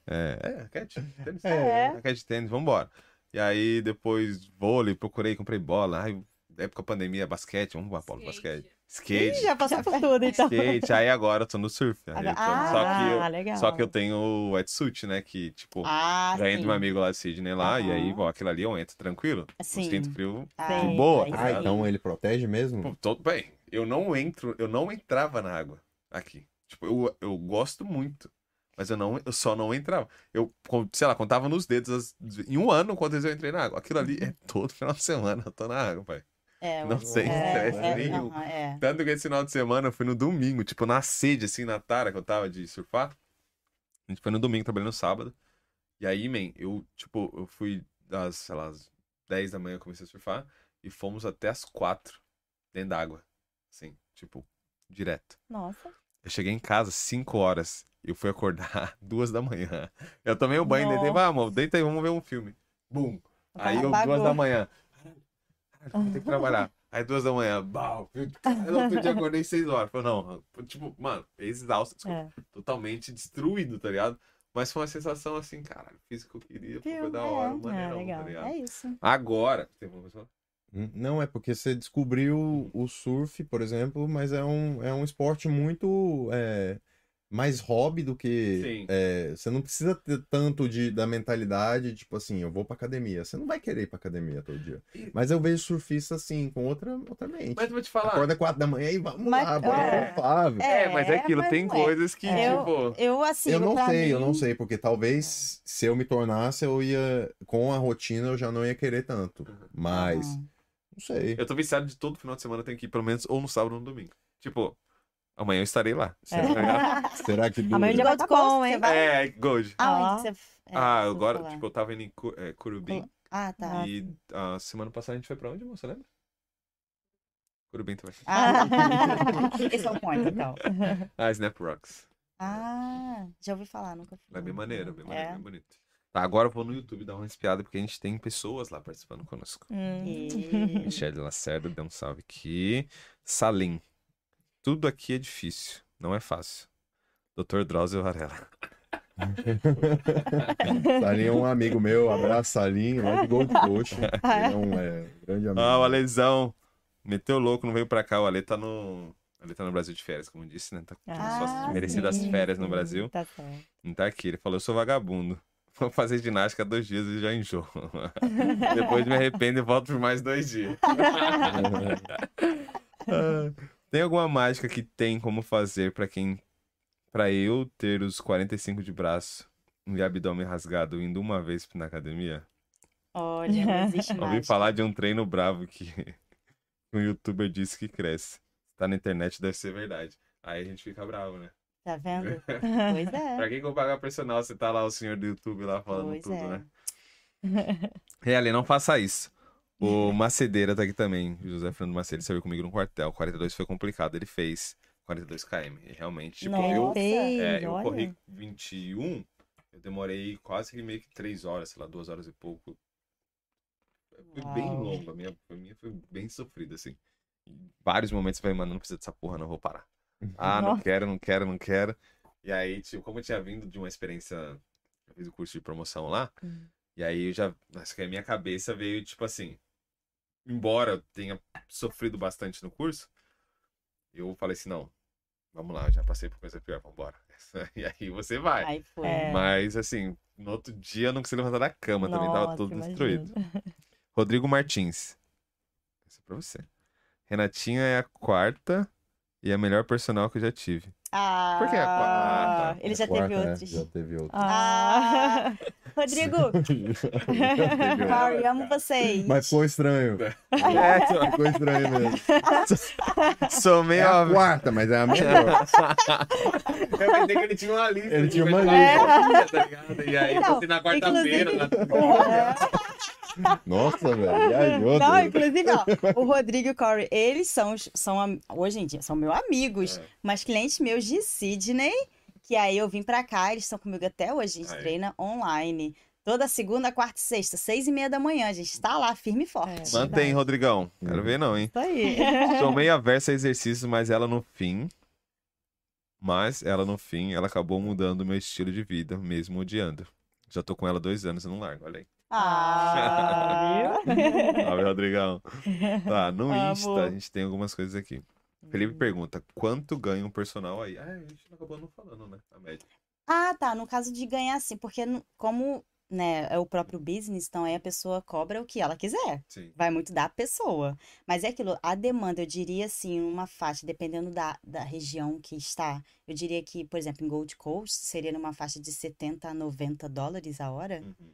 É, é raquete? Tênis? É. Raquete de tênis, vambora. E aí depois vôlei, procurei, comprei bola. Aí, época pandemia, basquete, vamos pra bola, basquete. Skate. Ih, já passou por tudo, então. Skate, aí agora eu tô no surf. Aí eu tô- Ah, só, que eu, legal. só que eu tenho o wetsuit, né? Que, tipo, Ah, ganhei de sim. um amigo lá de Sydney lá, e aí, bom, aquilo ali eu entro tranquilo. Sim. Sinto frio Ah, de Sim. boa, tá Ah, ligado? então ele protege mesmo? Pô, tô- bem, eu não entro, eu não entrava na água aqui. Tipo, eu, eu gosto muito, mas eu, não, eu só não entrava. Eu, sei lá, contava nos dedos, as- em um ano, quantas vezes eu entrei na água. Aquilo ali é todo final de semana, eu tô na água, pai. É, Não sei, é, estresse é, nenhum. aham, é. Tanto que esse final de semana eu fui no domingo, tipo, na sede, assim, na tara que eu tava de surfar. A gente foi no domingo, trabalhando no sábado. E aí, man, eu, tipo, eu fui das, sei lá, às 10 da manhã eu comecei a surfar e fomos até as 4 dentro d'água. Assim, tipo, direto. Nossa. Eu cheguei em casa 5 horas eu fui acordar 2 da manhã. Eu tomei um banho, deitei, vamos, deita aí, vamos ver um filme. Bum! Aí eu, duas da manhã. Caralho, vou ter que trabalhar. Aí duas da manhã, bau. Eu no outro dia acordei seis horas. Falei, não, tipo, mano, exausto, desculpa, É. totalmente destruído, tá ligado? Mas foi uma sensação assim, caralho, fiz o que eu queria, foi Viu? da É, hora, é, maneirão, legal. tá ligado? É isso. Agora, tem uma pessoa? Não, é porque você descobriu o surf, por exemplo, mas é um, é um esporte muito é, mais hobby do que. Sim. é, você não precisa ter tanto de, da mentalidade, tipo assim, eu vou pra academia. Você não vai querer ir pra academia todo dia. E- Mas eu vejo surfista assim, com outra, outra mente. Mas eu vou te falar. Acorda quatro da manhã e vamos Mas- lá, bora é. surfar, viu? É, mas é aquilo, mas tem é. coisas que, É. tipo. Eu, assim, Eu não pra sei, eu mim- não sei, porque talvez se eu me tornasse, eu ia, com a rotina, eu já não ia querer tanto. Mas, Aham. não sei. Eu tô viciado de todo final de semana, eu tenho que ir pelo menos ou no sábado ou no domingo. Tipo, amanhã eu estarei lá. Será, será que Amanhã dura? já vai Gold tá Coast, hein? você vai- É, Gold. Aonde você. é, ah, você agora, foi lá? tipo, eu tava indo em Cu- é, Curubim. Ah, tá. E a semana passada a gente foi pra onde, moça? Lembra? Curubim também. Ah, esse é o ponto, então. Ah, Snap Rocks. Ah, já ouvi falar, nunca fui. É bem maneiro, bem maneiro, É. bem bonito. Tá, agora eu vou no YouTube dar uma espiada, porque a gente tem pessoas lá participando conosco. Hum. E- Michelle Lacerda, dê um salve aqui. Salim. Tudo aqui é difícil, não é fácil. Dr. Drauzio Varela. Salim é um amigo meu, abraço Salim, lá de Gold Coast. Ele é um é, grande amigo. Ah, o Alezão. Meteu louco, não veio pra cá. O Ale tá no. O Ale tá no Brasil de férias, como eu disse, né? Tá com Ah, suas merecidas férias no Brasil. Tá certo. Não tá aqui. Ele falou: eu sou vagabundo. Vou fazer ginástica há dois dias e já enjoo. Depois me arrependo e volto por mais dois dias. Tem alguma mágica que tem como fazer pra quem. Pra eu ter os 45 de braço e abdômen rasgado indo uma vez na academia? Olha, não existe Ouvi mais. falar de um treino bravo que um youtuber disse que cresce. Tá na internet, deve ser verdade. Aí a gente fica bravo, né? Tá vendo? Pois é. Pra quem que eu vou pagar personal se tá lá o senhor do YouTube lá falando Pois tudo, é. né? Reale, não faça isso. O Macedeira tá aqui também. o José Fernando Macedo ele saiu comigo no quartel. 42 foi complicado. Ele fez 42 km. E realmente, tipo, Nossa. eu, é, eu olha. corri 21. Eu demorei quase meio que 3 horas, sei lá, 2 horas e pouco. Foi bem Uau. longo. A minha, a minha foi bem sofrida, assim. Em vários momentos eu falei, mano, não precisa dessa porra, não vou parar. Ah, não Nossa. quero, não quero, não quero. E aí, tipo, como eu tinha vindo de uma experiência, eu fiz o curso de promoção lá, Hum. e aí eu já, acho que a minha cabeça veio, tipo assim, embora eu tenha sofrido bastante no curso, eu falei assim, não, vamos lá, já passei por coisa pior, vambora. E aí você vai. Aí foi. É. Mas, assim, no outro dia eu não consegui levantar da cama também, tava Nossa, todo destruído. Rodrigo Martins. Essa é pra você. Renatinha é a quarta e a melhor personal que eu já tive. Ah, Por que a quarta? Ah, tá. ele já Quarta, teve é, outros. já teve outros. Ah, Rodrigo, Rory, amo vocês. Mas ficou estranho. É, Ficou estranho mesmo. sou É meio. a quarta, mas é a melhor. Eu pensei que ele tinha uma lista. Ele tinha uma eu queria, tá ligado? E aí, Não, você na quarta-feira. inclusive- na- Nossa, velho. viajou, Não, Deus. inclusive, ó, o Rodrigo e o Corey, eles são, são hoje em dia, são meus amigos, É. mas clientes meus de Sydney, que aí eu vim pra cá, eles estão comigo até hoje, a gente Aí. treina online. Toda segunda, quarta e sexta, seis e meia da manhã, a gente tá lá firme e forte. Mantém, Rodrigão. Quero ver, não, hein? Isso aí. Sou meio aversa a exercícios, mas ela no fim. Mas ela no fim, ela acabou mudando o meu estilo de vida, mesmo odiando. Já tô com ela dois anos e não largo, olha aí. Ah, Salve, Rodrigão. Tá, no Amo. Insta a gente tem algumas coisas aqui. Felipe pergunta, quanto ganha um personal aí? Ah, a gente acabou não falando, né? A média. Ah, tá. No caso de ganhar sim, porque como né, é o próprio business, então aí a pessoa cobra o que ela quiser. Sim. Vai muito da pessoa. Mas é aquilo, a demanda, eu diria assim, uma faixa, dependendo da, da região que está. Eu diria que, por exemplo, em Gold Coast, seria numa faixa de 70 a 90 dólares a hora. Uhum,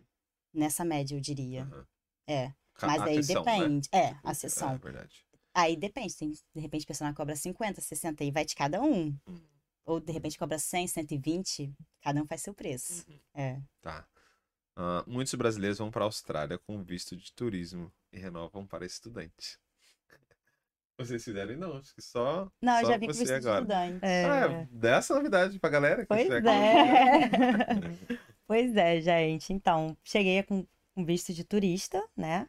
Nessa média, eu diria. aham. É. Mas a aí sessão, né? depende. É, a É, sessão. verdade. Aí depende. Tem, de repente, o personal cobra 50, 60 e vai de cada um. Uhum. Ou de repente cobra 100, 120. Cada um faz seu preço. Uhum. É. Tá. Ah, muitos brasileiros vão para a Austrália com visto de turismo e renovam para estudante. Vocês fizeram não, acho que só, Não, eu só já vim com você visto de agora. estudante. É. Ah, dessa novidade pra galera. que Pois você é. pois é, gente. Então, cheguei com um visto de turista, né?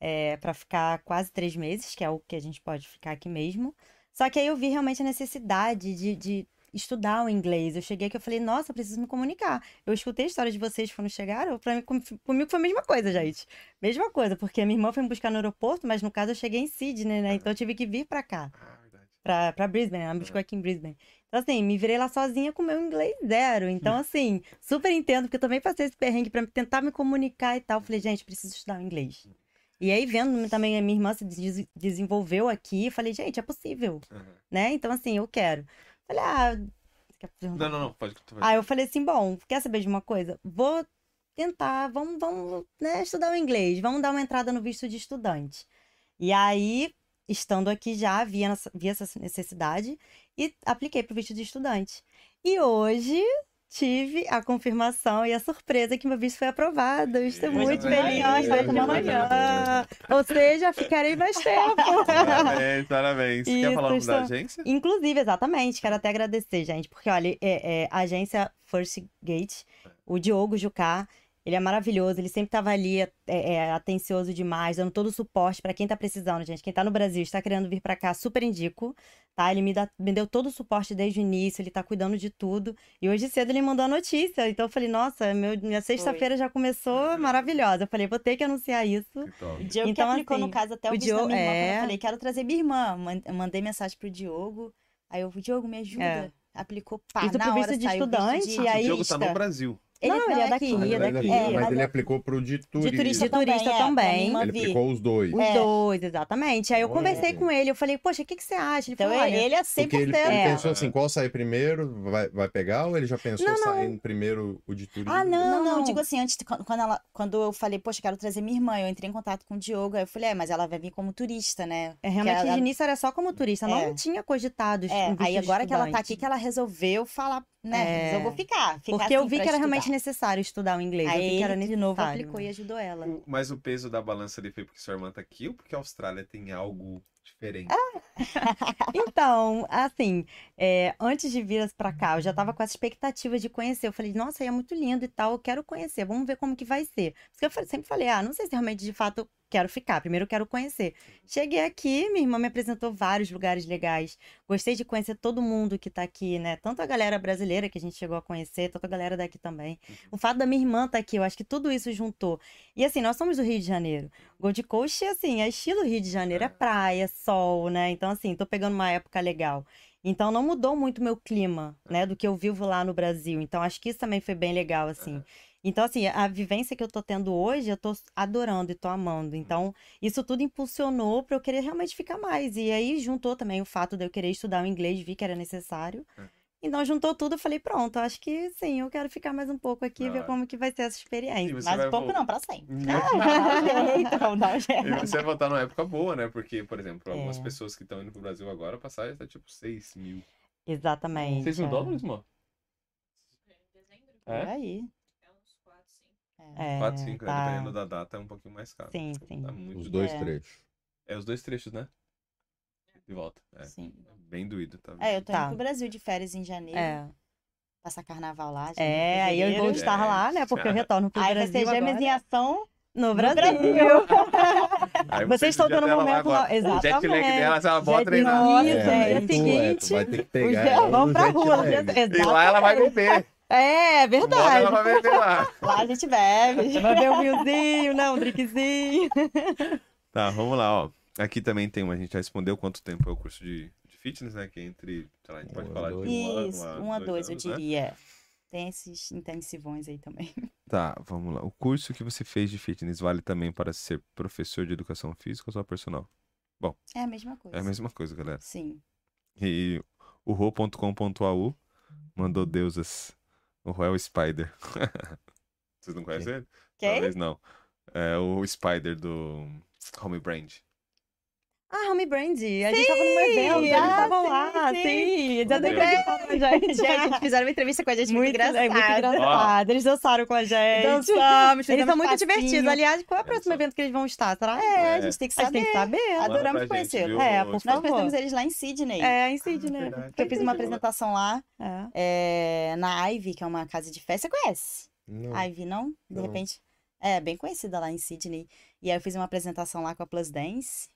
É, para ficar quase três meses, que é o que a gente pode ficar aqui mesmo. Só que aí eu vi realmente a necessidade de, de estudar o inglês. Eu cheguei aqui e falei, nossa, eu preciso me comunicar. Eu escutei a história de vocês quando chegaram. Pra mim, com- comigo foi a mesma coisa, gente. Mesma coisa, porque minha irmã foi me buscar no aeroporto, mas no caso eu cheguei em Sydney, né? Então eu tive que vir pra cá Ah, pra, pra Brisbane, ela me buscou aqui em Brisbane. Então, assim, me virei lá sozinha com o meu inglês zero. Então, assim, super entendo, porque eu também passei esse perrengue pra tentar me comunicar e tal. Falei, gente, preciso estudar o inglês. E aí, vendo também a minha irmã se des- desenvolveu aqui, falei, gente, é possível, Aham. né? Então, assim, eu quero. Falei, ah. Não, não, não. Pode. pode. Aí eu falei assim, bom, quer saber de uma coisa? Vou tentar, vamos, vamos, né, estudar o inglês, vamos dar uma entrada no visto de estudante. E aí, estando aqui já, vi, essa- vi essa necessidade e apliquei para o visto de estudante. E hoje tive a confirmação e a surpresa que meu visto foi aprovado. Eu estou Muito muito bem. feliz. Ou seja, ficarei mais tempo. Parabéns, parabéns. Quer Isso, falar o nome da estou- agência? Inclusive, exatamente, quero até agradecer, gente, porque olha, é, é, a agência First Gate, o Diogo Jucá, ele é maravilhoso, ele sempre estava ali, é, é, atencioso demais, dando todo o suporte para quem tá precisando, gente. Quem tá no Brasil, está querendo vir para cá, super indico, tá? Ele me, dá- me deu todo o suporte desde o início, ele tá cuidando de tudo. E hoje cedo ele mandou a notícia, então eu falei, nossa, meu, minha sexta-feira já começou maravilhosa. Eu falei, vou ter que anunciar isso. Que top. O Diogo Então, que aplicou, assim, no caso, até o, o visto da Diogo- minha irmã. Quando é. eu falei, quero trazer minha irmã. Mandei mensagem pro Diogo. Aí eu, Diogo, me ajuda. É. Aplicou, pá, Isso na hora de visto estudante, de e aí- O Diogo tá no turista. Brasil. Não, ele é daqui, aqui. ele é Mas daqui. ele- É, mas mas ele é- aplicou pro de turista. De turista, De turista também. é, também. Ele aplicou os dois. Os É. dois, exatamente. Aí eu Olha, conversei com ele, eu falei, poxa, o que, que você acha? Ele Então falou, olha, ele é Porque 100%. ele, ele É. pensou assim, qual sair primeiro, vai, vai pegar? Ou ele já pensou Não, não. saindo primeiro o de turista? Ah, não, não, Não. digo assim, antes, quando ela, quando eu falei, poxa, quero trazer minha irmã, eu entrei em contato com o Diogo, aí eu falei, é, mas ela vai vir como turista, né? é, realmente ela- de início era só como turista, não É. tinha cogitado É, aí agora que ela tá aqui, que ela resolveu falar, né, É. resolveu ficar, ficar Porque eu assim vi pra que era estudar. realmente necessário estudar o inglês. eu vi Aí que era ele de necessário. novo aplicou e ajudou ela. O- Mas o peso da balança ali foi porque sua irmã tá aqui ou porque a Austrália tem algo diferente? Então, assim, é, antes de vir pra cá, eu já tava com essa expectativa de conhecer. Eu falei, nossa, aí é muito lindo e tal, eu quero conhecer, vamos ver como que vai ser. Porque eu sempre falei, ah, não sei se realmente de fato eu quero ficar, primeiro eu quero conhecer. Cheguei aqui, minha irmã me apresentou vários lugares legais. Gostei de conhecer todo mundo que tá aqui, né? Tanto a galera brasileira que a gente chegou a conhecer, tanto a galera daqui também. O fato da minha irmã tá aqui, eu acho que tudo isso juntou. E assim, nós somos do Rio de Janeiro. Gold Coast, assim, é estilo Rio de Janeiro, é praia, sol, né? Então, assim, tô pegando uma época legal. Então, não mudou muito o meu clima, né? Do que eu vivo lá no Brasil. Então, acho que isso também foi bem legal, assim. Então, assim, a vivência que eu tô tendo hoje, eu tô adorando e tô amando. Então, isso tudo impulsionou pra eu querer realmente ficar mais. E aí juntou também o fato de eu querer estudar o inglês, vi que era necessário. É. Então, juntou tudo, eu falei, pronto, acho que sim, eu quero ficar mais um pouco aqui, Da ver como que vai ser essa experiência. vai um pouco vol- não, pra sempre. Né? Dá um jeito, vamos dar um E você vai voltar numa época boa, né? Porque, por exemplo, algumas É. pessoas que estão indo pro Brasil agora, a passagem tá tipo 6 mil. Exatamente. 6 mil é. dólares, mano? Por É? aí. É, 4, 5, tá. dependendo da data, é um pouquinho mais caro. Sim, sim. Tá muito Os dois É. trechos. É os dois trechos, né? De volta. É. Sim. Bem doído, tá? É, eu tô Tá. indo pro Brasil de férias em janeiro. É. Passar carnaval lá. É, aí eu vou estar lá, né? Porque eu retorno pro Aí vai Brasil ser gêmeos agora. em ação. No Brasil. Brasil. Aí Vocês você estão tendo um lá momento lá. agora. O jet lag Exatamente. dela, ela bota treinar. lag. É, aí é o seguinte, vai ter que pegar vão no pra rua. Exatamente. E lá ela vai beber. É, verdade. pra beber lá. Lá a gente bebe. Vai ver um vinhozinho, né? Um drinkzinho. Tá, vamos lá, ó. Aqui também tem uma, a gente já respondeu quanto tempo é o curso de, de fitness, né? Que é entre, sei lá, a gente pode Um falar de dois. um ano, Isso, um a dois, eu anos, né? diria. Tem esses intensivões aí também. Tá, vamos lá. O curso que você fez de fitness vale também para ser professor de educação física ou só personal? É a mesma coisa. É a mesma coisa, galera. Sim. E o ro.com.au mandou deusas. O Ro o Spider. Vocês não conhecem ele? Quem? Talvez não. É o Spider do Home Brand. Ah, Home Brand. A gente tava num evento, eles ah, estavam lá, sim. sim. Já Tudo deu bem. pra falar com a gente. Gente, fizeram uma entrevista com a gente muito, Muito, é muito engraçada. engraçado. Eles dançaram com a gente. Dançamos, Eles são muito divertidos. Aliás, qual é o próximo evento que eles vão estar? Será? É, a gente tem que A gente tem saber. que saber. Adoramos viu, É, por Tipo, Nós favor. conhecemos eles lá em Sydney. É, em Sydney. Porque eu fiz uma apresentação lá É. é, na Ivy, que é uma casa de festa. Você conhece? Não. Ivy, não? De Não. repente. É, bem conhecida lá em Sydney. E aí eu fiz uma apresentação lá com a Plus Dance.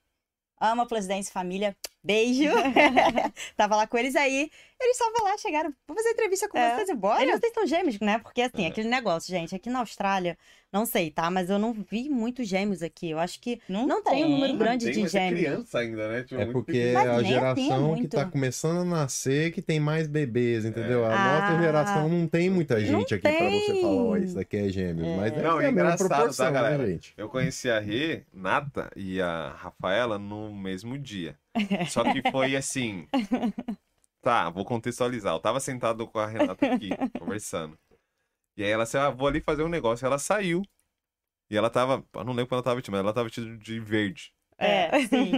Amo a Dance Família. Beijo. Tava lá com eles aí. Eles estavam lá, chegaram. Vou fazer entrevista com É. vocês e bora. Eles vocês são gêmeos, né? Porque assim, É. aquele negócio, gente, aqui na Austrália, não sei, tá? Mas eu não vi muitos gêmeos aqui. Eu acho que Não, não tem um número Não grande tem, de mas é gêmeos. criança ainda, né? Tipo, É muito porque é a assim é geração que tá começando a nascer que tem mais bebês, entendeu? A Ah. nossa geração não tem muita gente aqui pra você tem. falar, ó, isso daqui é gêmeos. É. Mas deve Não, é engraçado, tá, proporção, galera? né, gente? Eu conheci a Rê, Nata e a Rafaela no mesmo dia. Só que foi assim. Tá, vou contextualizar. Eu tava sentado com a Renata aqui, conversando. E aí ela disse, ah, vou ali fazer um negócio. Ela saiu. E ela tava. Eu não lembro quando ela tava vestida, mas ela tava vestida de verde. É, sim.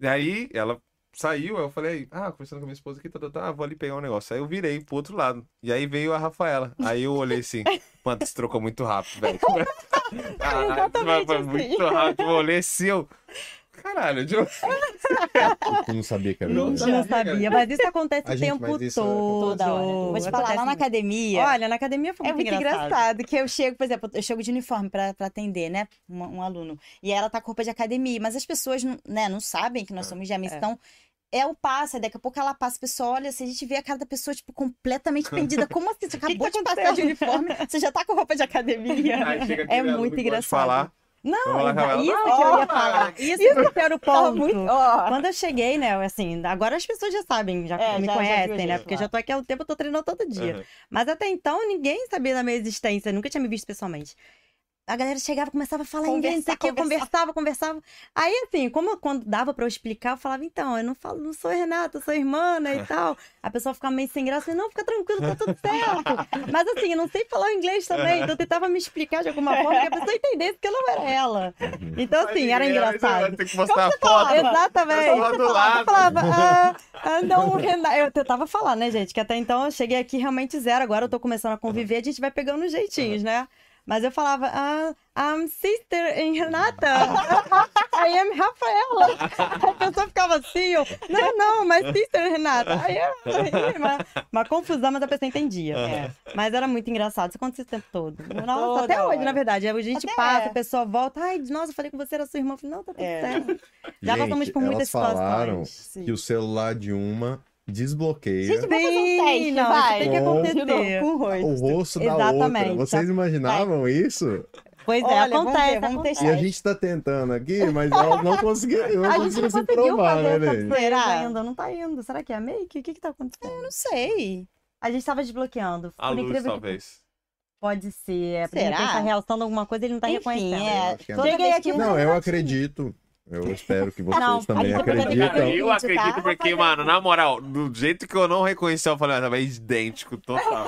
E aí ela saiu, aí eu falei, ah, conversando com a minha esposa aqui, tá, tá, tá, vou ali pegar um negócio. Aí eu virei pro outro lado. E aí veio a Rafaela. Aí eu olhei assim, mano, se trocou muito rápido, velho. Exatamente foi assim. muito rápido. Eu olhei assim, eu. Caralho, eu... Tu não sabia que era Não verdade. Eu não sabia, mas isso acontece A o gente, tempo isso é- todo. Toda hora. Vou te falar, lá na academia. Olha, na academia foi É muito, muito engraçado. que eu chego, por exemplo, eu chego de uniforme pra, pra atender, né? Um, um aluno. E ela tá com roupa de academia, mas as pessoas não, né, não sabem que nós somos gêmeos. É. Então, é o passo, daqui a pouco ela passa, a pessoa olha, se a gente vê a cara da pessoa, tipo, completamente perdida. Como assim? Você acabou de passar de uniforme, você já tá com roupa de academia. Aí chega É muito de engraçado. falar. Não, Rafaela. isso que eu ia Oh, falar. Isso que era o Tava ponto. muito. ó. Quando eu cheguei, né, assim, agora as pessoas já sabem, já É, me já- já conhecem, a né? Porque lá. já tô aqui há um tempo, eu tô treinando todo dia. Aham. Mas até então, ninguém sabia da minha existência, nunca tinha me visto pessoalmente. A galera chegava, começava a falar inglês, não sei o quê, Conversar, conversava, conversava. Aí, assim, como quando dava pra eu explicar, eu falava, então, eu não falo, não sou Renata, eu sou irmã, né, e tal. A pessoa ficava meio sem graça, não, fica tranquilo, tá tudo certo. Mas assim, eu não sei falar o inglês também, então eu tentava me explicar de alguma forma que a pessoa entendesse que eu não era ela. Então, assim, era engraçado. ter que mostrar a foto. Exatamente. Eu tava do lado. Eu falava, ah, ah, não, Renato. Eu tentava falar, né, gente? Que até então eu cheguei aqui realmente zero. Agora eu tô começando a conviver, a gente vai pegando os jeitinhos, né? Mas eu falava, ah, I'm sister in Renata. I am Rafaela. A pessoa ficava assim, eu, não, não, mas sister in Renata. Aí, aí, uma, uma confusão, mas a pessoa entendia. É. Mas era muito engraçado, isso acontecia o tempo todo. Nossa, Toda até hoje, hora. na verdade. A gente Até passa, é. a pessoa volta, ai, nossa, eu falei com você, era sua irmã. Eu falei, não, tá tudo É. certo. Já Gente, passamos por muitas elas falaram situações. que o celular de uma desbloqueia Gente, vamos fazer um teste, não, vai. tem que acontecer. Com o rosto. o rosto da Exatamente. outra. Vocês imaginavam isso? Pois é, Olha, vamos acontece, ver, vamos acontece. E a gente tá tentando aqui, mas elas não não gente conseguiram não se conseguiu provar, né, essa gente? coisa Será? ainda, não tá indo. Será que é make? O que que tá acontecendo? Não sei. A gente tava desbloqueando. A Por luz, incrível que- talvez. Pode ser. De Será? repente tá realçando alguma coisa ele não tá Enfim, reconhecendo. é. Eu é Cheguei aqui, não, Não, eu acredito. Eu espero que vocês Não, também acreditem. Cara, eu Gente, acredito tá? porque, mano, na moral, do jeito que eu não reconheci, eu falei, ah, é idêntico, total.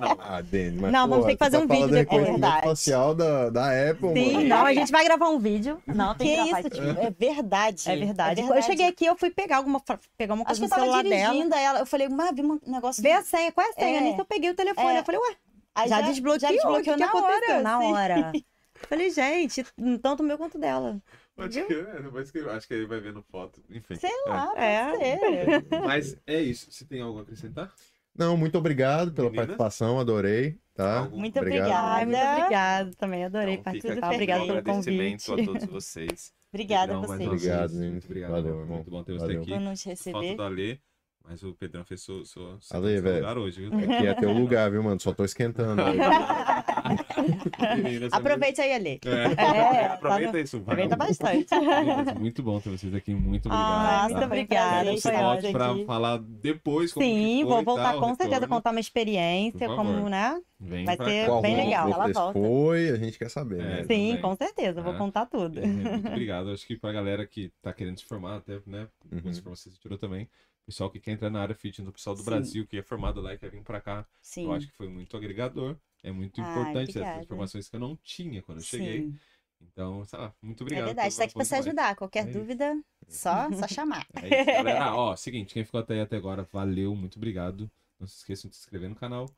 Não. Ah, Denis, mas Não, vamos ter que fazer você um tá vídeo depois. É verdade. facial da, da Apple, Sim, mano. não, a gente vai gravar um vídeo. Não, Que tem que gravar isso, isso. tipo, é verdade. É verdade. É Eu cheguei aqui, eu fui pegar alguma, pegar uma Acho coisa que eu no tava celular dela. ela. Eu falei, mas vi um negócio. Vê a senha, qual é a senha? É. Nisso eu peguei o telefone. É. Eu falei, ué, Aí já, desbloqueou? Já desbloqueou que, que na hora. Na assim. hora. Falei, gente, tanto o meu quanto o dela. Pode que, é, depois que acho que ele vai vendo foto. Enfim. Sei lá, pode É. ser. É. Mas é isso. Você tem algo a acrescentar? Não, muito obrigado pela Meninas? participação, adorei, tá? Muito Obrigado. obrigada. Muito obrigada também. Adorei Então, fica participar. aqui Obrigada o pelo agradecimento convite. a todos vocês. Obrigada a vocês Obrigado. Nino. Muito obrigado. Valeu, Muito bom ter você aqui. por nos Foto receber. do Alê, mas o Pedrão fez seu, seu, seu Ale, lugar hoje, viu? Aqui é teu lugar, viu, mano? Só tô esquentando. Aproveite aí, Ale. É, É, aproveita tá isso. vai. Aproveita bastante. Meninas, Muito bom ter vocês aqui. Muito obrigado. Ah, tá? muito obrigada. Você Foi ótimo. pra aqui. falar depois como que Sim, foi vou voltar tal, com certeza, contar uma experiência, como, né? Vem vai ser cá. Bem legal. Ela volta. foi, a gente quer saber, É. né? Sim, também. com certeza, vou É. contar tudo. É, Muito obrigado. Acho que pra galera que tá querendo se formar, até, né? Uhum. Informações que você tirou também. Pessoal que quer entrar na área fitness, o pessoal do Sim. Brasil que é formado lá e quer vir pra cá. Sim. Eu acho que foi muito agregador. É muito Ai, importante essas obrigada. informações que eu não tinha quando eu cheguei. Sim. Então, sei lá, muito É obrigado. verdade, pelo tá aqui apoio se ajudar. Qualquer É dúvida, só, só chamar. É isso, galera. Ó, seguinte, quem ficou até aí até agora, valeu, muito obrigado. Não se esqueçam de se inscrever no canal,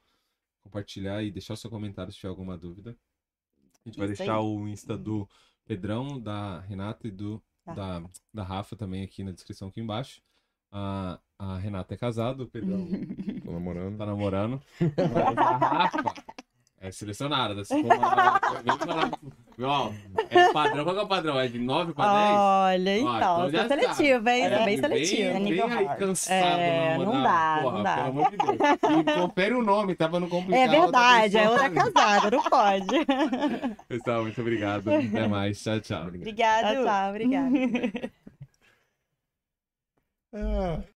compartilhar e deixar o seu comentário se tiver alguma dúvida. A gente vai Isso aí. deixar o Insta do Pedrão, da Renata e do Tá. da, da Rafa também aqui na descrição aqui embaixo. A, a Renata é casada, o Pedrão Tô namorando. tá namorando. A Rafa é selecionada. Se for uma- Ó, é padrão, qual que é o padrão? É de 9 pra 10? Olha, então, então já sou seletiva, hein? É, bem seletiva. Bem, nível bem aí cansado. É, não dá, porra, não dá. Pelo amor de Deus. E confere o nome, tá pra não complicar. É verdade, é outra casada, não pode. Pessoal, muito obrigado. Até mais. Tchau, tchau. Obrigado. Tchau, tchau, obrigada. Ah.